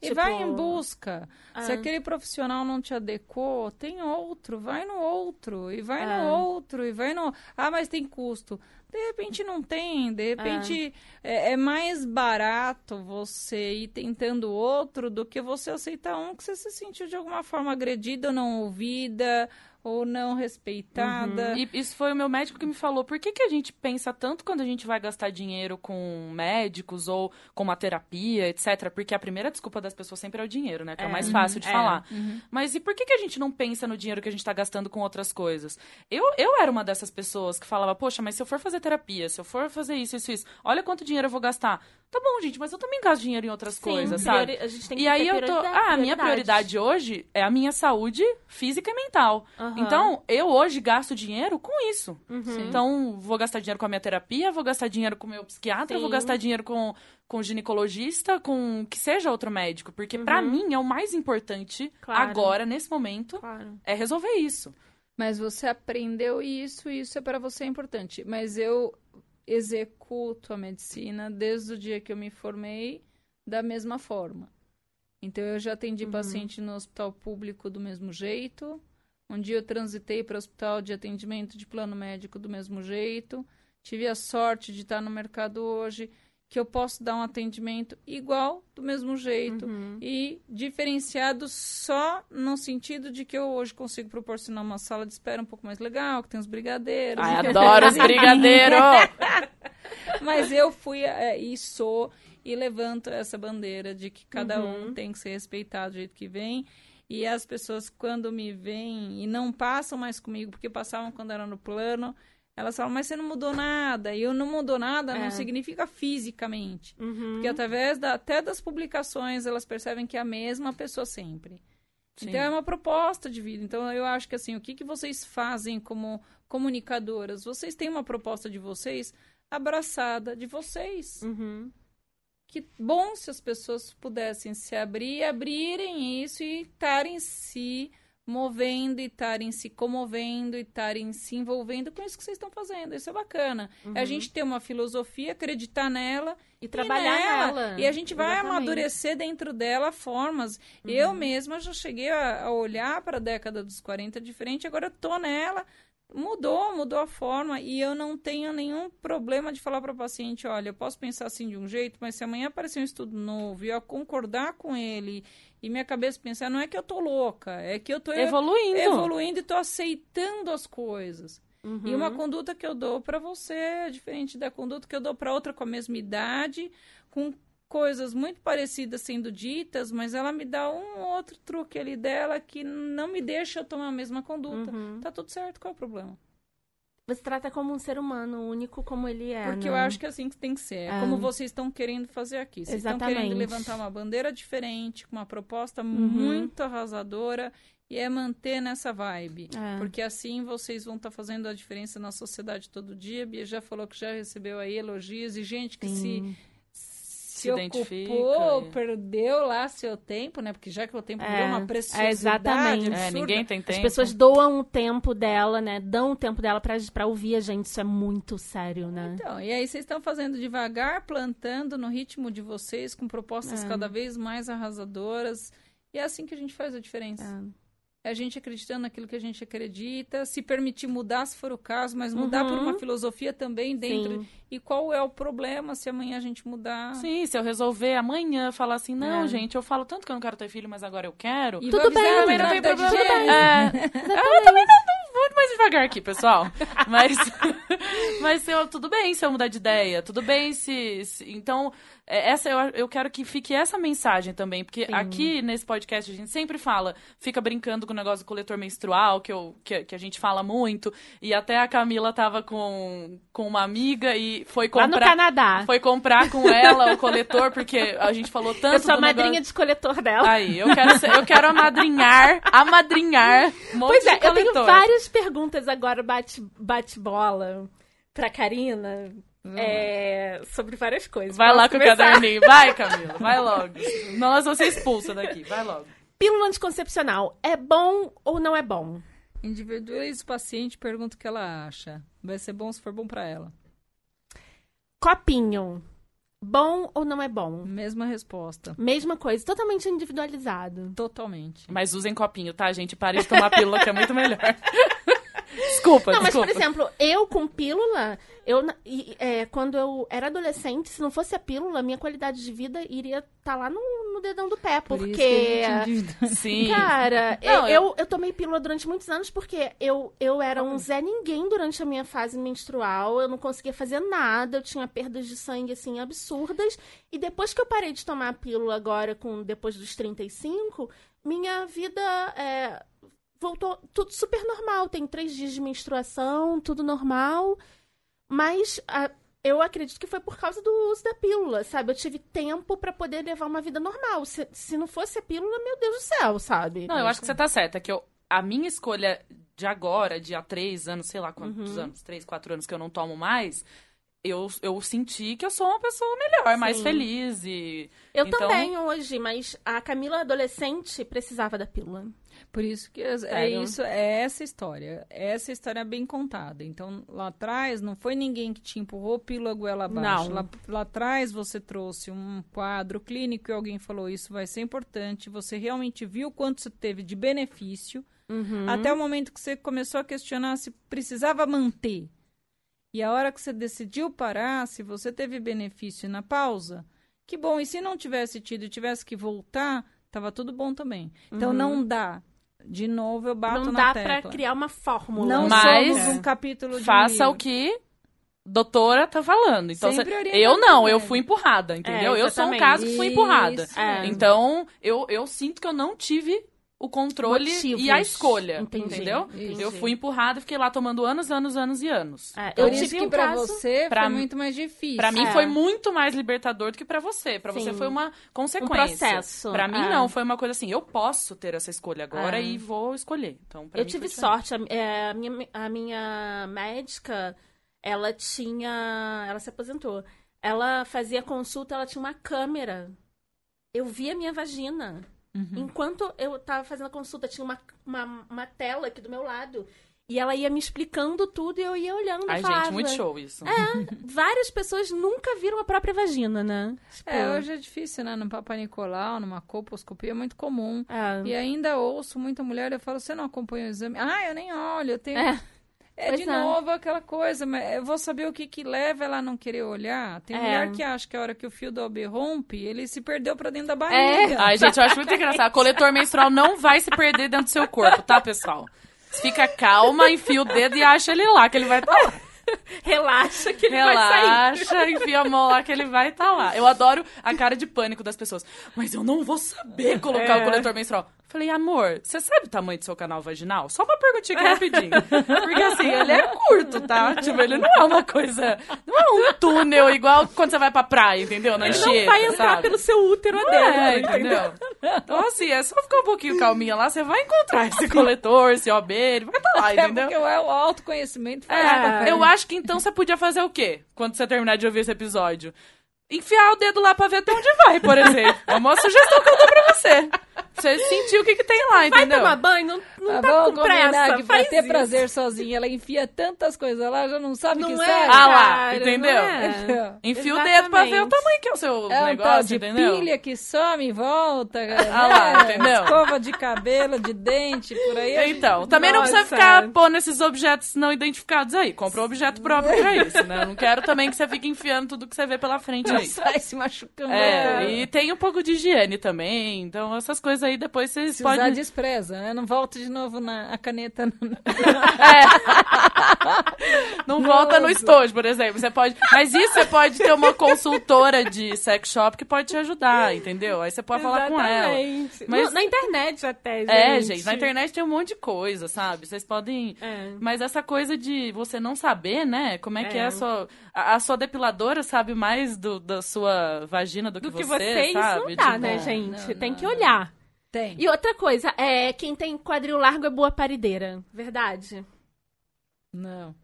E Tipo, vai em busca. Se ah. aquele profissional não te adequou, tem outro. Vai no outro. E vai Ah. no outro. E vai no. Ah, mas tem custo. De repente não tem. De repente é, é mais barato você ir tentando outro do que você aceitar um que você se sentiu de alguma forma agredida ou não ouvida ou não respeitada. E isso foi o meu médico que me falou. Por que, que a gente pensa tanto quando a gente vai gastar dinheiro com médicos ou com uma terapia, etc? Porque a primeira desculpa das pessoas sempre é o dinheiro, né? Que é, o mais fácil de É. falar. Mas e por que, que a gente não pensa no dinheiro que a gente tá gastando com outras coisas? Eu, eu era uma dessas pessoas que falava, poxa, mas se eu for fazer terapia, se eu for fazer isso, isso, isso, olha quanto dinheiro eu vou gastar. Tá bom, gente, mas eu também gasto dinheiro em outras Sim, coisas, sabe? A gente tem que E ter aí eu tô. Ah, a minha prioridade hoje é a minha saúde física e mental. Aham. Então, eu hoje gasto dinheiro com isso. Uhum. Então, vou gastar dinheiro com a minha terapia, vou gastar dinheiro com o meu psiquiatra, Sim. vou gastar dinheiro com, com o ginecologista, com que seja outro médico. Porque, pra Uhum. mim, é o mais importante Claro. agora, nesse momento, Claro. é resolver isso. Mas você aprendeu isso, e isso é para você importante. Mas eu executo a medicina desde o dia que eu me formei da mesma forma. Então eu já atendi Uhum. paciente no hospital público do mesmo jeito. Um dia eu transitei para o hospital de atendimento de plano médico do mesmo jeito. Tive a sorte de estar no mercado hoje que eu posso dar um atendimento igual do mesmo jeito Uhum. e diferenciado só no sentido de que eu hoje consigo proporcionar uma sala de espera um pouco mais legal, que tem os brigadeiros. Ai, adoro os brigadeiros! Mas eu fui é, e sou e levanto essa bandeira de que cada Uhum. um tem que ser respeitado do jeito que vem. E as pessoas, quando me veem e não passam mais comigo, porque passavam quando era no plano, elas falam, mas você não mudou nada. E eu não mudou nada É. não significa fisicamente. Uhum. Porque através da- até das publicações elas percebem que é a mesma pessoa sempre. Sim. Então é uma proposta de vida. Então eu acho que assim, o que, que vocês fazem como comunicadoras? Vocês têm uma proposta de vocês abraçada de vocês. Uhum. Que bom se as pessoas pudessem se abrir, abrirem isso e estarem se movendo e estarem se comovendo e estarem se envolvendo com isso que vocês estão fazendo. Isso é bacana. É a gente ter uma filosofia, acreditar nela E trabalhar nela. nela. E a gente vai Exatamente. amadurecer dentro dela formas. Uhum. Eu mesma já cheguei a, a olhar para a década dos 40 diferente, agora tô nela. Mudou, mudou a forma e eu não tenho nenhum problema de falar para o paciente, olha, eu posso pensar assim de um jeito, mas se amanhã aparecer um estudo novo e eu concordar com ele e minha cabeça pensar, não é que eu tô louca, é que eu tô Evoluindo. evoluindo e tô aceitando as coisas. Uhum. E uma conduta que eu dou para você é diferente da conduta que eu dou para outra com a mesma idade, com coisas muito parecidas sendo ditas, mas ela me dá um outro truque ali dela que não me deixa eu tomar a mesma conduta. Uhum. Tá tudo certo, qual é o problema? Você trata como um ser humano, único como ele é. Porque né? eu acho que é assim que tem que ser. É como vocês estão querendo fazer aqui. Vocês estão querendo Exatamente. levantar uma bandeira diferente, com uma proposta Uhum. muito arrasadora, e é manter nessa vibe. É. Porque assim vocês vão estar fazendo a diferença na sociedade todo dia. Bia já falou que já recebeu aí elogios e gente que Sim. se, Se identifica, ocupou, é. perdeu lá seu tempo, né? Porque já que o tempo É, virou uma é, preciosidade exatamente. absurda. É, ninguém tem tempo. As pessoas doam o tempo dela, né? Dão o tempo dela pra, pra ouvir a gente. Isso é muito sério, né? Então, e aí vocês estão fazendo devagar, plantando no ritmo de vocês, com propostas É. cada vez mais arrasadoras. E é assim que a gente faz a diferença. É. A gente acreditando naquilo que a gente acredita, se permitir mudar se for o caso, mas mudar por Uhum. uma filosofia também dentro. Sim. E qual é o problema se amanhã a gente mudar? Sim, se eu resolver amanhã falar assim, não, É. gente, eu falo tanto que eu não quero ter filho, mas agora eu quero. E Tudo avisar bem, a também não tem problema, Diana. É, eu também não, vou mais devagar aqui, pessoal. Mas, mas eu, tudo bem se eu mudar de ideia, tudo bem se. se- então, essa eu, eu quero que fique essa mensagem também, porque Sim. aqui nesse podcast a gente sempre fala, fica brincando com o negócio do coletor menstrual, que, eu, que, que a gente fala muito, e até a Camila tava com, com uma amiga e foi Lá no comprar. Canadá. Foi comprar com ela o coletor, porque a gente falou tanto. Eu sou a madrinha negócio- de coletor dela. Aí, eu quero, ser- eu quero amadrinhar, amadrinhar um Pois é, eu tenho várias perguntas agora bate- bate-bola pra Karina é, sobre várias coisas. Vai lá com o começar? caderninho. Vai, Camila, vai logo. Nós vamos ser expulsa daqui, vai logo. Pílula anticoncepcional é bom ou não é bom? Individualiza o paciente, pergunta o que ela acha. Vai ser bom se for bom pra ela. Copinho Bom ou não é bom? Mesma resposta. Mesma coisa, totalmente individualizado. Totalmente. Mas usem copinho, tá, gente? Pare de tomar pílula, que é muito melhor. desculpa, Não, mas desculpa. por exemplo, eu com pílula, eu é, quando eu era adolescente, se não fosse a pílula, minha qualidade de vida iria estar lá no, no dedão do pé, Por porque Sim. Cara, Não, eu, eu, eu tomei pílula durante muitos anos porque eu, eu era um Zé Ninguém durante a minha fase menstrual. Eu não conseguia fazer nada, eu tinha perdas de sangue, assim, absurdas. E depois que eu parei de tomar a pílula agora, com depois dos 35, minha vida é, voltou tudo super normal. Tem três dias de menstruação, tudo normal. Mas a- eu acredito que foi por causa do uso da pílula, sabe? Eu tive tempo pra poder levar uma vida normal. Se, se não fosse a pílula, meu Deus do céu, sabe? Não, eu acho que você tá certa, que eu, a minha escolha de agora, de há três anos, sei lá quantos Uhum. anos, três, quatro anos que eu não tomo mais, eu, eu senti que eu sou uma pessoa melhor, mais Sim. feliz e... Eu Então- também hoje, mas a Camila adolescente precisava da pílula. Por isso que é é isso, é essa história. Essa história é bem contada. Então, lá atrás, não foi ninguém que te empurrou pílula goela abaixo. Não. Lá, lá atrás, você trouxe um quadro clínico e alguém falou isso vai ser importante. Você realmente viu quanto você teve de benefício. Uhum. Até o momento que você começou a questionar se precisava manter. E a hora que você decidiu parar, se você teve benefício na pausa, que bom. E se não tivesse tido e tivesse que voltar, tava tudo bom também. Então Uhum. não dá. De novo, eu bato Não dá pra criar uma fórmula. Não Mas- somos um capítulo de Faça um o que doutora tá falando. Então, orientado eu não, eu fui empurrada, entendeu? eu sou um caso que fui empurrada. Isso É. Então, eu, eu sinto que eu não tive o controle Motivos. e a escolha, Entendi, entendeu? entendi. Eu fui empurrada e fiquei lá tomando anos, anos, anos e anos. É, Então, eu isso que um pra caso- você pra foi muito mais difícil. Pra mim É. foi muito mais libertador do que pra você. Pra você foi uma um consequência. processo. Pra mim É. não, foi uma coisa assim, eu posso ter essa escolha agora É. e vou escolher. Então, Eu mim tive sorte. A, é, a minha, a minha médica, ela tinha. Ela se aposentou. Ela fazia consulta, ela tinha uma câmera. Eu via minha vagina. Uhum. Enquanto eu tava fazendo a consulta, tinha uma, uma, uma tela aqui do meu lado. E ela ia me explicando tudo e eu ia olhando Ai, falava. gente, muito show isso. Várias pessoas nunca viram a própria vagina, né? Tipo, É, hoje é difícil, né? No Papa Nicolau, numa colposcopia, é muito comum. é. E ainda ouço muita mulher, eu falo, você não acompanha o exame? Ah, eu nem olho, eu tenho... É. É Pois de é. novo aquela coisa, mas eu vou saber o que que leva ela a não querer olhar. Tem É. mulher que acha que a hora que o fio do OB rompe, ele se perdeu pra dentro da É. barriga. Ai, gente, eu acho muito engraçado. Coletor menstrual não vai se perder dentro do seu corpo, tá, pessoal? Fica calma, enfia o dedo e acha ele lá, que ele vai estar lá. Relaxa que ele vai sair. Relaxa, enfia a mão lá que ele vai estar lá. Eu adoro a cara de pânico das pessoas. Mas eu não vou saber colocar É. o coletor menstrual. Falei, amor, você sabe o tamanho do seu canal vaginal? Só uma perguntinha aqui rapidinho. Porque assim, ele é curto, tá? Tipo, ele não é uma coisa. Não é um túnel igual quando você vai pra praia, entendeu? Na Ele enxerga, não vai entrar sabe? pelo seu útero É, adentro, entendeu? Então, assim, é só ficar um pouquinho calminha lá, você vai encontrar esse coletor, esse OB, ele vai estar lá, É entendeu? porque o o autoconhecimento É, eu acho que então você podia fazer o quê? Quando você terminar de ouvir esse episódio? Enfiar o dedo lá pra ver até onde vai, por exemplo. É uma sugestão que eu dou pra você. Você sentir o que, que tem lá, Vai entendeu? tomar banho, não, não Tá tá bom, com pressa. que pra ter isso. prazer sozinha, ela enfia tantas coisas lá, já não sabe Não que é. Ah lá, entendeu? é. Enfia o dedo pra ver o Exatamente. tamanho que é o seu É um tal negócio, de entendeu? pilha que some e volta. Ah lá, né? entendeu? Escova de cabelo, de dente, por aí. a gente- Então, também não precisa Nossa. ficar pondo esses objetos não identificados aí. Compra um objeto próprio pra isso, né? Eu não quero também que você fique enfiando tudo que você vê pela frente sai se machucando. É, e tem um pouco de higiene também. Então, essas coisas aí depois vocês Se podem. usar despreza, né? Não volta de novo na a caneta. Não volta no estojo, por exemplo. Você pode. Mas isso você pode ter uma consultora de sex shop que pode te ajudar, entendeu? Aí você pode falar com ela. Exatamente. Mas- na internet até, gente. É, gente, na internet tem um monte de coisa, sabe? Vocês podem. É. Mas essa coisa de você não saber, né? Como é que é, É. a sua. A, a sua depiladora sabe mais do, da sua vagina do que Do que você, você, isso sabe? não dá, Tipo, né, gente? não, tem não. que olhar. Tem. E outra coisa, é quem tem quadril largo é boa parideira. Verdade? Não.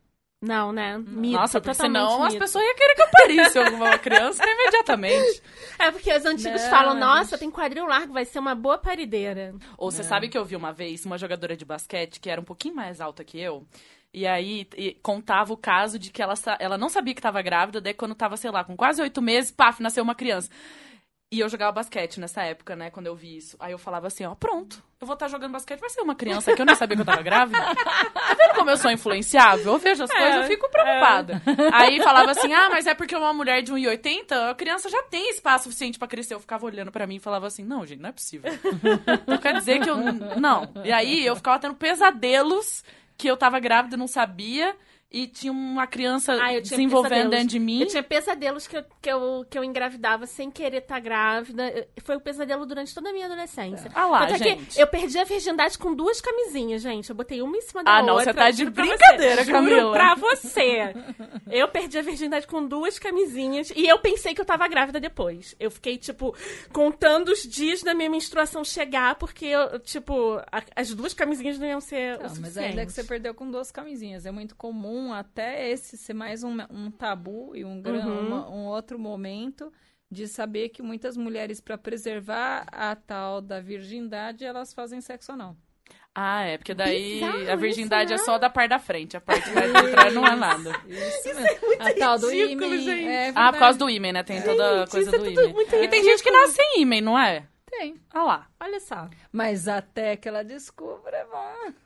Não, né? Mito, Nossa, porque totalmente senão as mito. pessoas iam querer que eu parisse alguma criança imediatamente. É porque os antigos Não, falam, nossa, tem quadril largo, vai ser uma boa parideira. Ou você sabe que eu vi uma vez uma jogadora de basquete que era um pouquinho mais alta que eu. E aí e contava o caso de que ela, ela não sabia que estava grávida, daí quando tava, sei lá, com quase oito meses, paf, nasceu uma criança. E eu jogava basquete nessa época, né, quando eu vi isso. Aí eu falava assim, ó, pronto, eu vou estar jogando basquete, vai ser uma criança que eu nem sabia que eu tava grávida. Tá vendo como eu sou influenciável? Eu vejo as coisas, eu fico preocupada. Aí falava assim, ah, mas é porque uma mulher de 1,80, a criança já tem espaço suficiente pra crescer. Eu ficava olhando pra mim e falava assim, não, gente, não é possível. Então quer dizer que eu. Não. E aí eu ficava tendo pesadelos que eu tava grávida não sabia. E tinha uma criança Ah, desenvolvendo dentro de mim. Eu tinha pesadelos que eu, que eu, que eu engravidava sem querer estar grávida. Eu- Foi o pesadelo durante toda a minha adolescência. Ah lá, Tanto é gente. que eu perdi a virgindade com duas camisinhas, gente. Eu botei uma em cima da Ah, outra. não, você tá de brincadeira, você, Camila. Juro pra você. Eu perdi a virgindade com duas camisinhas e eu pensei que eu tava grávida depois. Eu fiquei, tipo, contando os dias da minha menstruação chegar, porque, eu, tipo, a- as duas camisinhas não iam ser o Não, mas suficiente. ainda que você perdeu com duas camisinhas. É muito comum até esse ser mais um, um tabu e um, gran- Uhum. uma- um outro momento de saber que muitas mulheres, para preservar a tal da virgindade, elas fazem sexo anal. Ah, é, porque daí Bizarro a virgindade isso, é né? só da parte da frente. A parte de trás não é nada. Isso, mesmo. a tal do ridículo, gente. É Ah, por causa do ímen, né? Tem toda a coisa isso é do muito E tem gente que nasce sem ímen, não é? Tem. Ah lá. Olha só. Mas até que ela descubra, é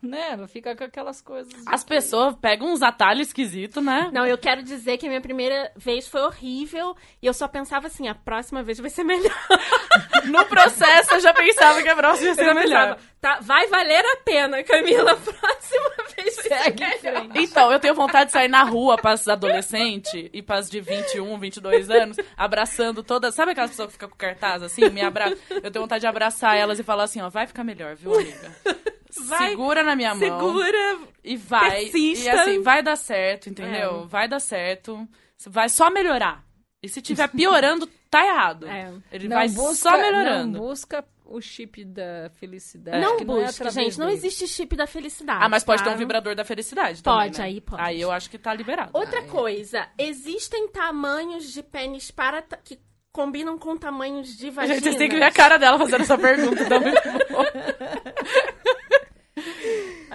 né? Ela fica com aquelas coisas. As que- pessoas pegam uns atalhos esquisitos, né? Não, eu quero dizer que a minha primeira vez foi horrível e eu só pensava assim, a próxima vez vai ser melhor. No processo eu já pensava que a próxima ia ser melhor. pensava, tá, vai valer a pena, Camila. A próxima vez vai ser Segue em melhor. frente. Então, eu tenho vontade de sair na rua para as adolescentes e para as de 21, 22 anos, abraçando todas. Sabe aquelas pessoas que ficam com cartaz assim? Me abra... Eu tenho vontade de abraçar elas e falar assim: ó, vai ficar melhor, viu, amiga? Vai, Segura na minha mão. Segura. E vai. persista. E assim, vai dar certo, entendeu? Vai dar certo. Vai só melhorar. E se tiver piorando, tá errado. É. Ele Não vai busca, só melhorando. Não busca o chip da felicidade. Não que não é gente. Não dele. existe chip da felicidade. Ah, mas pode tá? ter um vibrador da felicidade Pode, também, né? aí pode. Aí eu acho que tá liberado. Outra Ah, é. coisa, existem tamanhos de pênis para que combinam com tamanhos de vagina. Gente, vocês têm que ver a cara dela fazendo essa pergunta. Dá muito bom.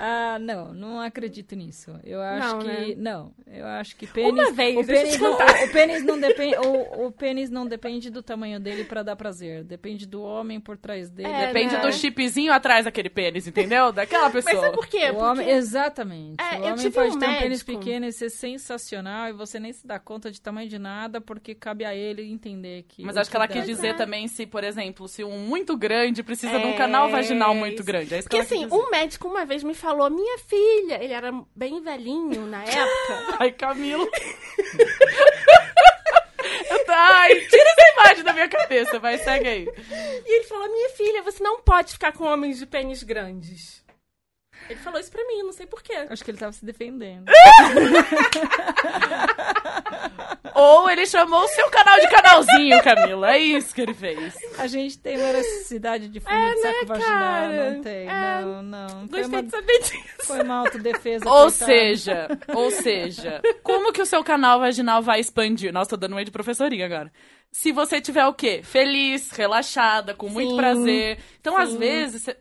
Ah, não, não acredito nisso. Eu acho Não, que. né? Não, eu acho que pênis. Uma vez, o pênis, não, o, o pênis não depende. O, o pênis não depende do tamanho dele pra dar prazer. Depende do homem por trás dele. É, Depende né? do chipzinho atrás daquele pênis, entendeu? Daquela Mas pessoa. sabe por quê? O Porque homem, exatamente. É, o eu homem pode um ter um pênis pequeno e ser sensacional e você nem se dá conta de tamanho de nada porque cabe a ele entender que. Mas acho que ela dá- quis dizer é. também se, por exemplo, se um muito grande precisa de um É, canal vaginal muito grande. É Porque assim, um médico uma vez me falou, minha filha, ele era bem velhinho na época. Ai, Camilo. Ai, tira essa imagem da minha cabeça, vai, segue aí. e ele falou, minha filha, você não pode ficar com homens de pênis grandes. Ele falou isso pra mim, não sei porquê. Acho que ele tava se defendendo. Ou ele chamou o seu canal de canalzinho, Camila. É isso que ele fez. A gente tem uma necessidade de fundo É, de saco né, vaginal, não tem. É. Não, não. Foi Gostei uma, de saber disso. foi uma autodefesa. Ou coitada. seja, ou seja, como que o seu canal vaginal vai expandir? Nossa, tô dando meio de professorinha agora. Se você tiver o quê? Feliz, relaxada, com muito Sim, prazer. Então, às sim. vezes, cê-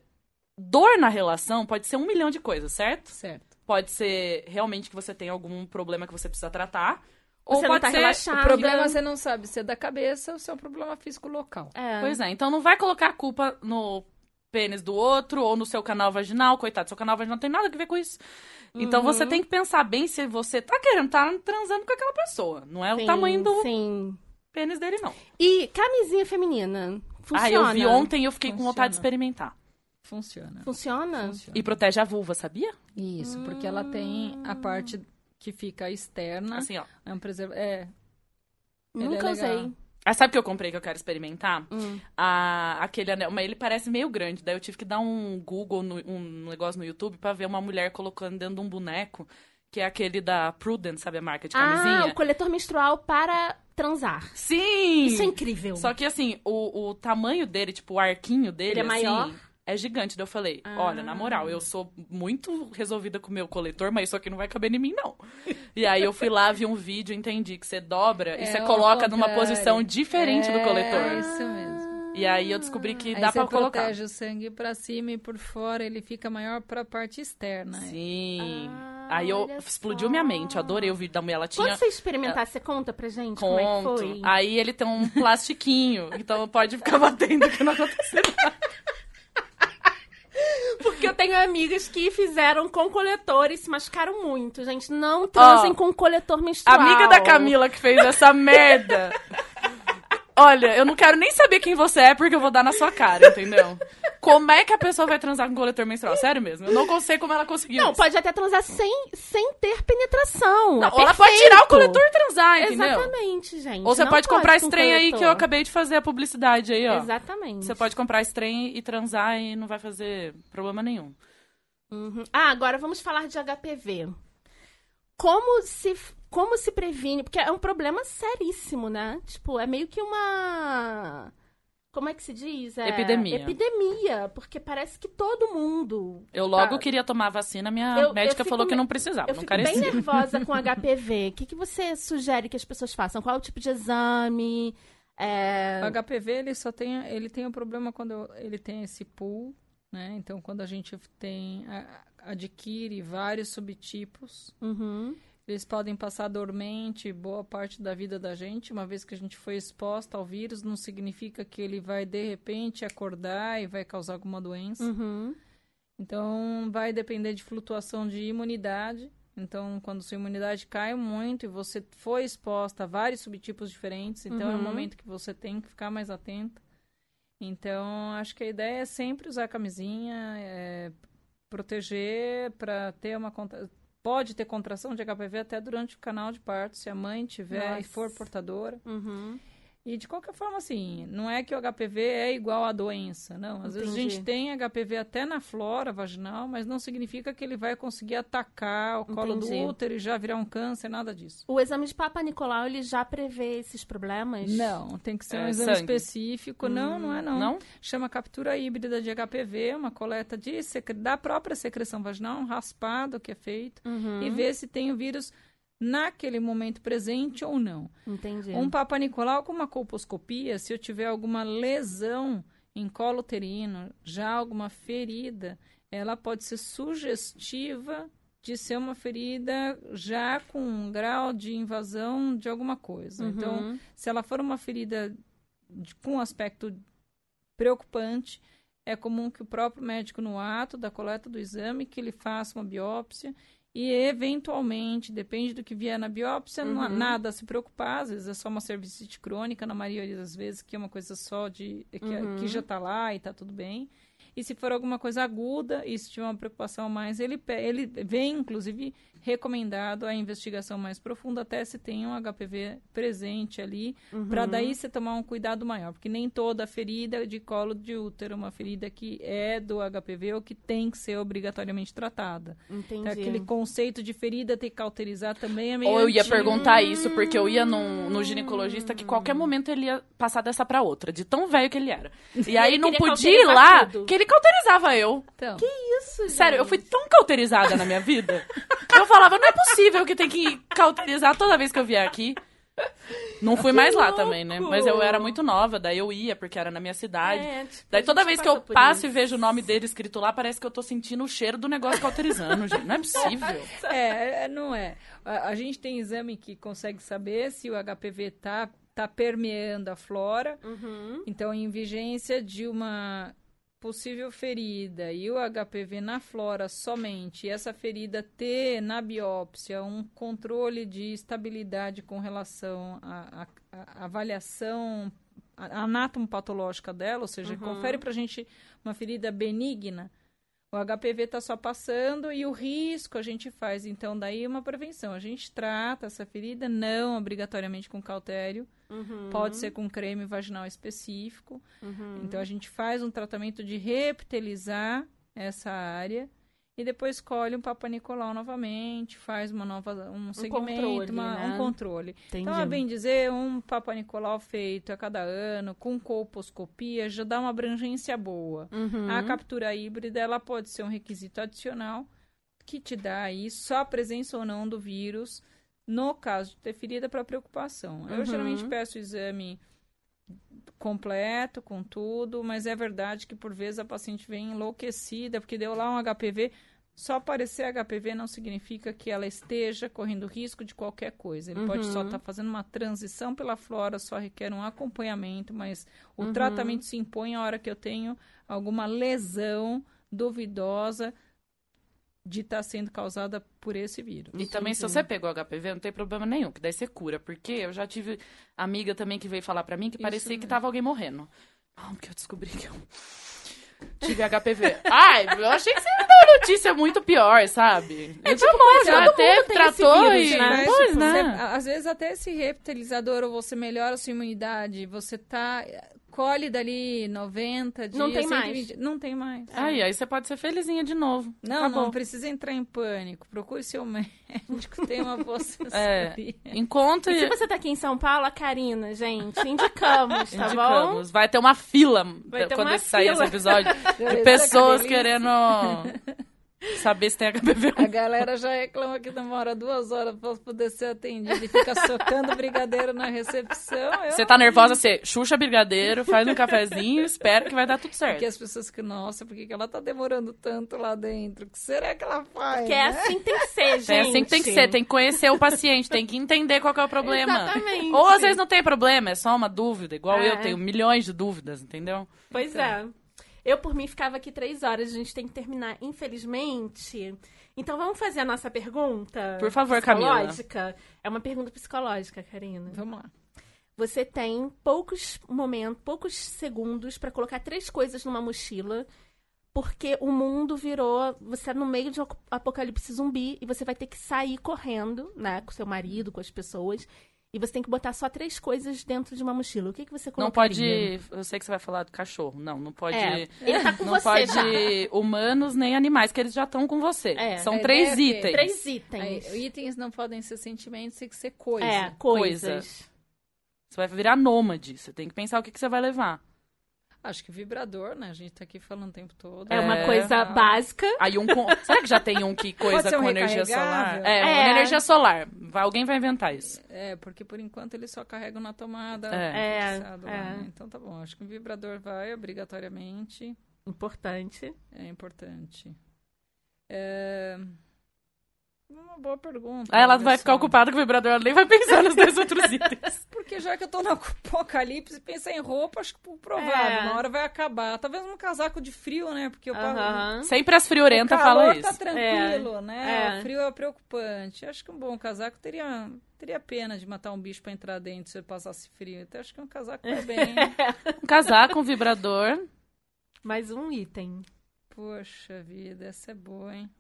dor na relação pode ser um milhão de coisas, certo? Certo. Pode ser realmente que você tem algum problema que você precisa tratar. Ou Você não pode tá ser. relaxado. O problema você não sabe se é da cabeça ou se é um problema físico local. É. Pois é, então não vai colocar a culpa no pênis do outro ou no seu canal vaginal. Coitado, seu canal vaginal não tem nada a ver com isso. Então Uhum. você tem que pensar bem se você tá querendo, tá transando com aquela pessoa. Não é o Sim, tamanho do Sim. pênis dele, não. E camisinha feminina? Funciona? Ah, eu vi ontem e eu fiquei com vontade de Funciona. experimentar. Funciona. Funciona? Funciona. E protege a vulva, sabia? Isso, porque ela tem a parte que fica externa. Assim, ó. É um preservativo. É. Ele Nunca é usei. Ah, sabe o que eu comprei que eu quero experimentar? Hum. Ah, aquele anel. Mas ele parece meio grande. Daí eu tive que dar um Google, no- um negócio no YouTube pra ver uma mulher colocando dentro de um boneco. Que é aquele da Prudence, sabe a marca de Ah, camisinha? o coletor menstrual para transar. Sim! Isso é incrível. Só que assim, o, o tamanho dele, tipo, o arquinho dele. Ele é assim, maior? É gigante. Daí eu falei, olha, na moral, eu sou muito resolvida com o meu coletor, mas isso aqui não vai caber em mim, não. e aí eu fui lá, vi um vídeo, entendi que você dobra e É você ao coloca numa posição diferente do É coletor. isso mesmo. E aí eu descobri que Aí dá você pra colocar. protege o sangue pra cima e por fora, ele fica maior pra parte externa. Sim. Ah, aí eu explodiu só. minha mente, eu adorei o vídeo da mulher. Ela tinha Quando você experimentar, você conta pra gente como é que conto. foi? Aí ele tem um plastiquinho, então pode ficar batendo que não aconteceu nada. Porque eu tenho amigas que fizeram com coletor e se machucaram muito, gente. Não transem Ó, com coletor menstrual. Amiga da Camila que fez essa merda. Olha, eu não quero nem saber quem você é porque eu vou dar na sua cara, entendeu? Como é que a pessoa vai transar com coletor menstrual? Sério mesmo? Eu não sei como ela conseguiu. Não, isso. pode até transar sem, sem ter penetração. Não, é ela pode tirar o coletor e transar, entendeu? Exatamente, gente. Ou você Não pode comprar esse trem aí que eu acabei de fazer a publicidade aí, ó. Exatamente. Você pode comprar esse trem e transar e não vai fazer problema nenhum. Uhum. Ah, agora vamos falar de HPV. Como se, como se previne? Porque é um problema seríssimo, né? Tipo, é meio que uma. Como é que se diz? É... Epidemia. Epidemia, porque parece que todo mundo. Eu logo Tá. queria tomar a vacina, minha Eu- eu médica fico falou que me- não precisava, Eu não fico carecia. bem nervosa com HPV. O que, que você sugere que as pessoas façam? Qual é o tipo de exame? É... O HPV ele só tem ele tem um problema quando ele tem esse pool, né? Então quando a gente tem adquire vários subtipos, Uhum. Eles podem passar dormente boa parte da vida da gente, uma vez que a gente foi exposta ao vírus, não significa que ele vai de repente acordar e vai causar alguma doença. Uhum. Então, vai depender de flutuação de imunidade. Então, quando sua imunidade cai muito e você foi exposta a vários subtipos diferentes, então é um Uhum. momento que você tem que ficar mais atenta. Então, acho que a ideia é sempre usar camisinha, é, proteger para ter uma. Pode ter contração de HPV até durante o canal de parto, se a mãe tiver e Nossa. for portadora. Uhum. E de qualquer forma, assim, não é que o HPV é igual à doença, não. Às vezes a Entendi. gente tem HPV até na flora vaginal, mas não significa que ele vai conseguir atacar o colo Entendi. do útero e já virar um câncer, nada disso. O exame de Papa Nicolau, ele já prevê esses problemas? Não, tem que ser um É exame sangue. específico. Não, não é não. Não? Chama captura híbrida de HPV, uma coleta de secre... da própria secreção vaginal, um raspado que é feito, Uhum. e ver se tem o vírus naquele momento presente ou não. Entendi. Um Papa Nicolau com uma colposcopia, se eu tiver alguma lesão em colo uterino, já alguma ferida, ela pode ser sugestiva de ser uma ferida já com um grau de invasão de alguma coisa. Então, Uhum. se ela for uma ferida de- com aspecto preocupante, é comum que o próprio médico, no ato da coleta do exame, que ele faça uma biópsia e, eventualmente, depende do que vier na biópsia, não há Uhum. nada a se preocupar. Às vezes é só uma cervicite crônica, na maioria das vezes, que é uma coisa só de... que, Uhum. que já está lá e está tudo bem. E se for alguma coisa aguda e se tiver uma preocupação a mais, ele, ele vem, inclusive, recomendado a investigação mais profunda, até se tem um HPV presente ali, Uhum. para daí você tomar um cuidado maior. Porque nem toda ferida de colo de útero é uma ferida que é do HPV ou que tem que ser obrigatoriamente tratada. Entendi. Então, aquele conceito de ferida ter que cauterizar também é meio Ou eu ia antigo. perguntar isso, porque eu ia no, no ginecologista que qualquer momento ele ia passar dessa pra outra, de tão velho que ele era. E aí ele não podia ir lá, tudo. que ele cauterizava eu. Então, Isso, Sério, eu gente. fui tão cauterizada na minha vida. que Eu falava, não é possível que tem que cauterizar toda vez que eu vier aqui. Não fui mais lá também, né? Mas eu era muito nova, daí eu ia, porque era na minha cidade. É, tipo, Daí toda vez que eu passo isso. e vejo o nome dele escrito lá, parece que eu tô sentindo o cheiro do negócio cauterizando, gente. Não é possível. é, é, não é. A, a gente tem exame que consegue saber se o HPV tá, tá permeando a flora. Uhum. Então, em vigência de uma possível ferida e o HPV na flora somente, e essa ferida ter na biópsia um controle de estabilidade com relação à, avaliação a- anatomopatológica dela, ou seja, Uhum. confere pra gente uma ferida benigna, o HPV está só passando e o risco a gente faz. Então, daí uma prevenção. A gente trata essa ferida, não obrigatoriamente com cautério, Uhum. pode ser com creme vaginal específico. Uhum. Então, a gente faz um tratamento de reptilizar essa área e depois escolhe um Papa Nicolau novamente, faz uma nova um segmento, controle, uma- né? um controle. Então, a bem dizer, um Papa Nicolau feito a cada ano, com colposcopia, já dá uma abrangência boa. Uhum. A captura híbrida, ela pode ser um requisito adicional que te dá aí só a presença ou não do vírus no caso de ter ferida para preocupação. Eu Uhum. geralmente peço o exame completo, com tudo, mas é verdade que por vezes a paciente vem enlouquecida porque deu lá um HPV. Só aparecer HPV não significa que ela esteja correndo risco de qualquer coisa. Ele pode só Uhum. estar fazendo uma transição pela flora, só requer um acompanhamento, mas o Uhum. tratamento se impõe a hora que eu tenho alguma lesão duvidosa de estar sendo causada por esse vírus. E também, se você pegou HPV, não tem problema nenhum, que daí você cura. Porque eu já tive amiga também que veio falar pra mim que Isso parecia que mesmo. tava alguém morrendo. Não, porque eu descobri que eu tive HPV. Ai, eu achei que você me deu notícia muito pior, sabe? É tipo, famoso, todo já esse tratou vírus, e... né? Mas, Pois, tipo, né? você- às vezes até esse reptilizador ou você melhora a sua imunidade, você tá colhe dali 90 dias, Não tem mais. 120, não tem mais. Aí, aí você pode ser felizinha de novo. Não, Acabou. não precisa entrar em pânico. Procure seu médico, tem uma boa É, encontre... Se você tá aqui em São Paulo, a Karina, gente, indicamos, tá bom? Indicamos. Vai ter uma fila ter quando uma esse sair esse fila. episódio. de pessoas que querendo saber se tem HPV. A galera já reclama que demora duas horas pra poder ser atendido e fica socando brigadeiro na recepção. Eu Você tá nervosa, você xuxa brigadeiro, faz um cafezinho, espera que vai dar tudo certo. Porque as pessoas que, nossa, por que que ela tá demorando tanto lá dentro? O que será que ela faz? Porque é né? assim que tem que ser, gente. É assim que tem que ser, tem que conhecer o paciente, tem que entender qual que é o problema. Exatamente. Ou às vezes não tem problema, é só uma dúvida, igual É. eu tenho milhões de dúvidas, entendeu? Pois é. Eu, por mim, ficava aqui três horas. A gente tem que terminar, infelizmente. Então, vamos fazer a nossa pergunta? Por favor, Camila. Psicológica? É uma pergunta psicológica, Karina. Vamos lá. Você tem poucos momentos, poucos segundos pra colocar três coisas numa mochila, porque o mundo virou. Você tá no meio de um apocalipse zumbi e você vai ter que sair correndo, né? Com seu marido, com as pessoas. E você tem que botar só três coisas dentro de uma mochila. O que, que você Não colocaria? pode. Eu sei que você vai falar do cachorro. Não, não pode. É, ele tá com não você pode já. humanos nem animais, que eles já estão com você. É. São A três ideia é itens. Três itens. Aí, itens não podem ser sentimentos, tem que ser coisa. É, Coisa. coisas. Você vai virar nômade. Você tem que pensar o que, que você vai levar. Acho que vibrador, né? A gente tá aqui falando o tempo todo. É, uma É. coisa básica. Aí um com... Será que já tem um que coisa um com energia solar? É, É. com energia solar. Vai- Alguém vai inventar isso. É, porque por enquanto eles só carregam na tomada. É. fixado lá, É, é. né? Então tá bom. Acho que um vibrador vai obrigatoriamente. Importante. É importante. É... Uma boa pergunta. Aí ela vai ficar ocupada com o vibrador, ela nem vai pensar nos dois outros itens. Porque já que eu tô no apocalipse, pensar em roupa, acho que provável. É. Uma hora vai acabar. Talvez um casaco de frio, né? Porque eu Aham. Sempre as friorentas o calor falam isso. tá tranquilo, né? É. O frio é preocupante. Acho que um bom casaco teria, teria pena de matar um bicho pra entrar dentro se ele passasse frio. Então acho que um casaco vai bem. Um casaco, um vibrador. Mais um item. Poxa vida, essa é boa, hein?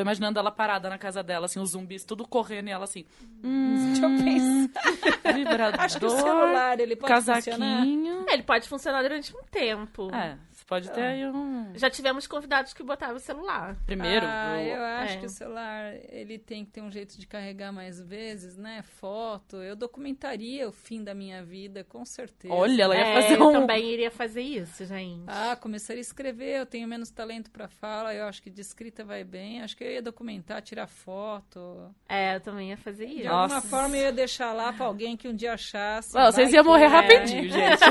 Tô imaginando ela parada na casa dela, assim, os zumbis tudo correndo e ela assim. Hum, Deixa eu pensar. Vibrador, Acho que o celular, ele pode funcionar. casaquinho. Ele pode funcionar durante um tempo. É, pode ter aí um. Já tivemos convidados que botavam o celular. Primeiro. Ah, o- eu acho É. que o celular, ele tem que ter um jeito de carregar mais vezes, né? Foto. Eu documentaria o fim da minha vida, com certeza. Olha, ela ia É, fazer eu um. também iria fazer isso, gente. Ah, começaria a escrever, eu tenho menos talento pra fala, eu acho que de escrita vai bem. Acho que eu ia documentar, tirar foto. É, eu também ia fazer De isso. Nossa. alguma forma eu ia deixar lá pra alguém que um dia achasse. Ó, vocês iam que morrer é. rapidinho, gente.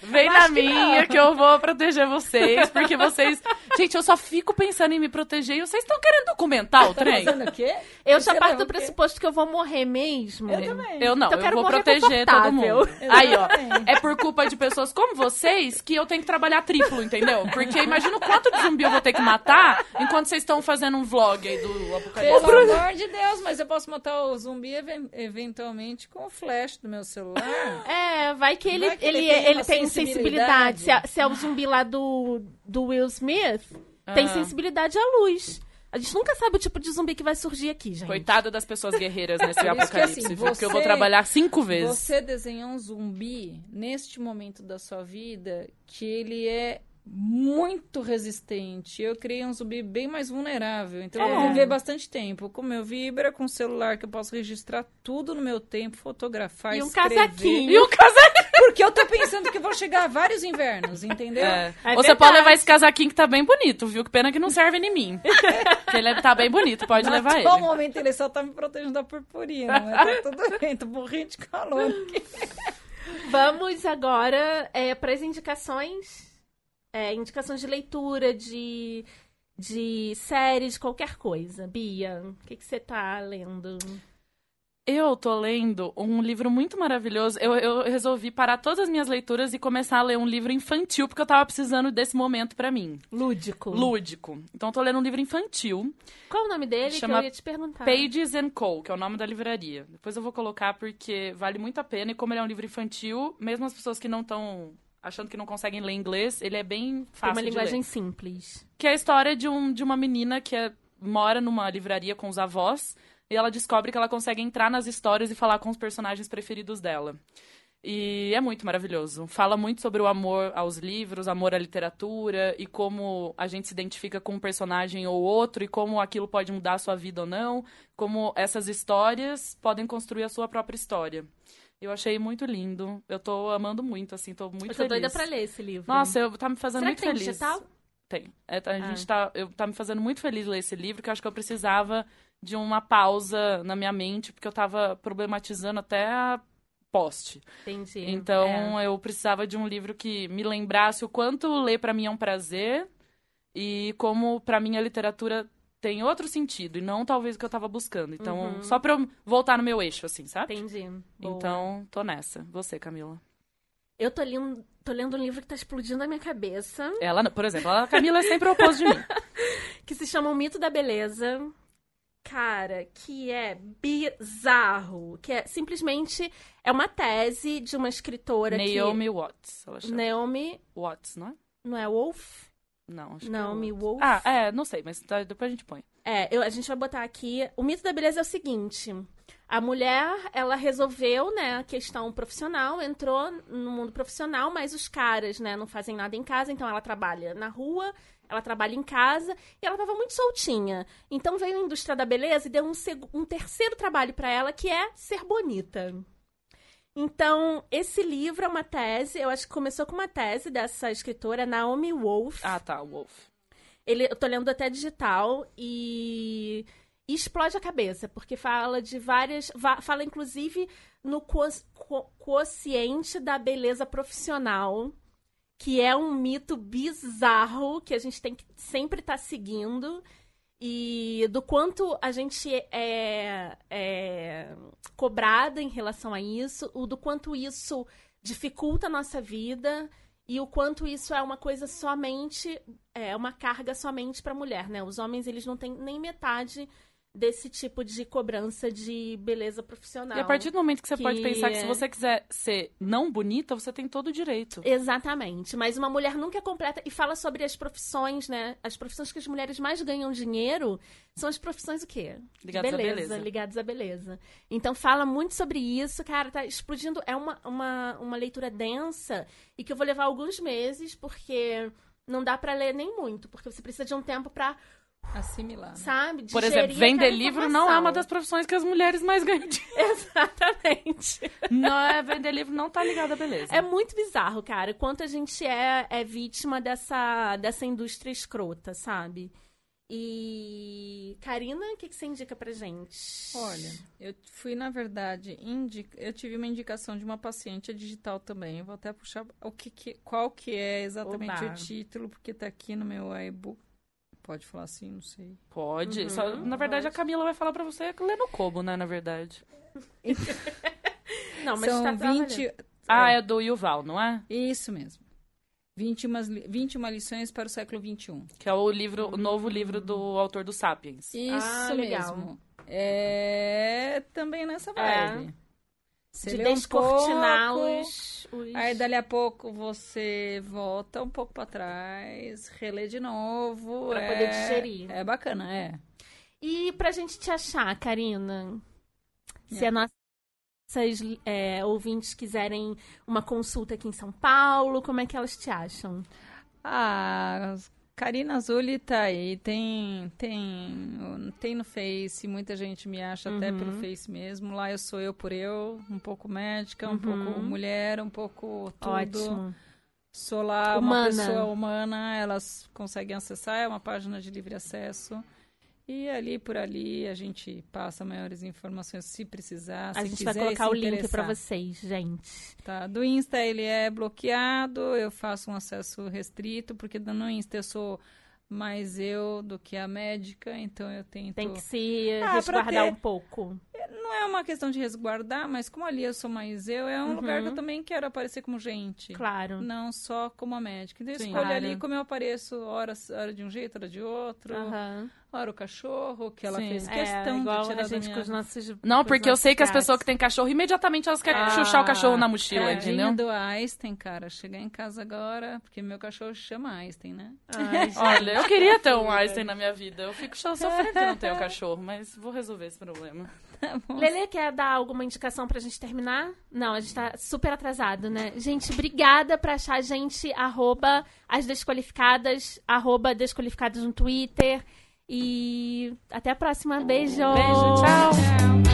Vem, vem na minha que eu vou proteger vocês, porque vocês. Gente, eu só fico pensando em me proteger e vocês estão querendo documentar o Tá trem? o quê? Eu Você já parto do pressuposto que eu vou morrer mesmo. Eu também. Eu não, Então eu eu quero vou proteger todo mundo. Aí, ó, é por culpa de pessoas como vocês que eu tenho que trabalhar triplo, entendeu? Porque imagina o quanto de zumbi eu vou ter que matar enquanto vocês estão fazendo um vlog aí do apocalipse. Pelo amor de Deus, mas eu posso matar o zumbi even- eventualmente com o flash do meu celular. É, vai que ele, Vai que ele ele, tem ele, tem sensibilidade. sensibilidade. Se é, se é o zumbi lá do, do Will Smith, tem Ah. sensibilidade à luz. A gente nunca sabe o tipo de zumbi que vai surgir aqui, gente. Coitado das pessoas guerreiras nesse apocalipse, assim, viu? Porque eu vou você- trabalhar cinco vezes. Você desenhou um zumbi neste momento da sua vida que ele é muito resistente. Eu criei um zumbi bem mais vulnerável. Então eu É. vou viver bastante tempo. Com meu Vibra, com celular que eu posso registrar tudo no meu tempo, fotografar, E um escrever. casaquinho. E o casaquinho. Porque eu tô pensando que vou chegar a vários invernos, entendeu? É. É você pode levar esse casaquinho que tá bem bonito, viu? Que pena que não serve em mim. que ele tá bem bonito, pode No levar ele. atual momento ele só tá me protegendo da purpurina, mas tá tudo bem, tô morrendo de calor. aqui. Vamos agora para as indicações. É, indicações de leitura, de, de série, de qualquer coisa. Bia, o que que você tá lendo? Eu tô lendo um livro muito maravilhoso. Eu, eu resolvi parar todas as minhas leituras e começar a ler um livro infantil, porque eu tava precisando desse momento pra mim. Lúdico. Lúdico. Então eu tô lendo um livro infantil, Qual o nome dele Chama que eu ia te perguntar? Pages and Co., que é o nome da livraria. Depois eu vou colocar porque vale muito a pena. E como ele é um livro infantil, mesmo as pessoas que não estão achando que não conseguem ler inglês, ele é bem Tem fácil uma de linguagem ler. simples. Que é a história de, um, de uma menina que é- mora numa livraria com os avós e ela descobre que ela consegue entrar nas histórias e falar com os personagens preferidos dela. E é muito maravilhoso. Fala muito sobre o amor aos livros, amor à literatura e como a gente se identifica com um personagem ou outro e como aquilo pode mudar a sua vida ou não, como essas histórias podem construir a sua própria história. Eu achei muito lindo. Eu tô amando muito, assim, tô muito eu tô feliz. doida pra ler esse livro. Nossa, eu, tá me fazendo Será muito que tem feliz. digital? Tem. É, a Ah. gente tá, eu, tá me fazendo muito feliz ler esse livro, que eu acho que eu precisava de uma pausa na minha mente, porque eu tava problematizando até a poste. Entendi. Então, É. eu precisava de um livro que me lembrasse o quanto ler pra mim é um prazer e como pra mim a literatura tem outro sentido e não talvez o que eu tava buscando. Então, Uhum. só pra eu voltar no meu eixo, assim, sabe? Entendi. Boa. Então, tô nessa. Você, Camila. Eu tô lendo, tô lendo um livro que tá explodindo na minha cabeça, Ela, por exemplo, a Camila é sempre o oposto de mim. que se chama O Mito da Beleza. Cara, que é bizarro. Que é simplesmente é uma tese de uma escritora Naomi Watts, ela que. chama. Naomi. Watts, não é? Não é Wolf? Não, acho Naomi que é. Wolf? Ah, é, não sei, mas tá- depois a gente põe. É, eu- a gente vai botar aqui. O mito da beleza é o seguinte: a mulher, ela resolveu, né, a questão profissional, entrou no mundo profissional, mas os caras, né, não fazem nada em casa, então ela trabalha na rua, ela trabalha em casa e ela tava muito soltinha. Então veio a indústria da beleza e deu um, um terceiro trabalho para ela, que é ser bonita. Então, esse livro é uma tese, eu acho que começou com uma tese dessa escritora, Naomi Wolf. Ah, tá, Wolf. Ele, eu tô lendo até digital e, e explode a cabeça, porque fala de várias. fala inclusive no quo- quo- quociente da beleza profissional, que é um mito bizarro que a gente tem que sempre estar seguindo. E do quanto a gente é, é cobrada em relação a isso, o do quanto isso dificulta a nossa vida e o quanto isso é uma coisa somente é uma carga somente para mulher, né? Os homens eles não têm nem metade desse tipo de cobrança de beleza profissional. E a partir do momento que você que pode pensar que é- se você quiser ser não bonita, você tem todo o direito. Exatamente, mas uma mulher nunca é completa e fala sobre as profissões, né? As profissões que as mulheres mais ganham dinheiro são as profissões o quê? Ligadas à beleza. ligadas à beleza. Então fala muito sobre isso, cara, tá explodindo. É uma, uma, uma leitura densa e que eu vou levar alguns meses, porque não dá pra ler nem muito, porque você precisa de um tempo pra, Assimilar. né? sabe, Por exemplo, vender livro não é uma das profissões que as mulheres mais ganham dinheiro. Exatamente. Não é vender livro, não tá ligado à beleza. É muito bizarro, cara, quanto a gente é, é vítima dessa, dessa indústria escrota, sabe? E. Karina, o que, que você indica pra gente? Olha, eu fui, na verdade, indica... eu tive uma indicação de uma paciente digital também. Eu vou até puxar o que, que- qual que é exatamente Oba. o título, porque tá aqui no meu e-book. Pode falar assim, não sei. Pode. Uhum, Só- na verdade, a pode. Camila vai falar pra você ler no Kobo, né? Na verdade. Não, mas São tá 20. Ah, é do Yuval, não é? Isso mesmo. 21, li- 21 lições para o século XXI. Que é o livro, o novo livro do autor do Sapiens. Isso Ah, legal. mesmo. É também nessa vibe. Você de um descortinar os, os- Aí, dali a pouco, você volta um pouco pra trás, relê de novo. Pra é- poder digerir. É bacana, é. E pra gente te achar, Karina, se É. as nossas é, ouvintes quiserem uma consulta aqui em São Paulo, como é que elas te acham? Ah, Karina Azuli tá aí. Tem, tem, tem no Face. Muita gente me acha até pelo Face mesmo. Lá eu sou eu por eu. Um pouco médica, um pouco mulher, um pouco tudo. Ótimo. Sou lá Humana. uma pessoa humana. Elas conseguem acessar. É uma página de livre acesso. E ali por ali a gente passa maiores informações se precisar. A se gente vai quiser e colocar o link pra vocês, gente. Tá, do Insta ele é bloqueado, eu faço um acesso restrito, porque no Insta eu sou mais eu do que a médica, então eu tento. Tem que se Ah, resguardar ter- um pouco. Não é uma questão de resguardar, mas como ali eu sou mais eu, é um lugar que eu também quero aparecer como gente. Uhum. Claro. Não só como a médica. Então eu Sim. escolho Claro. ali como eu apareço, hora, hora de um jeito, hora de outro. Aham. Hora o cachorro, que ela Sim. fez É, questão igual de tirar a gente minha... com os nossos. Não, porque eu sei que as pessoas que têm cachorro, imediatamente elas querem Ah, chuchar o cachorro na mochila, Tadinha entendeu? do Einstein, cara. Chegar em casa agora, porque meu cachorro chama Einstein, né? Ai, Olha, eu queria ter um Einstein na minha vida. Eu fico só sofrendo que eu não tenho cachorro, mas vou resolver esse problema. Lele, quer dar alguma indicação pra gente terminar? Não, a gente tá super atrasado, né? Gente, obrigada pra achar a gente, arroba as desqualificadas, arroba desqualificadas no Twitter. E até a próxima. Beijo! Beijo, tchau. Tchau.